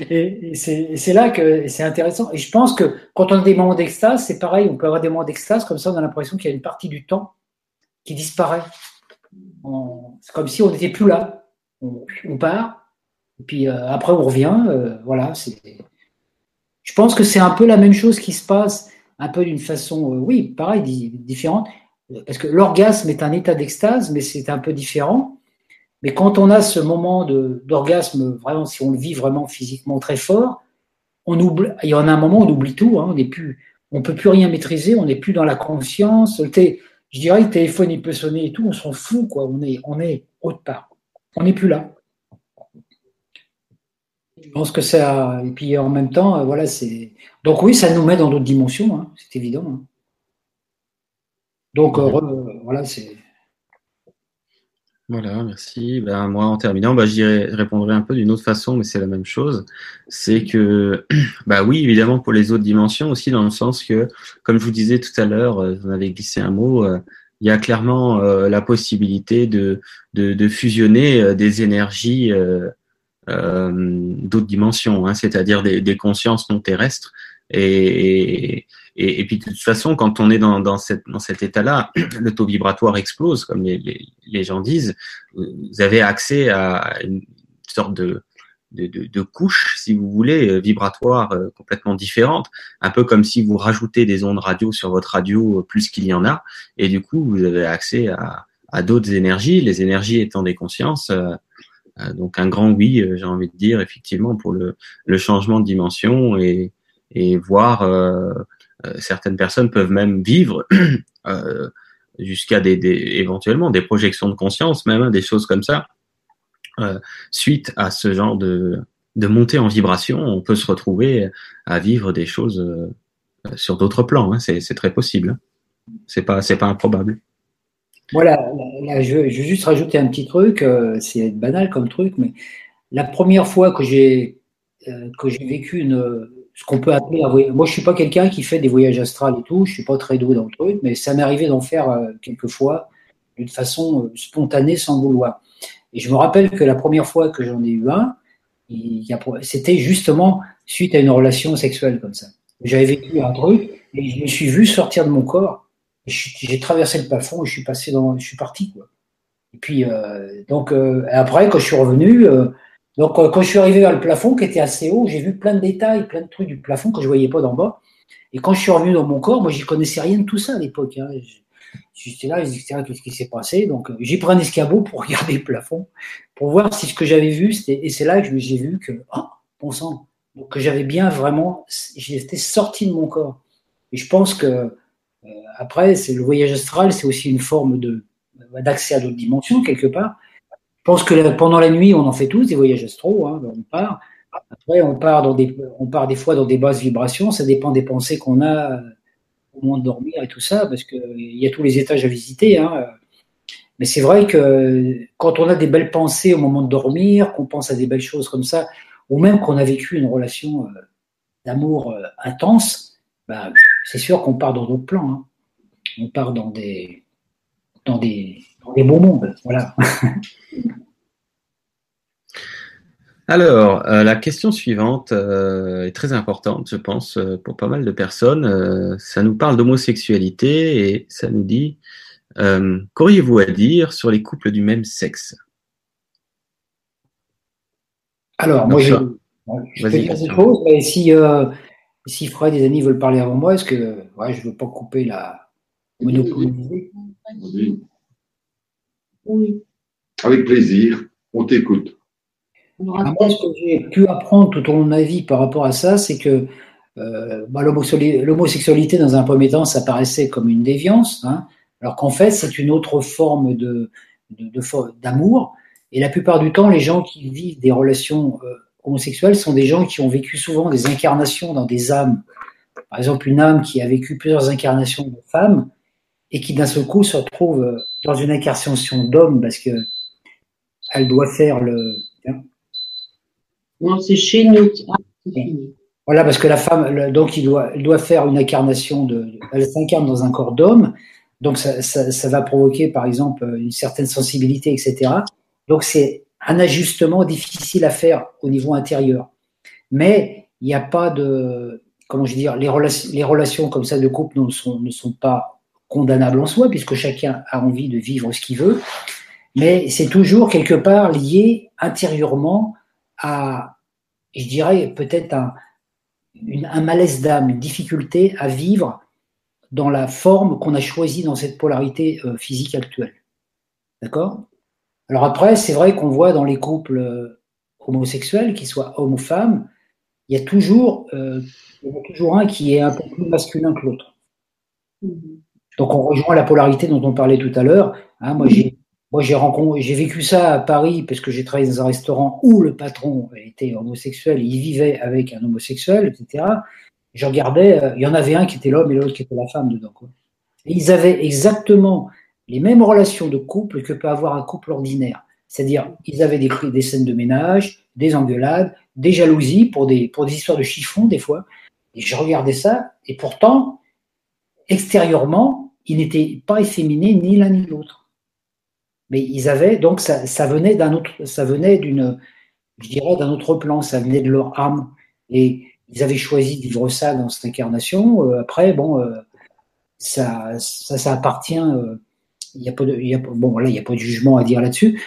Speaker 4: Et, c'est là que c'est intéressant. Et je pense que quand on a des moments d'extase, c'est pareil, on peut avoir des moments d'extase, comme ça on a l'impression qu'il y a une partie du temps qui disparaît. C'est comme si on n'était plus là. On, part, et puis euh, après on revient. Euh, voilà. Je pense que c'est un peu la même chose qui se passe, un peu d'une façon, euh, oui, pareil, différente. Parce que l'orgasme est un état d'extase, mais c'est un peu différent. Mais quand on a ce moment d'orgasme, vraiment, si on le vit vraiment physiquement très fort, on oublie, il y en a un moment on oublie tout, hein, on n'est plus, on peut plus rien maîtriser, on n'est plus dans la conscience je dirais le téléphone il peut sonner et tout, on s'en fout quoi. On est, on est autre part. On n'est plus là. Je pense que ça. Et puis en même temps, euh, voilà, c'est. Donc oui, ça nous met dans d'autres dimensions, hein, c'est évident. Hein. Donc euh, voilà, c'est.
Speaker 1: Voilà, merci. Ben, moi, en terminant, ben, j'y répondrai un peu d'une autre façon, mais c'est la même chose. C'est que, bah oui, évidemment, pour les autres dimensions aussi, dans le sens que, comme je vous disais tout à l'heure, euh, vous avez glissé un mot, il y a clairement la possibilité de, de, fusionner des énergies d'autres dimensions, hein, c'est-à-dire des, des, consciences non terrestres. Et, et, et, puis de toute façon, quand on est dans, dans, cette, dans cet état-là, le taux vibratoire explose, comme les, les, gens disent. Vous avez accès à une sorte de, de, de, de couche, si vous voulez, euh, vibratoire euh, complètement différente, un peu comme si vous rajoutez des ondes radio sur votre radio euh, plus qu'il y en a, et du coup vous avez accès à, à d'autres énergies, les énergies étant des consciences. Donc un grand oui, j'ai envie de dire effectivement pour le, le changement de dimension et, et voir euh, certaines personnes peuvent même vivre euh, jusqu'à des, des, éventuellement des projections de conscience, même hein, des choses comme ça. Euh, suite à ce genre de, de montée en vibration, on peut se retrouver à vivre des choses sur d'autres plans. Hein. C'est très possible. C'est pas c'est pas improbable.
Speaker 4: Voilà, je, vais juste rajouter un petit truc. c'est banal comme truc, mais la première fois que j'ai j'ai vécu une, ce qu'on peut appeler un voyage. Moi, je suis pas quelqu'un qui fait des voyages astrales et tout. Je suis pas très doué dans le truc, mais ça m'est arrivé d'en faire euh, quelques fois d'une façon euh, spontanée, sans vouloir. Et je me rappelle que la première fois que j'en ai eu un, c'était justement suite à une relation sexuelle comme ça. J'avais vécu un truc et je me suis vu sortir de mon corps. J'ai traversé le plafond et je suis passé dans, je suis parti quoi. Et puis euh, donc euh, après quand je suis revenu, euh, donc, quand je suis arrivé vers le plafond, qui était assez haut, j'ai vu plein de détails, plein de trucs du plafond que je voyais pas d'en bas. Et quand je suis revenu dans mon corps, moi, j'y connaissais rien de tout ça à l'époque. Hein. J'étais là, j'étais tout ce qui s'est passé? Donc, j'ai pris un escabeau pour regarder le plafond, pour voir si ce que j'avais vu, c'était, et c'est là que j'ai vu que, oh, bon sang, que j'avais bien vraiment, j'étais sorti de mon corps. Et je pense que, après, c'est le voyage astral, c'est aussi une forme de, d'accès à d'autres dimensions quelque part. Je pense que pendant la nuit, on en fait tous des voyages astro, hein, on part. Après, on part, des, fois dans des basses vibrations, ça dépend des pensées qu'on a au moment de dormir et tout ça, parce qu'il y a tous les étages à visiter. Hein. Mais c'est vrai que quand on a des belles pensées au moment de dormir, qu'on pense à des belles choses comme ça, ou même qu'on a vécu une relation euh, d'amour euh, intense, bah, c'est sûr qu'on part dans d'autres plans. Hein. On part dans des, dans des, dans des beaux mondes. Voilà.
Speaker 1: Alors, euh, la question suivante euh, est très importante, je pense, euh, pour pas mal de personnes. ça nous parle d'homosexualité et ça nous dit qu'auriez-vous à dire sur les couples du même sexe?
Speaker 4: Alors, moi, je, je peux dire des choses, mais si, si Fred et Dani veulent parler avant moi, est-ce que ouais, je ne veux pas couper la
Speaker 2: monopolie Oui. Avec plaisir, on t'écoute.
Speaker 4: Moi, ce que j'ai pu apprendre tout au long de ma vie par rapport à ça, c'est que euh, bah, l'homosexualité, dans un premier temps, ça paraissait comme une déviance, hein, alors qu'en fait, c'est une autre forme de, d'amour. Et la plupart du temps, les gens qui vivent des relations euh, homosexuelles sont des gens qui ont vécu souvent des incarnations dans des âmes. Par exemple, une âme qui a vécu plusieurs incarnations de femmes et qui d'un seul coup se retrouve dans une incarnation d'homme parce que elle doit faire le,
Speaker 3: non, c'est chez nous. Ah,
Speaker 4: voilà, parce que la femme, donc, il doit, elle doit faire une incarnation de. Elle s'incarne dans un corps d'homme, donc ça, ça, va provoquer, par exemple, une certaine sensibilité, etc. Donc, c'est un ajustement difficile à faire au niveau intérieur. Mais il n'y a pas de. Comment je veux dire Les relations, les relations comme ça de couple ne sont, pas condamnables en soi, puisque chacun a envie de vivre ce qu'il veut. Mais c'est toujours quelque part lié intérieurement à, je dirais, peut-être un, un malaise d'âme, une difficulté à vivre dans la forme qu'on a choisie dans cette polarité euh, physique actuelle. D'accord? Alors après, c'est vrai qu'on voit dans les couples euh, homosexuels, qu'ils soient hommes ou femmes, il y a toujours, euh, toujours un qui est un peu plus masculin que l'autre. Mm-hmm. Donc on rejoint la polarité dont on parlait tout à l'heure. Hein, moi, j'ai moi, j'ai rencontré, j'ai vécu ça à Paris parce que j'ai travaillé dans un restaurant où le patron était homosexuel, il vivait avec un homosexuel, etc. Je regardais, euh, il y en avait un qui était l'homme et l'autre qui était la femme dedans. Quoi. Et ils avaient exactement les mêmes relations de couple que peut avoir un couple ordinaire. C'est-à-dire, ils avaient des, des scènes de ménage, des engueulades, des jalousies pour des, pour des histoires de chiffons, des fois. Et je regardais ça, et pourtant, extérieurement, ils n'étaient pas efféminés ni l'un ni l'autre mais ils avaient donc ça, venait d'un autre, ça venait d'une, je dirais d'un autre plan, ça venait de leur âme et ils avaient choisi de vivre ça dans cette incarnation. Euh, après, bon, euh, ça, ça, ça, appartient. Euh, il y a pas bon, voilà, il n'y a pas de jugement à dire là-dessus,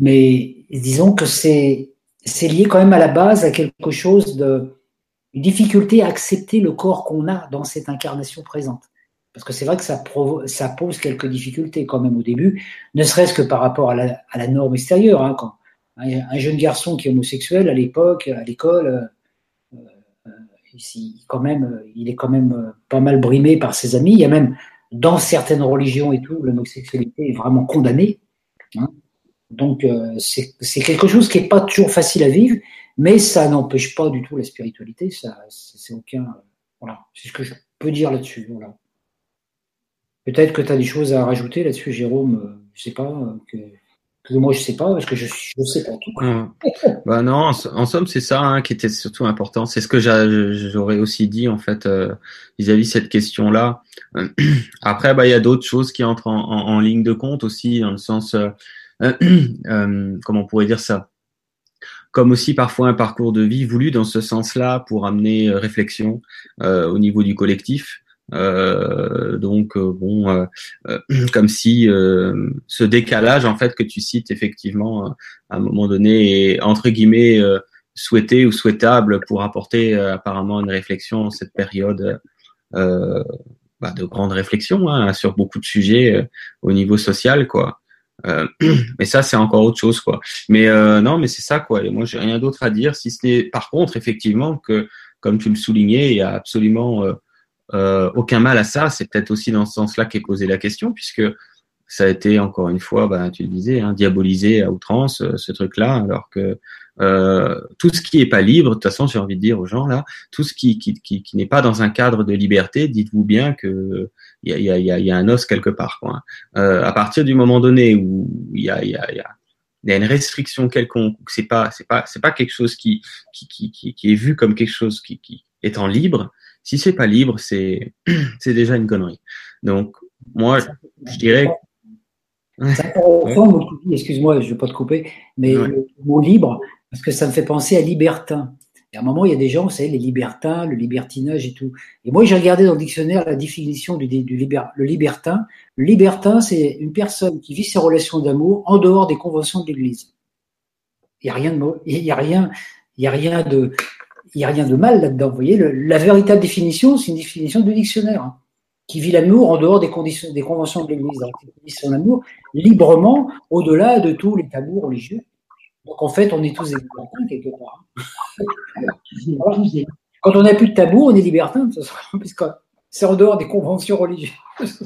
Speaker 4: mais disons que c'est c'est lié quand même à la base à quelque chose de une difficulté à accepter le corps qu'on a dans cette incarnation présente. Parce que c'est vrai que ça, ça, pose quelques difficultés quand même au début, ne serait-ce que par rapport à la, norme extérieure. Hein, un, jeune garçon qui est homosexuel à l'époque, à l'école, euh, euh quand même, il est quand même euh, pas mal brimé par ses amis. Il y a même dans certaines religions et tout, l'homosexualité est vraiment condamnée. Hein. Donc euh, c'est quelque chose qui n'est pas toujours facile à vivre, mais ça n'empêche pas du tout la spiritualité. Ça, c'est aucun. Voilà, c'est ce que je peux dire là-dessus. Voilà. Peut-être que tu as des choses à rajouter là-dessus, Jérôme. Euh, je sais pas. Euh, que, moi, je sais pas, parce que je ne sais pas tout.
Speaker 1: bah non, en, somme, c'est ça hein, qui était surtout important. C'est ce que j'aurais aussi dit, en fait, euh, vis-à-vis de cette question-là. Après, bah, il y a d'autres choses qui entrent en, ligne de compte aussi, dans le sens, euh, comment on pourrait dire ça? Comme aussi parfois un parcours de vie voulu dans ce sens-là pour amener réflexion euh, au niveau du collectif. Euh, donc euh, bon, euh, comme si ce décalage en fait que tu cites effectivement à un moment donné est entre guillemets souhaité ou souhaitable pour apporter apparemment une réflexion en cette période bah, de grande réflexion hein, sur beaucoup de sujets au niveau social quoi. Euh, mais ça, c'est encore autre chose, quoi. Mais euh, non, mais c'est ça, quoi. Et moi, j'ai rien d'autre à dire, si ce n'est, par contre, effectivement, que comme tu le soulignais, il y a absolument euh, aucun mal à ça. C'est peut-être aussi dans ce sens-là qu'est posée la question, puisque ça a été encore une fois, bah, tu le disais, hein, diabolisé à outrance ce truc-là, alors que euh, tout ce qui est pas libre, de toute façon, j'ai envie de dire aux gens là, tout ce qui, qui, qui, qui n'est pas dans un cadre de liberté, dites-vous bien que il y a, y, a, y a, un os quelque part. Quoi. Euh, à partir du moment donné où il y a, y, a, y a une restriction quelconque, c'est pas, c'est pas, c'est pas quelque chose qui, qui, qui, qui, est vu comme quelque chose qui, qui étant libre. Si c'est pas libre, c'est, c'est déjà une connerie. Donc, moi, je dirais.
Speaker 4: Excuse-moi, je ne vais pas te couper, mais le mot libre, parce que ça me fait penser à libertin. Et à un moment, il y a des gens, vous savez, les libertins, le libertinage et tout. Et moi, j'ai regardé dans le dictionnaire la définition du, du le libertin. Le libertin, c'est une personne qui vit ses relations d'amour en dehors des conventions de l'Église. Il n'y a rien de, il y a rien, il y a rien de, il y a rien de mal là-dedans. Vous voyez, la véritable définition, c'est une définition du dictionnaire. Hein, qui vit l'amour en dehors des, conditions, des conventions de l'Église, qui vit son amour librement, au-delà de tous les tabous religieux. Donc en fait, on est tous des libertins quelque part. Quand on n'a plus de tabou, on est libertin, puisque c'est en dehors des conventions religieuses. enfin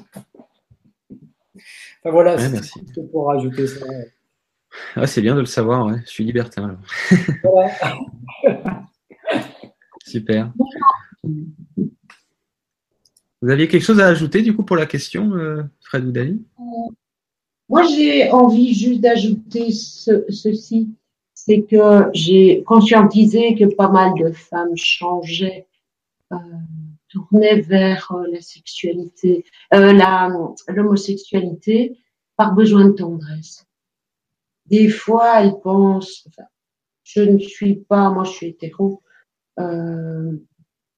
Speaker 4: voilà, c'est pour rajouter ça.
Speaker 1: Ah, c'est bien de le savoir, ouais. je suis libertin. Super. Vous aviez quelque chose à ajouter du coup pour la question, euh, Fred ou Dali
Speaker 3: moi, j'ai envie juste d'ajouter ceci, c'est que j'ai conscientisé que pas mal de femmes changeaient, euh, tournaient vers euh, la sexualité, euh, l'homosexualité par besoin de tendresse. Des fois, elles pensent, je ne suis pas, moi, je suis hétéro. Euh,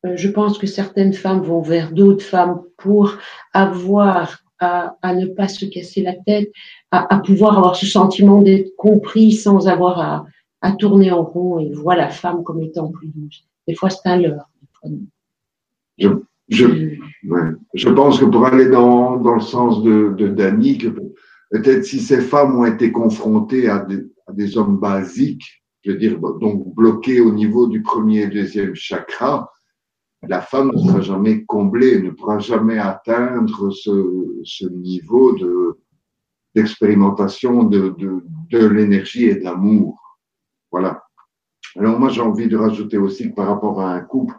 Speaker 3: je pense que certaines femmes vont vers d'autres femmes pour avoir à, ne pas se casser la tête, à, pouvoir avoir ce sentiment d'être compris sans avoir à, à, tourner en rond et voir la femme comme étant plus douce. Des fois, c'est un leurre.
Speaker 2: Je, je, ouais. je, pense que pour aller dans, dans le sens de, de Dany, que peut-être si ces femmes ont été confrontées à des, à des hommes basiques, je veux dire, donc bloqués au niveau du premier et deuxième chakra, la femme ne sera jamais comblée, ne pourra jamais atteindre ce, ce niveau de d'expérimentation de, de, de l'énergie et de l'amour. Voilà. Alors moi j'ai envie de rajouter aussi que par rapport à un couple,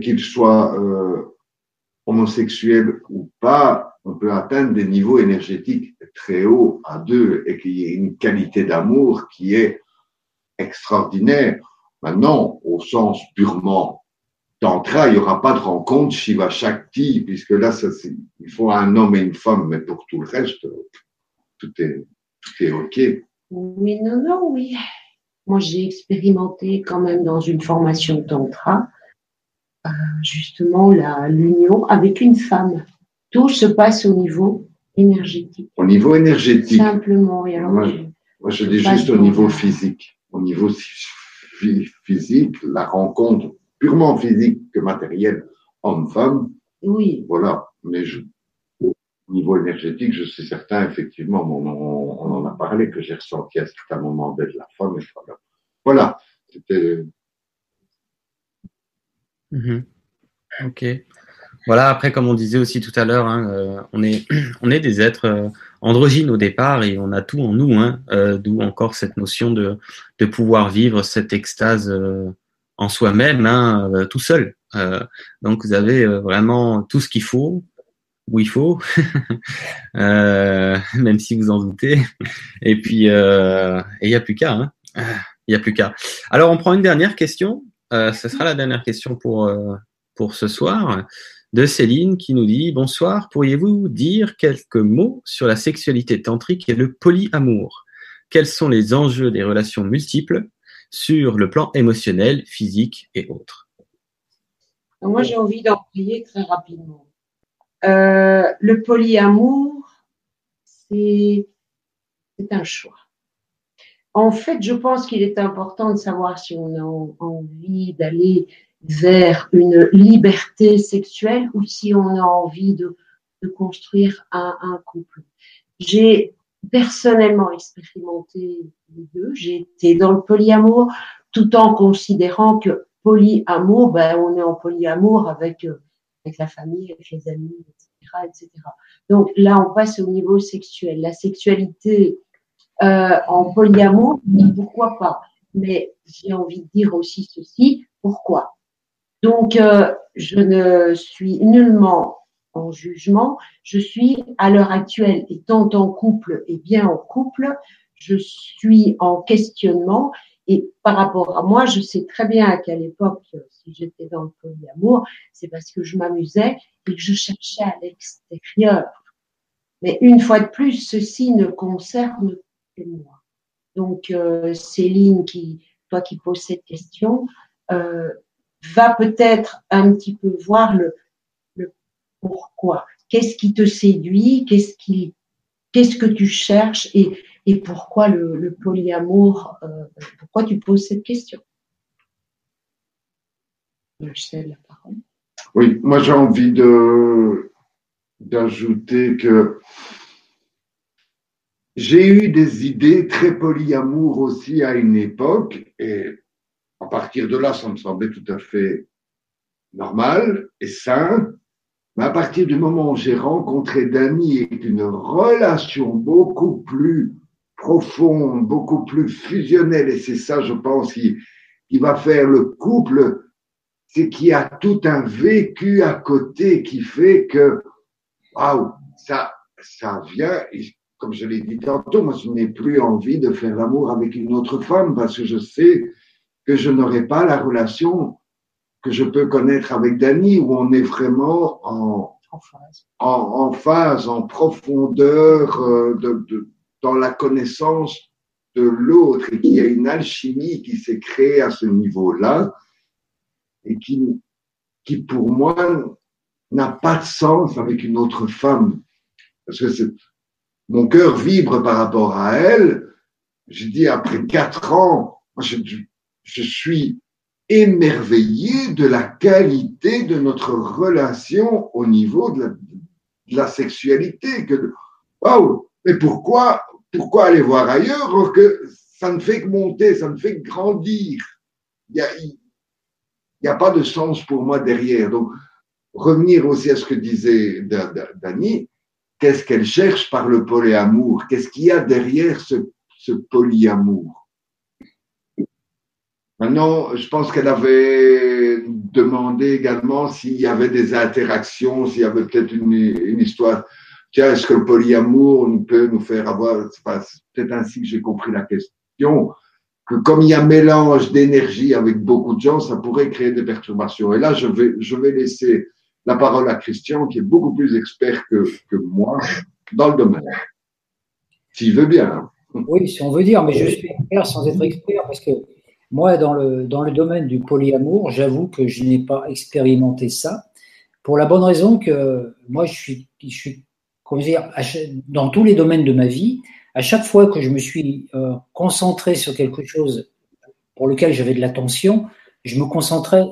Speaker 2: qu'il soit euh, homosexuel ou pas, on peut atteindre des niveaux énergétiques très hauts à deux et qu'il y ait une qualité d'amour qui est extraordinaire. Maintenant, au sens purement Tantra, il n'y aura pas de rencontre Shiva Shakti, puisque là, ça, il faut un homme et une femme, mais pour tout le reste, tout est, tout est OK.
Speaker 3: Oui, non, non, oui. Moi, j'ai expérimenté quand même dans une formation Tantra, euh, justement, l'union avec une femme. Tout se passe au niveau énergétique.
Speaker 2: Au niveau énergétique.
Speaker 3: Simplement.
Speaker 2: moi, je dis juste au niveau physique. Au niveau physique, la rencontre purement physique que matériel, homme-femme.
Speaker 3: Oui.
Speaker 2: Voilà. Mais je, au niveau énergétique, je suis certain, effectivement, on, on, en a parlé, que j'ai ressenti à certain moment d'être la femme. Et voilà. voilà. C'était.
Speaker 1: Mhm. Ok. Voilà, après, comme on disait aussi tout à l'heure, hein, euh, on, est, des êtres euh, androgynes au départ et on a tout en nous, hein, euh, d'où encore cette notion de, pouvoir vivre cette extase en soi-même, hein, tout seul. Donc vous avez vraiment tout ce qu'il faut, où il faut, même si vous en doutez. Et puis, il n'y a plus qu'à. Il n'y a plus qu'à. Alors, on prend une dernière question. ce sera la dernière question pour ce soir de Céline qui nous dit Bonsoir, pourriez-vous dire quelques mots sur la sexualité tantrique et le polyamour? Quels sont les enjeux des relations multiples sur le plan émotionnel, physique et autres?
Speaker 3: Moi, j'ai envie d'en parler très rapidement. Euh, le polyamour, c'est un choix. En fait, je pense qu'il est important de savoir si on a envie d'aller vers une liberté sexuelle ou si on a envie de, construire un, un couple. J'ai personnellement expérimenté les deux. J'ai été dans le polyamour tout en considérant que polyamour, ben, on est en polyamour avec, euh, avec la famille, avec les amis, etc. Donc là, on passe au niveau sexuel. La sexualité euh, en polyamour, pourquoi pas? Mais j'ai envie de dire aussi ceci, pourquoi? Donc, euh, je ne suis nullement en jugement, je suis à l'heure actuelle, étant en couple et bien en couple, je suis en questionnement et par rapport à moi, je sais très bien qu'à l'époque, si j'étais dans le polyamour, c'est parce que je m'amusais et que je cherchais à l'extérieur. Mais une fois de plus, ceci ne concerne que moi. Donc, euh, Céline, qui, toi qui poses cette question, euh, va peut-être un petit peu voir le, pourquoi. Qu'est-ce qui te séduit? Qu'est-ce qu'est-ce que tu cherches? Et, pourquoi le, polyamour euh, Pourquoi tu poses cette question?
Speaker 2: Je la parole. Oui, moi j'ai envie de d'ajouter que j'ai eu des idées très polyamour aussi à une époque et partir de là, ça me semblait tout à fait normal et sain. Mais à partir du moment où j'ai rencontré Dany et une relation beaucoup plus profonde, beaucoup plus fusionnelle, et c'est ça, je pense, qui, va faire le couple, c'est qu'il y a tout un vécu à côté qui fait que, waouh, ça, ça vient, comme je l'ai dit tantôt, moi, je n'ai plus envie de faire l'amour avec une autre femme parce que je sais que je n'aurai pas la relation que je peux connaître avec Dany, où on est vraiment en, en, phase. En, phase, en profondeur, euh, de, de, dans la connaissance de l'autre, et qu'il y a une alchimie qui s'est créée à ce niveau-là, et qui, qui pour moi n'a pas de sens avec une autre femme. Parce que mon cœur vibre par rapport à elle. Je dis, après quatre ans, je, je suis émerveillé de la qualité de notre relation au niveau de la, sexualité. Mais pourquoi, pourquoi aller voir ailleurs que ça ne fait que monter, ça ne fait que grandir? Il n'y a, a pas de sens pour moi derrière. Donc, revenir aussi à ce que disait Dani, qu'est-ce qu'elle cherche par le polyamour? Qu'est-ce qu'il y a derrière ce, ce polyamour? Maintenant, je pense qu'elle avait demandé également s'il y avait des interactions, s'il y avait peut-être une, une, histoire. Tiens, est-ce que le polyamour peut nous faire avoir, c'est peut-être ainsi que j'ai compris la question, que comme il y a mélange d'énergie avec beaucoup de gens, ça pourrait créer des perturbations. Et là, je vais, je vais laisser la parole à Christian, qui est beaucoup plus expert que, que moi dans le domaine. S'il veut bien.
Speaker 4: Oui, si on veut dire, mais je suis expert sans être expert, parce que moi, dans le, dans le domaine du polyamour, j'avoue que je n'ai pas expérimenté ça, pour la bonne raison que moi, je suis, je suis comment dire, dans tous les domaines de ma vie, à chaque fois que je me suis euh, concentré sur quelque chose pour lequel j'avais de l'attention, je me concentrais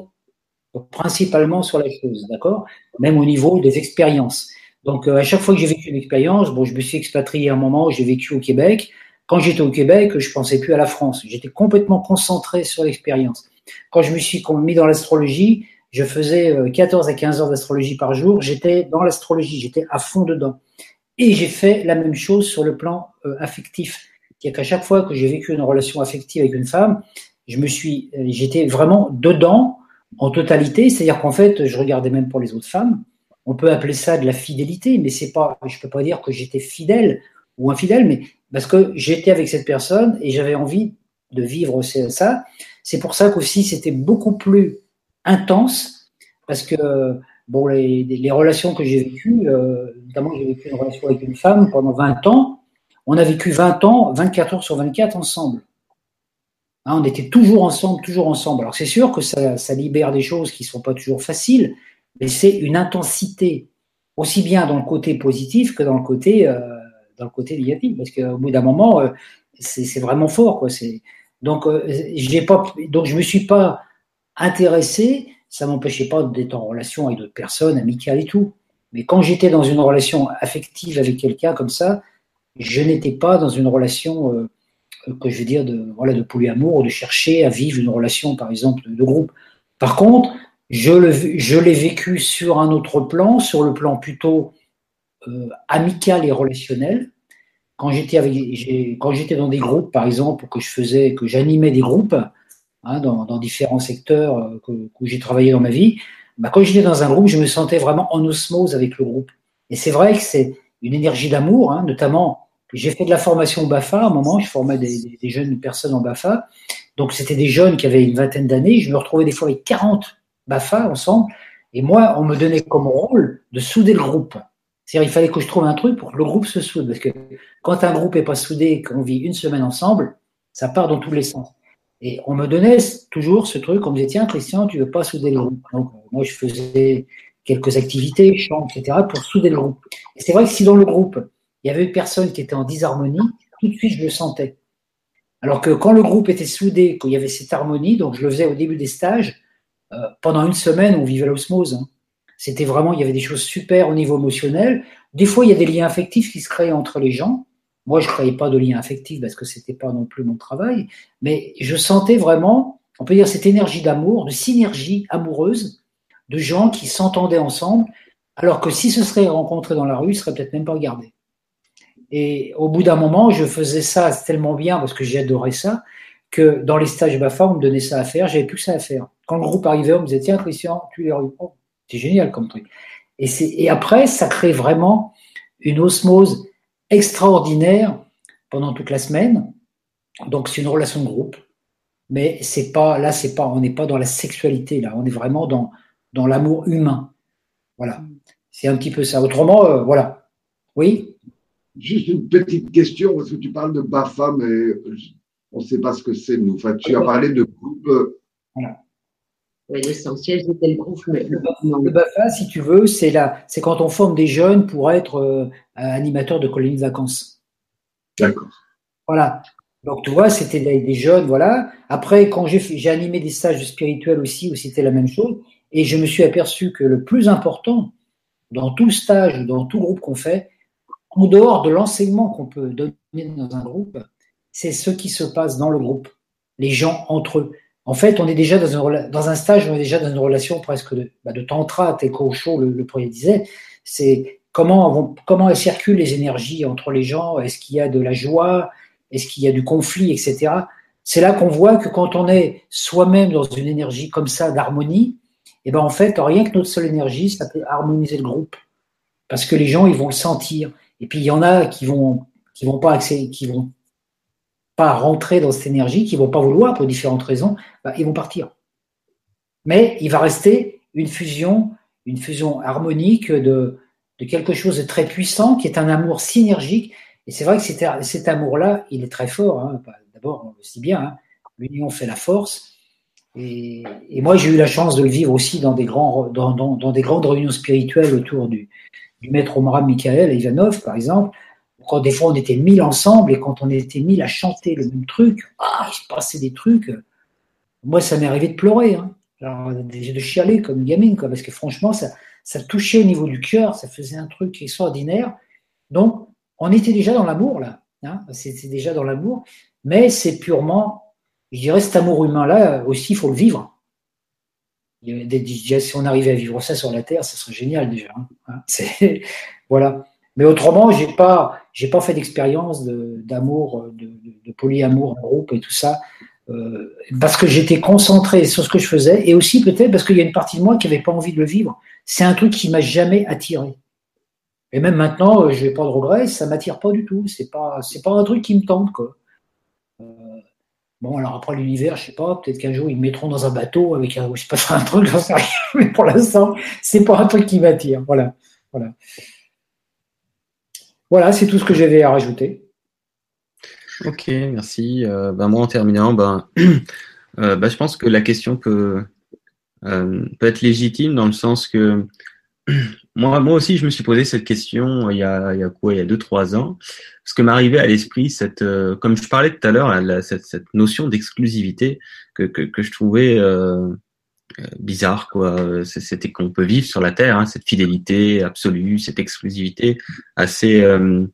Speaker 4: principalement sur la chose, d'accord? Même au niveau des expériences. Donc, euh, à chaque fois que j'ai vécu une expérience, bon, je me suis expatrié à un moment où j'ai vécu au Québec, quand j'étais au Québec, je pensais plus à la France. J'étais complètement concentré sur l'expérience. Quand je me suis mis dans l'astrologie, je faisais 14 euh, à 15 heures d'astrologie par jour. J'étais dans l'astrologie, j'étais à fond dedans. Et j'ai fait la même chose sur le plan euh, affectif. C'est-à-dire qu'à chaque fois que j'ai vécu une relation affective avec une femme, je me suis, euh, j'étais vraiment dedans en totalité. C'est-à-dire qu'en fait, je regardais même pour les autres femmes. On peut appeler ça de la fidélité, mais c'est pas, je peux pas dire que j'étais fidèle ou infidèle, mais parce que j'étais avec cette personne et j'avais envie de vivre ça. C'est pour ça qu'aussi c'était beaucoup plus intense, parce que bon, les, relations que j'ai vécues, euh, notamment j'ai vécu une relation avec une femme pendant 20 ans, on a vécu 20 ans, 24 heures sur 24 ensemble. Hein, on était toujours ensemble, toujours ensemble. Alors c'est sûr que ça, ça, libère des choses qui ne sont pas toujours faciles, mais c'est une intensité, aussi bien dans le côté positif que dans le côté euh, dans le côté négatif, parce qu'au bout d'un moment, euh, c'est vraiment fort. Quoi. Donc, euh, j'ai pas, donc, je ne me suis pas intéressé, ça ne m'empêchait pas d'être en relation avec d'autres personnes, amicales et tout. Mais quand j'étais dans une relation affective avec quelqu'un comme ça, je n'étais pas dans une relation, euh, que je veux dire, de, voilà, de polyamour, de chercher à vivre une relation, par exemple, de, de groupe. Par contre, je l'ai vécu sur un autre plan, sur le plan plutôt amical et relationnel. Quand j'étais avec, quand j'étais dans des groupes, par exemple, que je faisais, que j'animais des groupes hein, dans, dans, différents secteurs que, où j'ai travaillé dans ma vie, bah, quand j'étais dans un groupe, je me sentais vraiment en osmose avec le groupe. Et c'est vrai que c'est une énergie d'amour, hein, notamment. J'ai fait de la formation au BAFA à un moment, je formais des, des, jeunes personnes en BAFA. Donc c'était des jeunes qui avaient une vingtaine d'années. Je me retrouvais des fois avec 40 BAFA ensemble. Et moi, on me donnait comme rôle de souder le groupe. C'est-à-dire, il fallait que je trouve un truc pour que le groupe se soude. Parce que quand un groupe est pas soudé et qu'on vit une semaine ensemble, ça part dans tous les sens. Et on me donnait toujours ce truc, on me disait, tiens, Christian, tu veux pas souder le groupe. Donc, moi, je faisais quelques activités, chant, etc., pour souder le groupe. Et c'est vrai que si dans le groupe, il y avait une personne qui était en disharmonie, tout de suite, je le sentais. Alors que quand le groupe était soudé, qu'il y avait cette harmonie, donc je le faisais au début des stages, euh, pendant une semaine, on vivait l'osmose. Hein. C'était vraiment, il y avait des choses super au niveau émotionnel. Des fois, il y a des liens affectifs qui se créaient entre les gens. Moi, je ne créais pas de liens affectifs parce que c'était pas non plus mon travail, mais je sentais vraiment, on peut dire, cette énergie d'amour, de synergie amoureuse, de gens qui s'entendaient ensemble, alors que si ce serait rencontré dans la rue, ils seraient peut-être même pas regardés. Et au bout d'un moment, je faisais ça tellement bien parce que j'adorais ça, que dans les stages BAFA, on me donnait ça à faire, j'avais plus ça à faire. Quand le groupe arrivait, on me disait, tiens, Christian, tu es oh, c'est génial comme truc. Et, et après, ça crée vraiment une osmose extraordinaire pendant toute la semaine. Donc c'est une relation de groupe, mais c'est pas là, c'est pas, on n'est pas dans la sexualité là, on est vraiment dans dans l'amour humain. Voilà, c'est un petit peu ça. Autrement, euh, voilà. Oui?
Speaker 2: Juste une petite question parce que tu parles de Bafa, mais on ne sait pas ce que c'est. Nous, enfin, tu as parlé de groupe. Euh, voilà.
Speaker 3: Oui, l'essentiel, c'était le groupe.
Speaker 4: Le, BAFA, si tu veux, c'est là, c'est quand on forme des jeunes pour être euh, animateurs de colonies de vacances.
Speaker 2: D'accord.
Speaker 4: Voilà. Donc, tu vois, c'était des, jeunes, voilà. Après, quand j'ai animé des stages spirituels aussi, où c'était la même chose, et je me suis aperçu que le plus important dans tout stage, dans tout groupe qu'on fait, en dehors de l'enseignement qu'on peut donner dans un groupe, c'est ce qui se passe dans le groupe, les gens entre eux. En fait, on est déjà dans, dans, un stage, on est déjà dans une relation presque de, bah, de tantra, tel qu'Osho le, le premier disait. C'est comment, comment circulent les énergies entre les gens? Est-ce qu'il y a de la joie? Est-ce qu'il y a du conflit, etc. C'est là qu'on voit que quand on est soi-même dans une énergie comme ça d'harmonie, et eh ben en fait, rien que notre seule énergie, ça peut harmoniser le groupe. Parce que les gens, ils vont le sentir. Et puis, il y en a qui vont, qui vont pas accéder, qui vont pas rentrer dans cette énergie, qui vont pas vouloir pour différentes raisons, bah, ils vont partir. Mais il va rester une fusion, une fusion harmonique de, de quelque chose de très puissant, qui est un amour synergique. Et c'est vrai que cet, cet amour-là, il est très fort. Hein. D'abord, on le sait bien, hein. l'union fait la force. Et, moi, j'ai eu la chance de le vivre aussi dans des, grands, dans, dans, des grandes réunions spirituelles autour du, maître Omar Mikhaël Ivanov, par exemple, quand des fois on était mille ensemble et quand on était mille à chanter le même truc, ah, il se passait des trucs. Moi, ça m'est arrivé de pleurer, hein. de chialer comme une gamine, quoi, parce que franchement, ça, touchait au niveau du cœur, ça faisait un truc extraordinaire. Donc, on était déjà dans l'amour, là. Hein, C'était déjà dans l'amour, mais c'est purement, je dirais, cet amour humain-là aussi, il faut le vivre. Si on arrivait à vivre ça sur la Terre, ça serait génial déjà. Hein. voilà. Mais autrement, j'ai pas, j'ai pas fait d'expérience d'amour, de, de, polyamour en groupe et tout ça, euh, parce que j'étais concentré sur ce que je faisais, et aussi peut-être parce qu'il y a une partie de moi qui n'avait pas envie de le vivre. C'est un truc qui m'a jamais attiré. Et même maintenant, euh, je n'ai pas de regrets, ça m'attire pas du tout. C'est pas, pas un truc qui me tente quoi. Euh, bon, alors après l'univers, je sais pas, peut-être qu'un jour ils me mettront dans un bateau avec un, je sais pas, un truc. Mais pour l'instant, c'est pas un truc qui m'attire. Voilà, voilà. Voilà, c'est tout ce que j'avais à rajouter.
Speaker 1: Ok, merci. Euh, ben moi, en terminant, ben, euh, ben, je pense que la question peut, euh, peut être légitime dans le sens que moi, aussi, je me suis posé cette question il y a, il y quoi, il y a deux, trois ans, parce que m'arrivait à l'esprit euh, comme je parlais tout à l'heure, cette, notion d'exclusivité que, je trouvais euh, euh, bizarre quoi c'était qu'on peut vivre sur la terre hein, cette fidélité absolue cette exclusivité assez euh,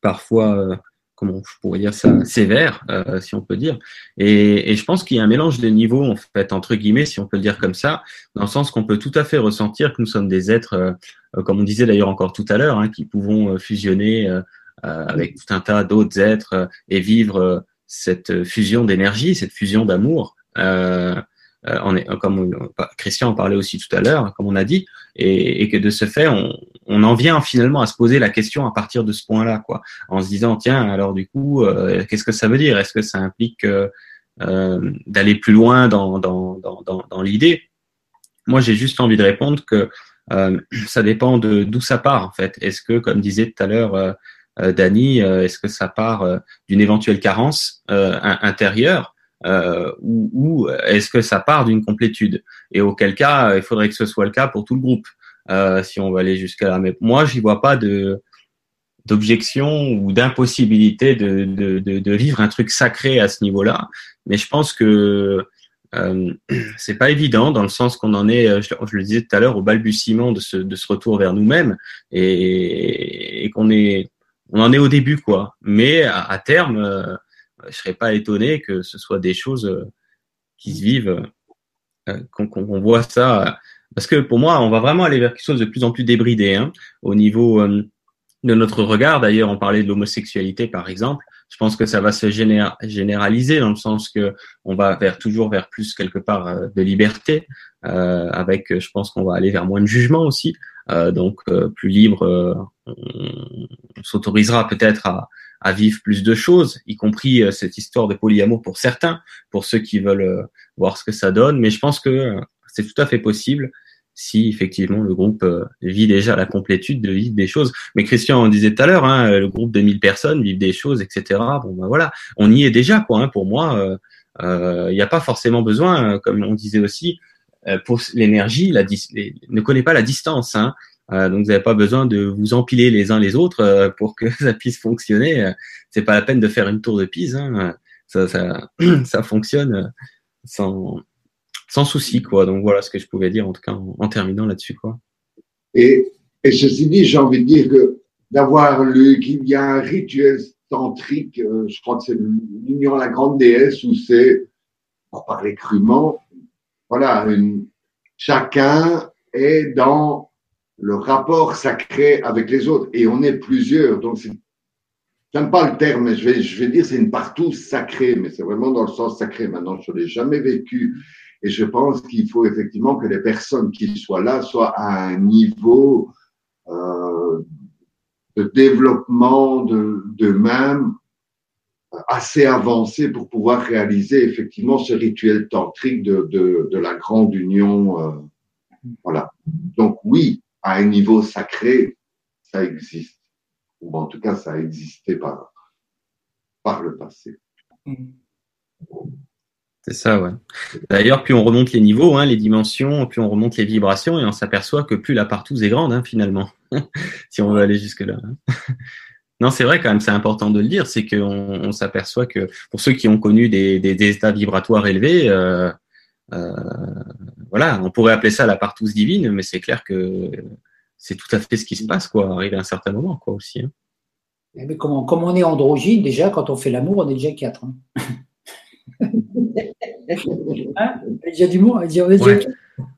Speaker 1: parfois euh, comment je pourrais dire ça, sévère, euh, si on peut dire. Et, et je pense qu'il y a un mélange de niveaux, en fait, entre guillemets, si on peut le dire comme ça, dans le sens qu'on peut tout à fait ressentir que nous sommes des êtres, euh, comme on disait d'ailleurs encore tout à l'heure, hein, qui pouvons fusionner avec tout un tas d'autres êtres et vivre cette fusion d'énergie, cette fusion d'amour. Euh, euh, on est, comme Christian en parlait aussi tout à l'heure, comme on a dit, et, que de ce fait, on, en vient finalement à se poser la question à partir de ce point-là, quoi, en se disant tiens, alors du coup, euh, qu'est-ce que ça veut dire? Est-ce que ça implique euh, d'aller plus loin dans, dans, dans, dans l'idée? Moi, j'ai juste envie de répondre que ça dépend de d'où ça part en fait. Est-ce que, comme disait tout à l'heure Dany, est-ce que ça part d'une éventuelle carence intérieure? Euh, ou, est-ce que ça part d'une complétude? Et auquel cas, il faudrait que ce soit le cas pour tout le groupe, euh, si on va aller jusqu'à là. Mais moi, j'y vois pas de d'objection ou d'impossibilité de, de, de, de, vivre un truc sacré à ce niveau-là. Mais je pense que euh, c'est pas évident dans le sens qu'on en est, euh, je, le disais tout à l'heure, au balbutiement de ce, de ce retour vers nous-mêmes et, et qu'on est, on en est au début quoi. Mais à, à terme, euh, je serais pas étonné que ce soit des choses euh, qui se vivent, euh, qu'on voit ça. Parce que pour moi, on va vraiment aller vers quelque chose de plus en plus débridé hein, au niveau euh, de notre regard. D'ailleurs, on parlait de l'homosexualité, par exemple. Je pense que ça va se généraliser dans le sens que on va vers toujours vers plus quelque part de liberté, euh, avec, je pense qu'on va aller vers moins de jugement aussi, euh, donc plus libre. on, on s'autorisera peut-être à, à vivre plus de choses, y compris euh, cette histoire de polyamour pour certains, pour ceux qui veulent euh, voir ce que ça donne. Mais je pense que euh, c'est tout à fait possible si effectivement le groupe vit déjà la complétude de vivre des choses. Mais Christian, on disait tout à l'heure, hein, le groupe de 1000 personnes vivent des choses, etc. Bon ben voilà, on y est déjà quoi. Hein, pour moi, il euh, n'y a pas forcément besoin, comme on disait aussi, pour l'énergie, la ne connaît pas la distance. Hein. Euh, donc vous n'avez pas besoin de vous empiler les uns les autres euh, pour que ça puisse fonctionner. Euh, c'est pas la peine de faire une tour de Pise. Hein. Ça, ça, ça, fonctionne sans, sans souci, quoi. Donc voilà ce que je pouvais dire en tout cas en, terminant là-dessus, quoi.
Speaker 2: Et, et ceci dit, j'ai envie de dire que d'avoir lu qu'il y a un rituel tantrique, je crois que c'est l'union à la grande déesse où c'est, pour parler crûment, voilà, chacun est dans le rapport sacré avec les autres. Et on est plusieurs. Donc, j'aime pas le terme, mais je vais, je vais dire c'est une partout sacrée, mais c'est vraiment dans le sens sacré. Maintenant, je ne l'ai jamais vécu. Et je pense qu'il faut effectivement que les personnes qui soient là soient à un niveau euh, de développement d'eux-mêmes assez avancé pour pouvoir réaliser effectivement ce rituel tantrique de, de, de la grande union. Euh, voilà. Donc oui, à un niveau sacré, ça existe. Ou en tout cas, ça a existé par, le passé.
Speaker 1: C'est ça, ouais. D'ailleurs, plus on remonte les niveaux, hein, les dimensions, plus on remonte les vibrations, et on s'aperçoit que plus la partouze est grande, hein, finalement, si on veut aller jusque-là. Hein. non, c'est vrai quand même, c'est important de le dire, c'est qu'on on, s'aperçoit que pour ceux qui ont connu des, états vibratoires élevés, euh, voilà, on pourrait appeler ça la partouze divine, mais c'est clair que c'est tout à fait ce qui se passe, quoi, arrive à un certain moment, quoi, aussi. Hein.
Speaker 4: Mais eh comme, on, comme, on, est androgyne, déjà, quand on fait l'amour, on est déjà quatre. Hein. hein? Déjà du mot, on est déjà,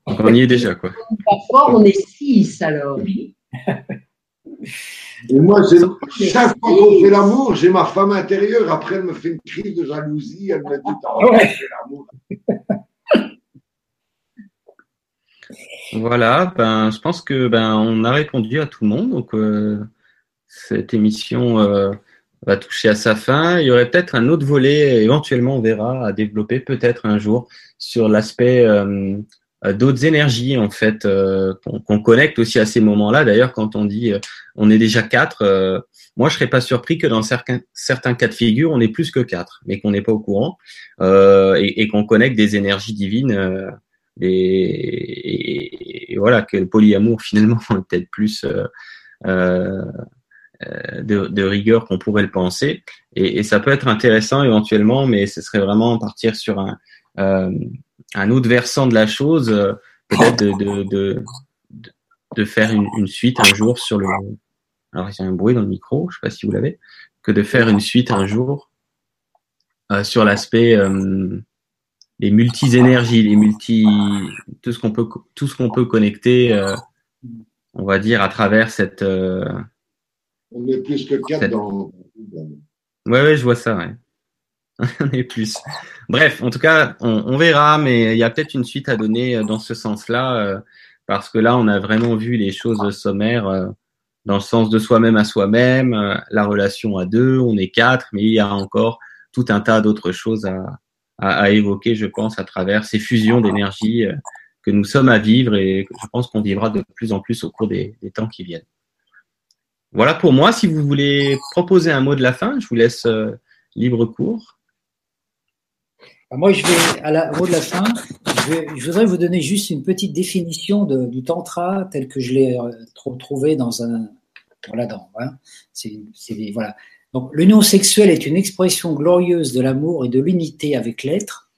Speaker 1: on y est déjà, quoi.
Speaker 3: Parfois, on est six, alors.
Speaker 2: Et moi, chaque fois qu'on fait l'amour, j'ai ma femme intérieure. Après, elle me fait une crise de jalousie. Elle me dit Oh, on fait l'amour.
Speaker 1: Voilà, ben, je pense que ben, on a répondu à tout le monde. Donc, euh, cette émission euh, va toucher à sa fin. Il y aurait peut-être un autre volet, éventuellement, on verra, à développer peut-être un jour sur l'aspect euh, d'autres énergies, en fait, qu'on connecte aussi à ces moments-là. D'ailleurs, quand on dit on est déjà quatre, moi, je serais pas surpris que dans certains, cas de figure, on est plus que quatre, mais qu'on n'est pas au courant et qu'on connecte des énergies divines et, voilà que le polyamour finalement est peut-être plus euh, euh, de, de, rigueur qu'on pourrait le penser. Et, et, ça peut être intéressant éventuellement mais ce serait vraiment partir sur un, euh, un autre versant de la chose peut-être de, de, de, faire une, une, suite un jour sur le alors il y a un bruit dans le micro je sais pas si vous l'avez que de faire une suite un jour sur l'aspect les multi-énergies, les multi, tout ce qu'on peut, tout ce qu'on peut connecter, on va dire, à travers cette.
Speaker 2: on est plus que quatre dans.
Speaker 1: Ouais, ouais, je vois ça, ouais. on est plus. Bref, en tout cas, on, verra, mais il y a peut-être une suite à donner dans ce sens-là parce que là, on a vraiment vu les choses sommaires euh, dans le sens de soi-même à soi-même, euh, la relation à deux, on est quatre, mais il y a encore tout un tas d'autres choses à, à, évoquer, je pense, à travers ces fusions d'énergie euh, que nous sommes à vivre et je pense qu'on vivra de plus en plus au cours des, temps qui viennent. Voilà pour moi. Si vous voulez proposer un mot de la fin, je vous laisse libre cours.
Speaker 4: Moi, je vais, à la, mot de la fin, je, voudrais vous donner juste une petite définition du tantra tel que je l'ai euh, trouvé dans un. Voilà, dans. Hein, c'est, voilà. Donc, l'union sexuelle est une expression glorieuse de l'amour et de l'unité avec l'être,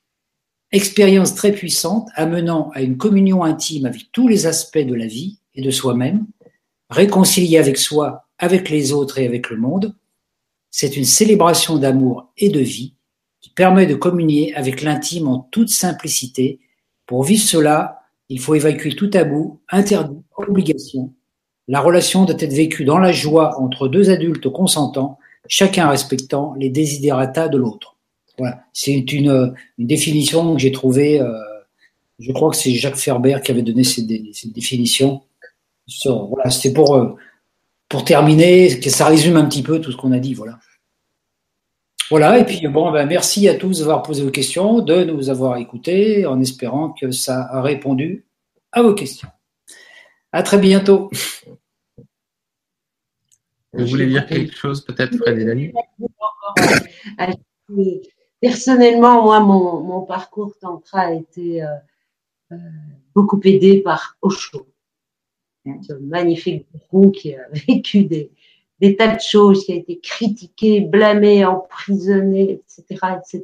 Speaker 4: expérience très puissante amenant à une communion intime avec tous les aspects de la vie et de soi-même, réconcilié avec soi, avec les autres et avec le monde. C'est une célébration d'amour et de vie permet de communier avec l'intime en toute simplicité. Pour vivre cela, il faut évacuer tout tabou, interdit, obligation. La relation doit être vécue dans la joie entre deux adultes consentants, chacun respectant les désiderata de l'autre. Voilà, c'est une, une, définition que j'ai trouvée. Euh, je crois que c'est Jacques Ferber qui avait donné cette, cette définition. voilà, c'était pour euh, pour terminer, que ça résume un petit peu tout ce qu'on a dit. Voilà. Voilà, et puis bon, ben, merci à tous d'avoir posé vos questions, de nous avoir écoutés, en espérant que ça a répondu à vos questions. À très bientôt.
Speaker 1: Vous voulez dire quelque chose, peut-être, Fred et Dani
Speaker 3: Personnellement, moi, mon, parcours tantra a été euh, euh, beaucoup aidé par Osho, ce magnifique gourou qui a vécu des, des tas de choses, qui a été critiqué, blâmé, emprisonné, etc., etc.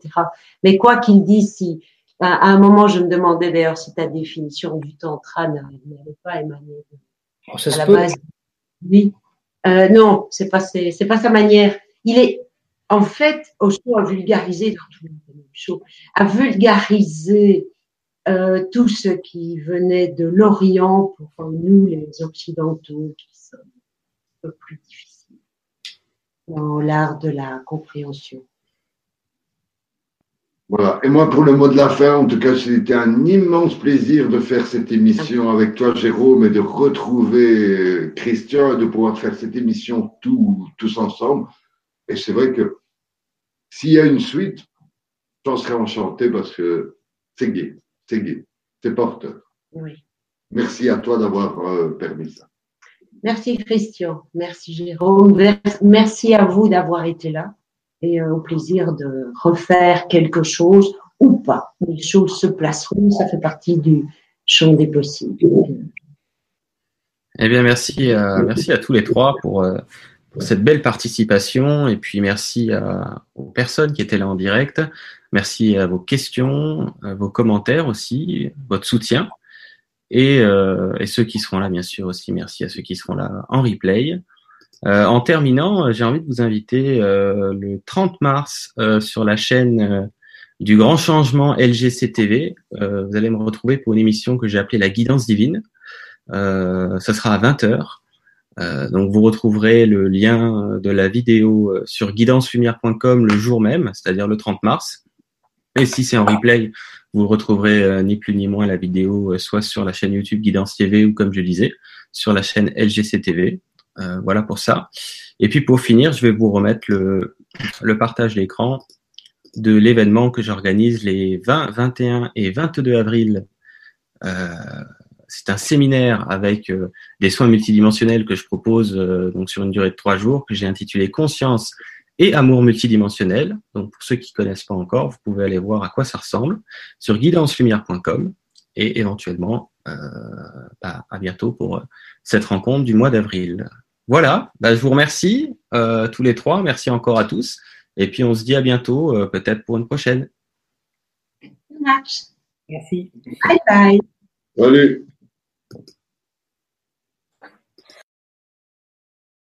Speaker 3: Mais quoi qu'il dise, si à un moment je me demandais d'ailleurs si ta définition du tantra n'allait pas émaner
Speaker 4: oh, à la base.
Speaker 3: Oui, euh, non, c'est pas c'est pas sa manière. Il est en fait Osho a vulgarisé a vulgarisé euh, tout ce qui venait de l'Orient pour nous les Occidentaux qui sommes un peu plus difficiles dans l'art de la compréhension.
Speaker 2: Voilà. Et moi, pour le mot de la fin, en tout cas, c'était un immense plaisir de faire cette émission avec toi, Jérôme, et de retrouver Christian et de pouvoir faire cette émission tous ensemble. Et c'est vrai que s'il y a une suite, j'en serais enchanté parce que c'est gai, c'est gai, c'est porteur.
Speaker 3: Oui.
Speaker 2: Merci à toi d'avoir euh, permis ça.
Speaker 3: Merci Christian, merci Jérôme, merci à vous d'avoir été là et euh, au plaisir de refaire quelque chose ou pas. Les choses se placeront, ça fait partie du champ des possibles.
Speaker 1: Eh bien, merci, à, merci à tous les trois pour, euh, pour cette belle participation et puis merci aux personnes qui étaient là en direct. Merci à vos questions, à vos commentaires aussi, votre soutien. Euh, et, ceux qui seront là, bien sûr, aussi. Merci à ceux qui seront là en replay. Euh, en terminant, j'ai envie de vous inviter euh, le 30 mars sur la chaîne du Grand Changement LGCTV. vous allez me retrouver pour une émission que j'ai appelée La Guidance Divine. ça sera à 20h. donc vous retrouverez le lien de la vidéo sur guidancelumière.com le jour même, c'est-à-dire le 30 mars. Et si c'est en replay, vous retrouverez euh, ni plus ni moins la vidéo euh, soit sur la chaîne YouTube Guidance TV ou comme je disais, sur la chaîne LGC TV. Euh, voilà pour ça. Et puis pour finir, je vais vous remettre le, partage d'écran de l'événement que j'organise les 20, 21 et 22 avril. Euh, c'est un séminaire avec des soins multidimensionnels que je propose donc sur une durée de trois jours que j'ai intitulé Conscience et Amour multidimensionnel. Donc pour ceux qui connaissent pas encore, vous pouvez aller voir à quoi ça ressemble sur guidancelumière.com et éventuellement euh, bah, à bientôt pour euh, cette rencontre du mois d'avril. Voilà, bah, je vous remercie euh, tous les trois, merci encore à tous et puis on se dit à bientôt euh, peut-être pour une prochaine.
Speaker 3: Merci. Bye bye.
Speaker 2: Salut.